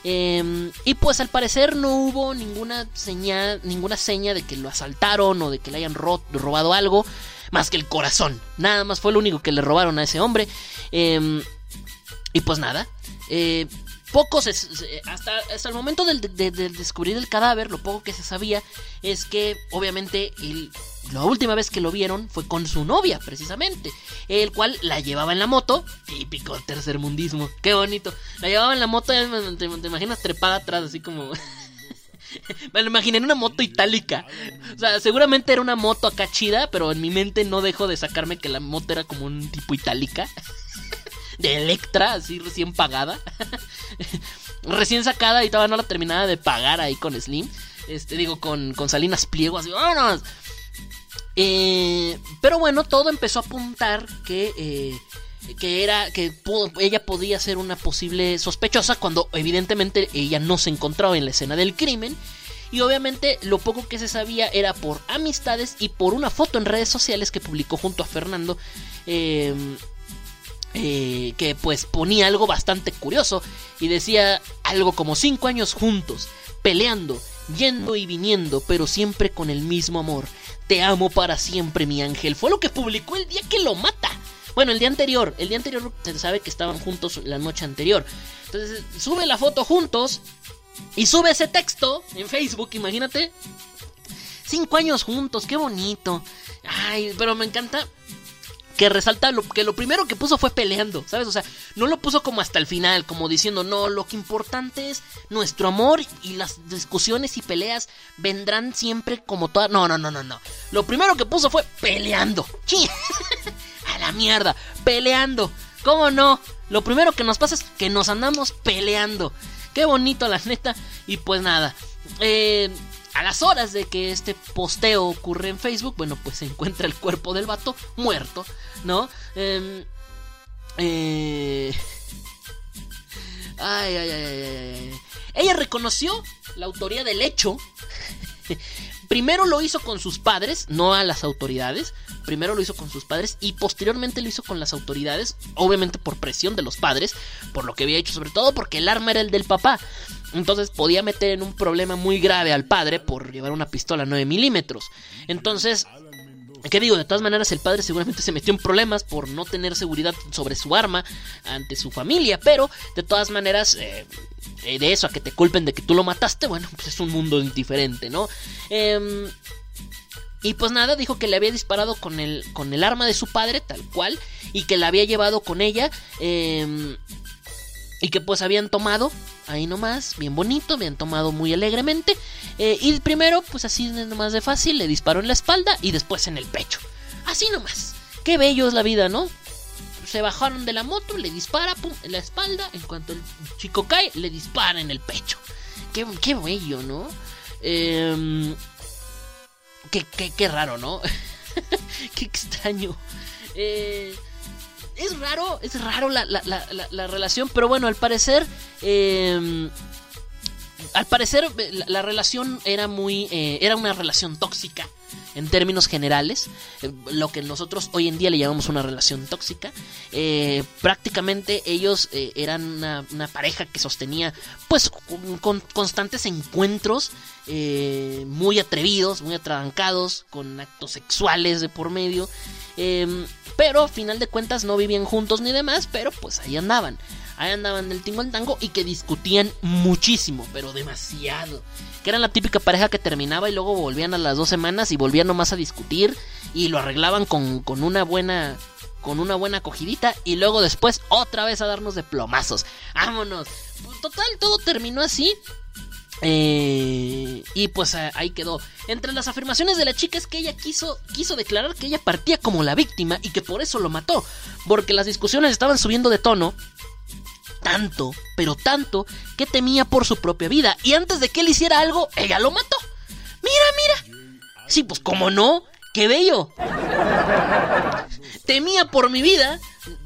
Em, y pues al parecer no hubo ninguna señal, ninguna seña de que lo asaltaron o de que le hayan robado algo más que el corazón. Nada más fue lo único que le robaron a ese hombre. Em, y pues nada. Eh, pocos hasta, hasta el momento de, descubrir el cadáver, lo poco que se sabía es que obviamente la última vez que lo vieron fue con su novia, precisamente, el cual la llevaba en la moto, típico tercermundismo, qué bonito, la llevaba en la moto, te, te imaginas trepada atrás, así como... Me lo imaginé en una moto itálica. O sea, seguramente era una moto acá chida, pero en mi mente no dejo de sacarme que la moto era como un tipo itálica. De Electra, así recién pagada. recién sacada y todavía no la terminaba de pagar ahí con Slim. Este, digo, con, con Salinas Pliego, así, ¡vámonos! Eh, pero bueno, todo empezó a apuntar que eh, que era que ella podía ser una posible sospechosa cuando evidentemente ella no se encontraba en la escena del crimen. Y obviamente lo poco que se sabía era por amistades y por una foto en redes sociales que publicó junto a Fernando em, eh, que pues ponía algo bastante curioso y decía algo como cinco años juntos peleando yendo y viniendo pero siempre con el mismo amor te amo para siempre mi ángel fue lo que publicó el día que lo mata bueno, el día anterior, el día anterior se sabe que estaban juntos la noche anterior. Entonces sube la foto juntos y sube ese texto en Facebook, imagínate. Cinco años juntos, qué bonito. Ay, pero me encanta que resalta lo, que lo primero que puso fue peleando, ¿sabes? O sea, no lo puso como hasta el final, como diciendo, no, lo que importante es nuestro amor y las discusiones y peleas vendrán siempre como todas. No, no, no, no, no. Lo primero que puso fue peleando. A la mierda, peleando. ¿Cómo no? Lo primero que nos pasa es que nos andamos peleando. Qué bonito, la neta. Y pues nada. Eh, a las horas de que este posteo ocurre en Facebook, bueno, pues se encuentra el cuerpo del vato muerto, ¿no? Em, eh, ay, ay, ay, ay, Ella reconoció la autoría del hecho. Primero lo hizo con sus padres, no a las autoridades. Primero lo hizo con sus padres y posteriormente lo hizo con las autoridades, obviamente por presión de los padres, por lo que había hecho, sobre todo porque el arma era el del papá. Entonces podía meter en un problema muy grave al padre por llevar una pistola 9 milímetros. Entonces, ¿qué digo? De todas maneras, el padre seguramente se metió en problemas por no tener seguridad sobre su arma ante su familia. Pero, de todas maneras, eh, eh, de eso a que te culpen de que tú lo mataste, bueno, pues es un mundo diferente, ¿no? Eh, y pues nada, dijo que le había disparado con el, con el arma de su padre, tal cual, y que la había llevado con ella. Em, y que pues habían tomado, ahí nomás, bien bonito, habían tomado muy alegremente. Eh, y primero, pues así nomás de fácil, le disparó en la espalda y después en el pecho. Así nomás. Qué bello es la vida, ¿no? Se bajaron de la moto, le dispara, pum, en la espalda. En cuanto el chico cae, le dispara en el pecho. Qué, qué bello, ¿no? Eh, Qué, raro, ¿no? qué extraño. Eh, es raro, es raro la, relación, pero bueno, al parecer... Em, al parecer la, la relación era muy... eh, era una relación tóxica en términos generales, eh, lo que nosotros hoy en día le llamamos una relación tóxica. Eh, prácticamente ellos eh, eran una, pareja que sostenía pues con, con constantes encuentros eh, muy atrevidos, muy atrabancados, con actos sexuales de por medio. Eh, pero final de cuentas no vivían juntos ni demás, pero pues ahí andaban. Ahí andaban del tingo al tango y que discutían muchísimo, pero demasiado. Que eran la típica pareja que terminaba y luego volvían a las dos semanas y volvían nomás a discutir y lo arreglaban con, con una buena con una buena acogidita y luego después otra vez a darnos de plomazos. Vámonos. Total, todo terminó así. Eh, y pues eh, ahí quedó. Entre las afirmaciones de la chica es que ella quiso, quiso declarar que ella partía como la víctima y que por eso lo mató. Porque las discusiones estaban subiendo de tono. Tanto, pero tanto, que temía por su propia vida. Y antes de que él hiciera algo, ella lo mató. Mira, mira. Sí, pues como no. ¡Qué bello! Temía por mi vida,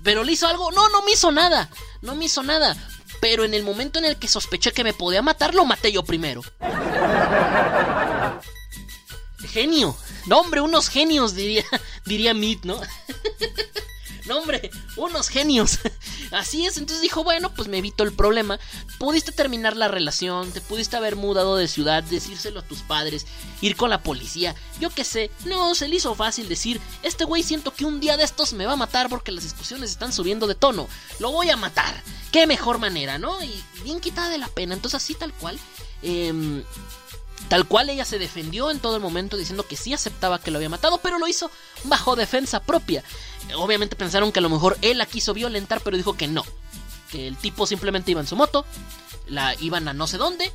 pero le hizo algo. No, no me hizo nada. No me hizo nada. Pero en el momento en el que sospeché que me podía matar, lo maté yo primero. Genio. No, hombre, unos genios, diría, diría Meat, ¿no? No, hombre, unos genios. Así es, entonces dijo, bueno, pues me evito el problema. Pudiste terminar la relación, te pudiste haber mudado de ciudad, decírselo a tus padres, ir con la policía. Yo qué sé, no, se le hizo fácil decir, este güey siento que un día de estos me va a matar porque las discusiones están subiendo de tono. Lo voy a matar. Qué mejor manera, ¿no? Y bien quitada de la pena. Entonces así tal cual. Eh, Tal cual ella se defendió en todo el momento diciendo que sí aceptaba que lo había matado, pero lo hizo bajo defensa propia. Obviamente pensaron que a lo mejor él la quiso violentar, pero dijo que no. Que el tipo simplemente iba en su moto, la iban a no sé dónde,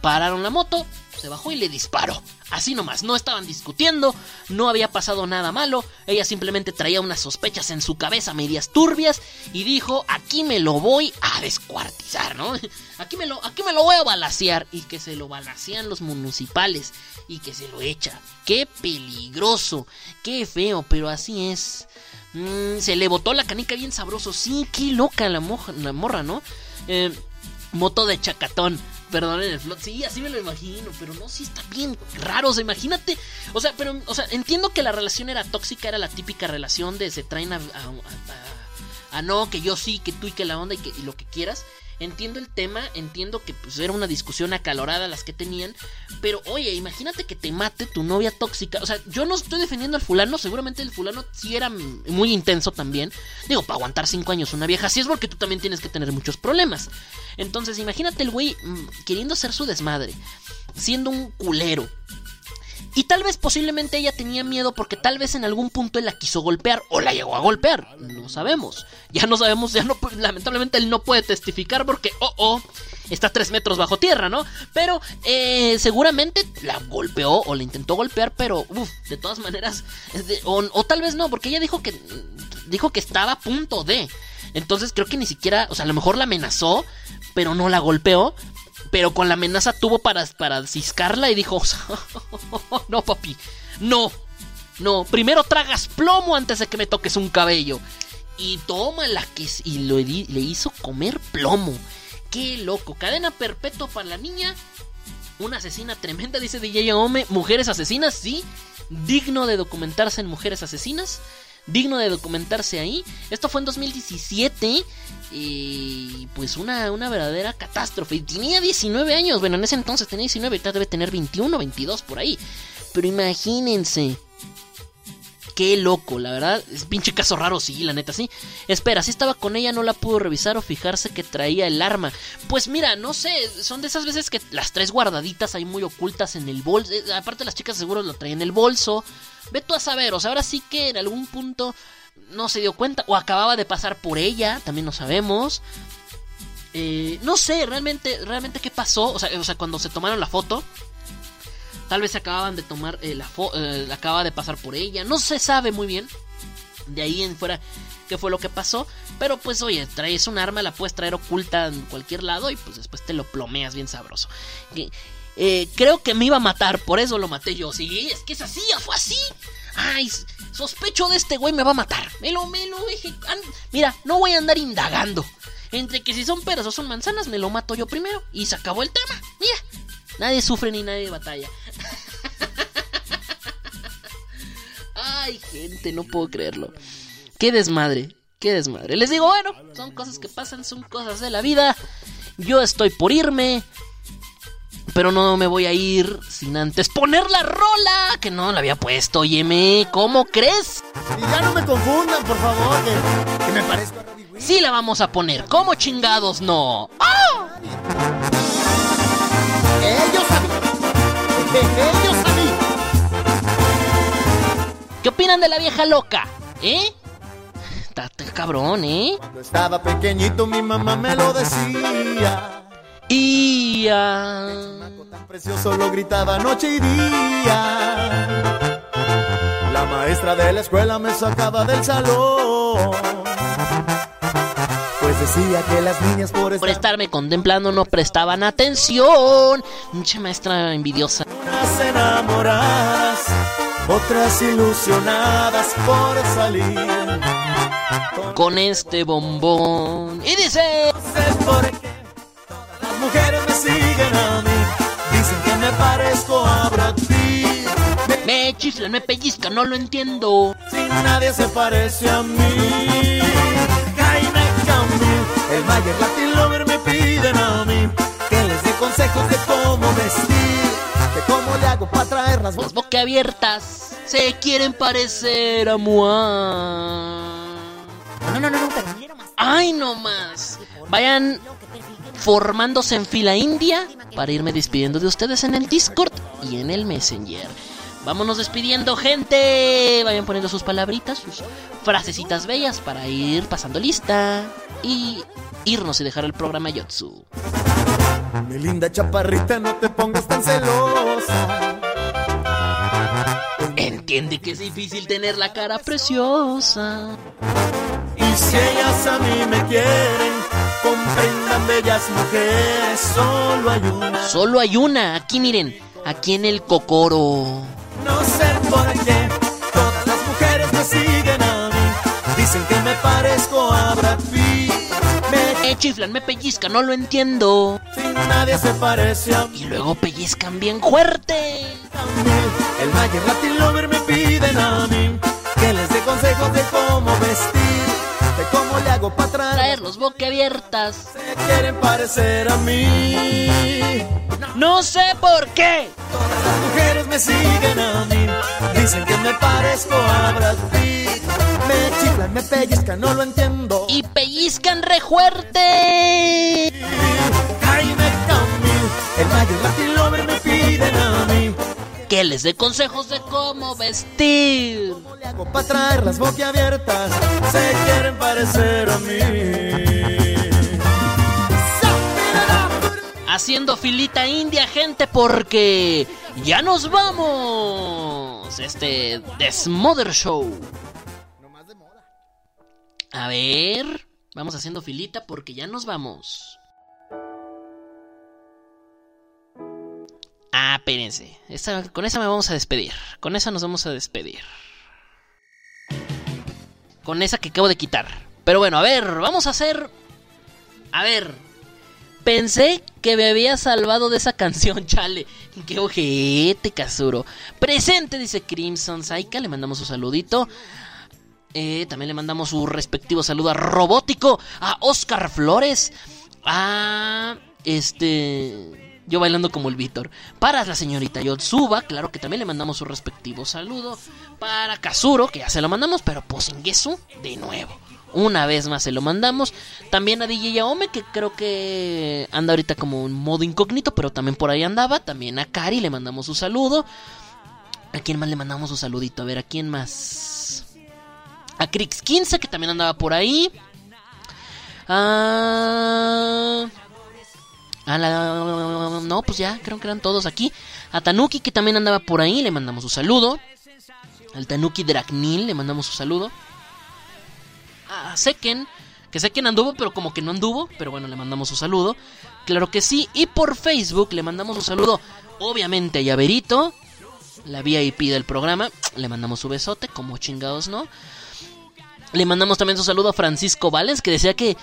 pararon la moto, se bajó y le disparó. Así nomás, no estaban discutiendo, no había pasado nada malo, ella simplemente traía unas sospechas en su cabeza medias turbias y dijo, aquí me lo voy a descuartizar, ¿no? Aquí me lo, aquí me lo voy a balasear y que se lo balacean los municipales y que se lo echa. Qué peligroso, qué feo, pero así es. Mm, se le botó la canica bien sabroso, sí, qué loca la, moja, la morra, ¿no? Eh, moto de chacatón. Perdonen el flot. Sí, así me lo imagino. Pero no, sí está bien raro. O sea, imagínate. O sea, pero, o sea, entiendo que la relación era tóxica. Era la típica relación de se traen a. a, no, que yo sí, que tú y que la onda y, que, y lo que quieras. Entiendo el tema, entiendo que pues era una discusión acalorada las que tenían, pero oye, imagínate que te mate tu novia tóxica. O sea, yo no estoy defendiendo al fulano, seguramente el fulano sí era muy intenso también. Digo, para aguantar cinco años una vieja, sí es porque tú también tienes que tener muchos problemas. Entonces, imagínate el güey mmm, queriendo ser su desmadre, siendo un culero. Y tal vez posiblemente ella tenía miedo porque tal vez en algún punto él la quiso golpear o la llegó a golpear. No sabemos. Ya no sabemos, ya no, lamentablemente él no puede testificar porque, oh, oh, está tres metros bajo tierra, ¿no? Pero eh, seguramente la golpeó o la intentó golpear, pero, uff, de todas maneras, o, o tal vez no, porque ella dijo que, dijo que estaba a punto de. Entonces creo que ni siquiera, o sea, a lo mejor la amenazó, pero no la golpeó. Pero con la amenaza tuvo para, para ciscarla y dijo, no papi, no, no, primero tragas plomo antes de que me toques un cabello. Y toma la que... Y le hizo comer plomo. Qué loco. Cadena perpetua para la niña. Una asesina tremenda, dice DJ Ome. Mujeres asesinas, sí. Digno de documentarse en mujeres asesinas digno de documentarse ahí. Esto fue en 2017 y pues una, una verdadera catástrofe. Y tenía 19 años, bueno, en ese entonces tenía 19, ahorita debe tener 21, 22 por ahí. Pero imagínense. Qué loco, la verdad, es pinche caso raro, sí, la neta, sí. Espera, si estaba con ella, no la pudo revisar o fijarse que traía el arma. Pues mira, no sé, son de esas veces que las tres guardaditas ahí muy ocultas en el bolso. Aparte, las chicas seguro lo traían en el bolso. Ve tú a saber, o sea, ahora sí que en algún punto no se dio cuenta o acababa de pasar por ella, también no sabemos. Eh, no sé realmente, realmente qué pasó, o sea, o sea, cuando se tomaron la foto, tal vez acababan de tomar eh, la foto, eh, acaba de pasar por ella, no se sabe muy bien. De ahí en fuera qué fue lo que pasó, pero pues oye, traes un arma, la puedes traer oculta en cualquier lado y pues después te lo plomeas bien sabroso. Eh, creo que me iba a matar, por eso lo maté yo. Sí, es que es así, fue así. Ay, sospecho de este güey me va a matar. Me lo, me lo. Mira, no voy a andar indagando. Entre que si son peras o son manzanas, me lo mato yo primero. Y se acabó el tema. Mira, nadie sufre ni nadie batalla. Ay, gente, no puedo creerlo. Qué desmadre, qué desmadre. Les digo, bueno, son cosas que pasan, son cosas de la vida. Yo estoy por irme. Pero no me voy a ir sin antes poner la rola que no la había puesto. Óyeme, ¿cómo crees? Y ya no me confundan, por favor, que, que me parezco a Robbie. Sí la vamos a poner. ¿Cómo chingados no? ¡Ah! Ellos a mí. Ellos a mí. ¿Qué opinan de la vieja loca? ¿Eh? Está, cabrón, ¿eh? Cuando estaba pequeñito mi mamá me lo decía. Y... Tan precioso lo gritaba noche y día. La maestra de la escuela me sacaba del salón. Decía que las niñas por por estar estarme contemplando no prestaban atención. Mucha maestra envidiosa. unas enamoradas, otras ilusionadas por salir. Con este bombón. Y dice... No sé por qué todas las mujeres me siguen a mí. Dicen que me parezco a Brad Pitt. Me chiflan, me pellizcan, no lo entiendo. Si nadie se parece a mí. Jaime Camil, el Mayer Latin Lover me piden a mí que les dé consejos de cómo vestir, de cómo le hago para traer las Las boquiabiertas se quieren parecer a Moa. No, no, no, no, pero. Ay, no más. Vayan formándose en fila india para irme despidiendo de ustedes en el Discord y en el Messenger. Vámonos despidiendo, gente. Vayan poniendo sus palabritas, sus frasecitas bellas para ir pasando lista y irnos y dejar el programa Yotsu. Mi linda chaparrita, no te pongas tan celosa. Entiende que es difícil tener la cara preciosa. Y si ellas a mí me quieren, comprendan bellas mujeres, solo hay una. Solo hay una, aquí miren, aquí en el Cocoro. No sé por qué chiflan, me pellizcan, no lo entiendo. sin nadie se parece a mí. Y luego pellizcan bien fuerte. El Mayer Latin Lover me piden a mí que les dé consejos de cómo vestir, de cómo le hago para traer. Traer los boquiabiertas. Se quieren parecer a mí. No sé por qué. Todas las mujeres me siguen a mí. Dicen que me parezco a Brad Pitt. Me chiflan, me pellizcan, no lo entiendo. Y pellizcan re fuerte. El Mayer Latin me piden a mí. Que les dé consejos de cómo vestir. ¿Cómo le hago para traer las boquiabiertas? Se quieren parecer a mí. Haciendo filita india, gente, porque ya nos vamos. Este Desmother Show. A ver, vamos haciendo filita porque ya nos vamos. Ah, espérense. Con esa me vamos a despedir. Con esa nos vamos a despedir. Con esa que acabo de quitar. Pero bueno, a ver, vamos a hacer. A ver. Pensé que me había salvado de esa canción, chale. Qué ojete, Kazuro. Presente, dice Crimson Saika. Le mandamos un saludito. Eh, también le mandamos su respectivo saludo a Robótico, a Oscar Flores, a este. Yo bailando como el Víctor. Para la señorita Yotsuba, claro que también le mandamos su respectivo saludo. Para Kazuro, que ya se lo mandamos, pero Posengesu, de nuevo. Una vez más se lo mandamos. También a DJ Yaome, que creo que anda ahorita como en modo incógnito, pero también por ahí andaba. También a Kari le mandamos su saludo. ¿A quién más le mandamos un saludito? A ver, ¿a quién más? A Crix 15, que también andaba por ahí. Ah. A la... No, pues ya, creo que eran todos aquí. A Tanuki, que también andaba por ahí, le mandamos un saludo. Al Tanuki Dragnil, le mandamos un saludo. A Seken, que Seken anduvo, pero como que no anduvo. Pero bueno, le mandamos un saludo. Claro que sí. Y por Facebook le mandamos un saludo, obviamente a Llaverito, la VIP del programa. Le mandamos su besote, como chingados, ¿no? Le mandamos también un saludo a Francisco Vales que decía que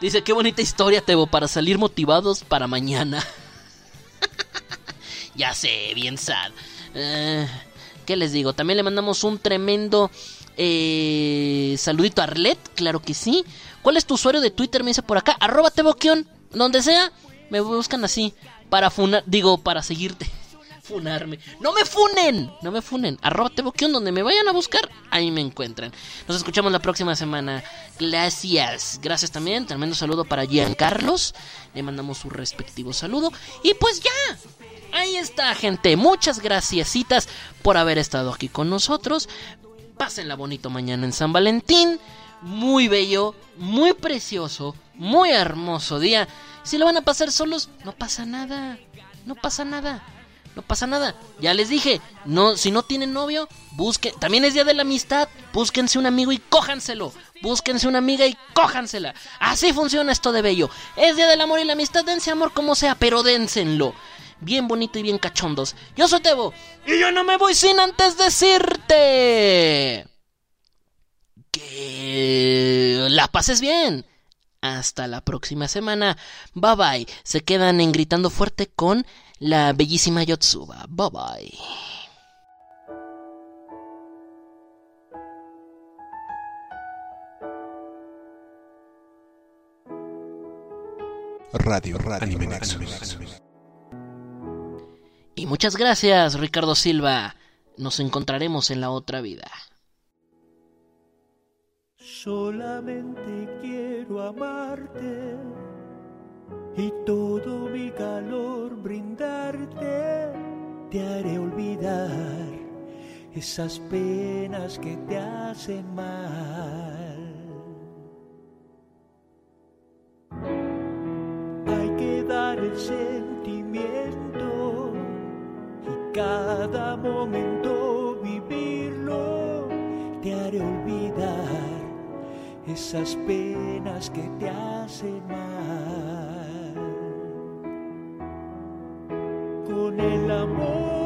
dice qué bonita historia Tebo para salir motivados para mañana. ya sé, bien sad. Eh, ¿Qué les digo? También le mandamos un tremendo eh, saludito a Arlet, claro que sí. ¿Cuál es tu usuario de Twitter? Me dice por acá, arroba Teboquión, donde sea, me buscan así, para funar, digo, para seguirte. Funarme. No me funen, no me funen. Arroba donde me vayan a buscar, ahí me encuentran. Nos escuchamos la próxima semana. Gracias. Gracias también. Tremendo saludo para Gian Carlos. Le mandamos su respectivo saludo. Y pues ya. Ahí está, gente. Muchas graciasitas por haber estado aquí con nosotros. Pásenla bonito mañana en San Valentín. Muy bello, muy precioso, muy hermoso día. Si lo van a pasar solos, no pasa nada. No pasa nada. No pasa nada. Ya les dije, no, si no tienen novio, busquen. También es día de la amistad. Búsquense un amigo y cójanselo. Búsquense una amiga y cójansela. Así funciona esto de bello. Es día del amor y la amistad. Dense amor como sea, pero dénsenlo bien bonito y bien cachondos. Yo soy Tebo y yo no me voy sin antes decirte que la pases bien. Hasta la próxima semana. Bye bye. Se quedan en gritando fuerte con la bellísima Yotsuba. Bye bye. Radio, Radio Anime Nexus. Y muchas gracias, Ricardo Silva. Nos encontraremos en la otra vida. Solamente quiero amarte y todo mi calor brindarte. Te haré olvidar esas penas que te hacen mal. Hay que dar el sentimiento y cada momento vivirlo. Te haré olvidar esas penas que te hacen mal. Con el amor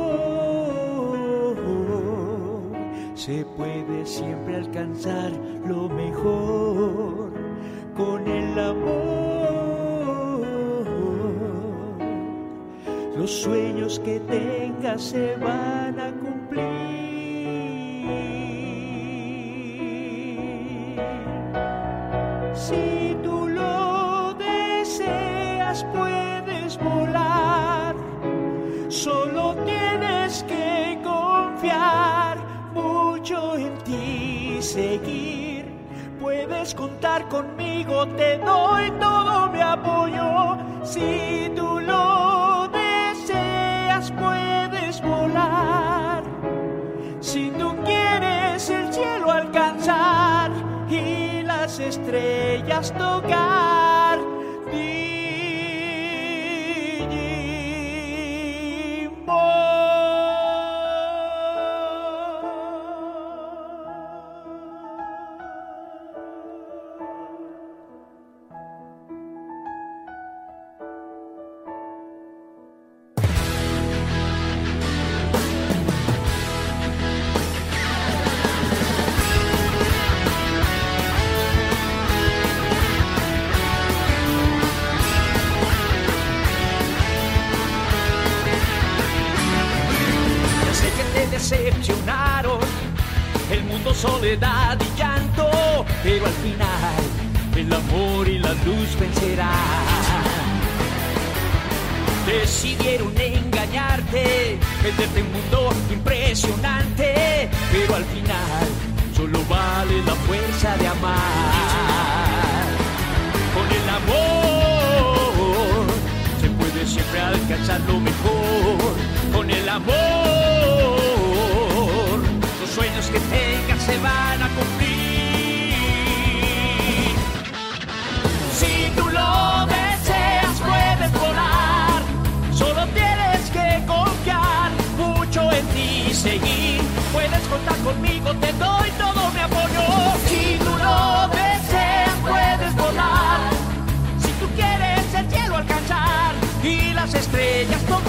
se puede siempre alcanzar lo mejor. Con el amor los sueños que tengas se van a cumplir. Mucho en ti, seguir. Puedes contar conmigo, te doy todo mi apoyo. Si tú lo deseas, puedes volar. Si tú quieres el cielo alcanzar y las estrellas tocar. Soledad y llanto, pero al final el amor y la luz vencerán. Decidieron engañarte, venderte un mundo impresionante, pero al final solo vale la fuerza de amar. Con el amor se puede siempre alcanzar lo mejor. Con el amor, sueños que tengas se van a cumplir. Si tú lo deseas, puedes volar. Solo tienes que confiar mucho en ti y seguir. Puedes contar conmigo, te doy todo mi apoyo. Si tú lo deseas, puedes volar. Si tú quieres el cielo alcanzar y las estrellas tocar.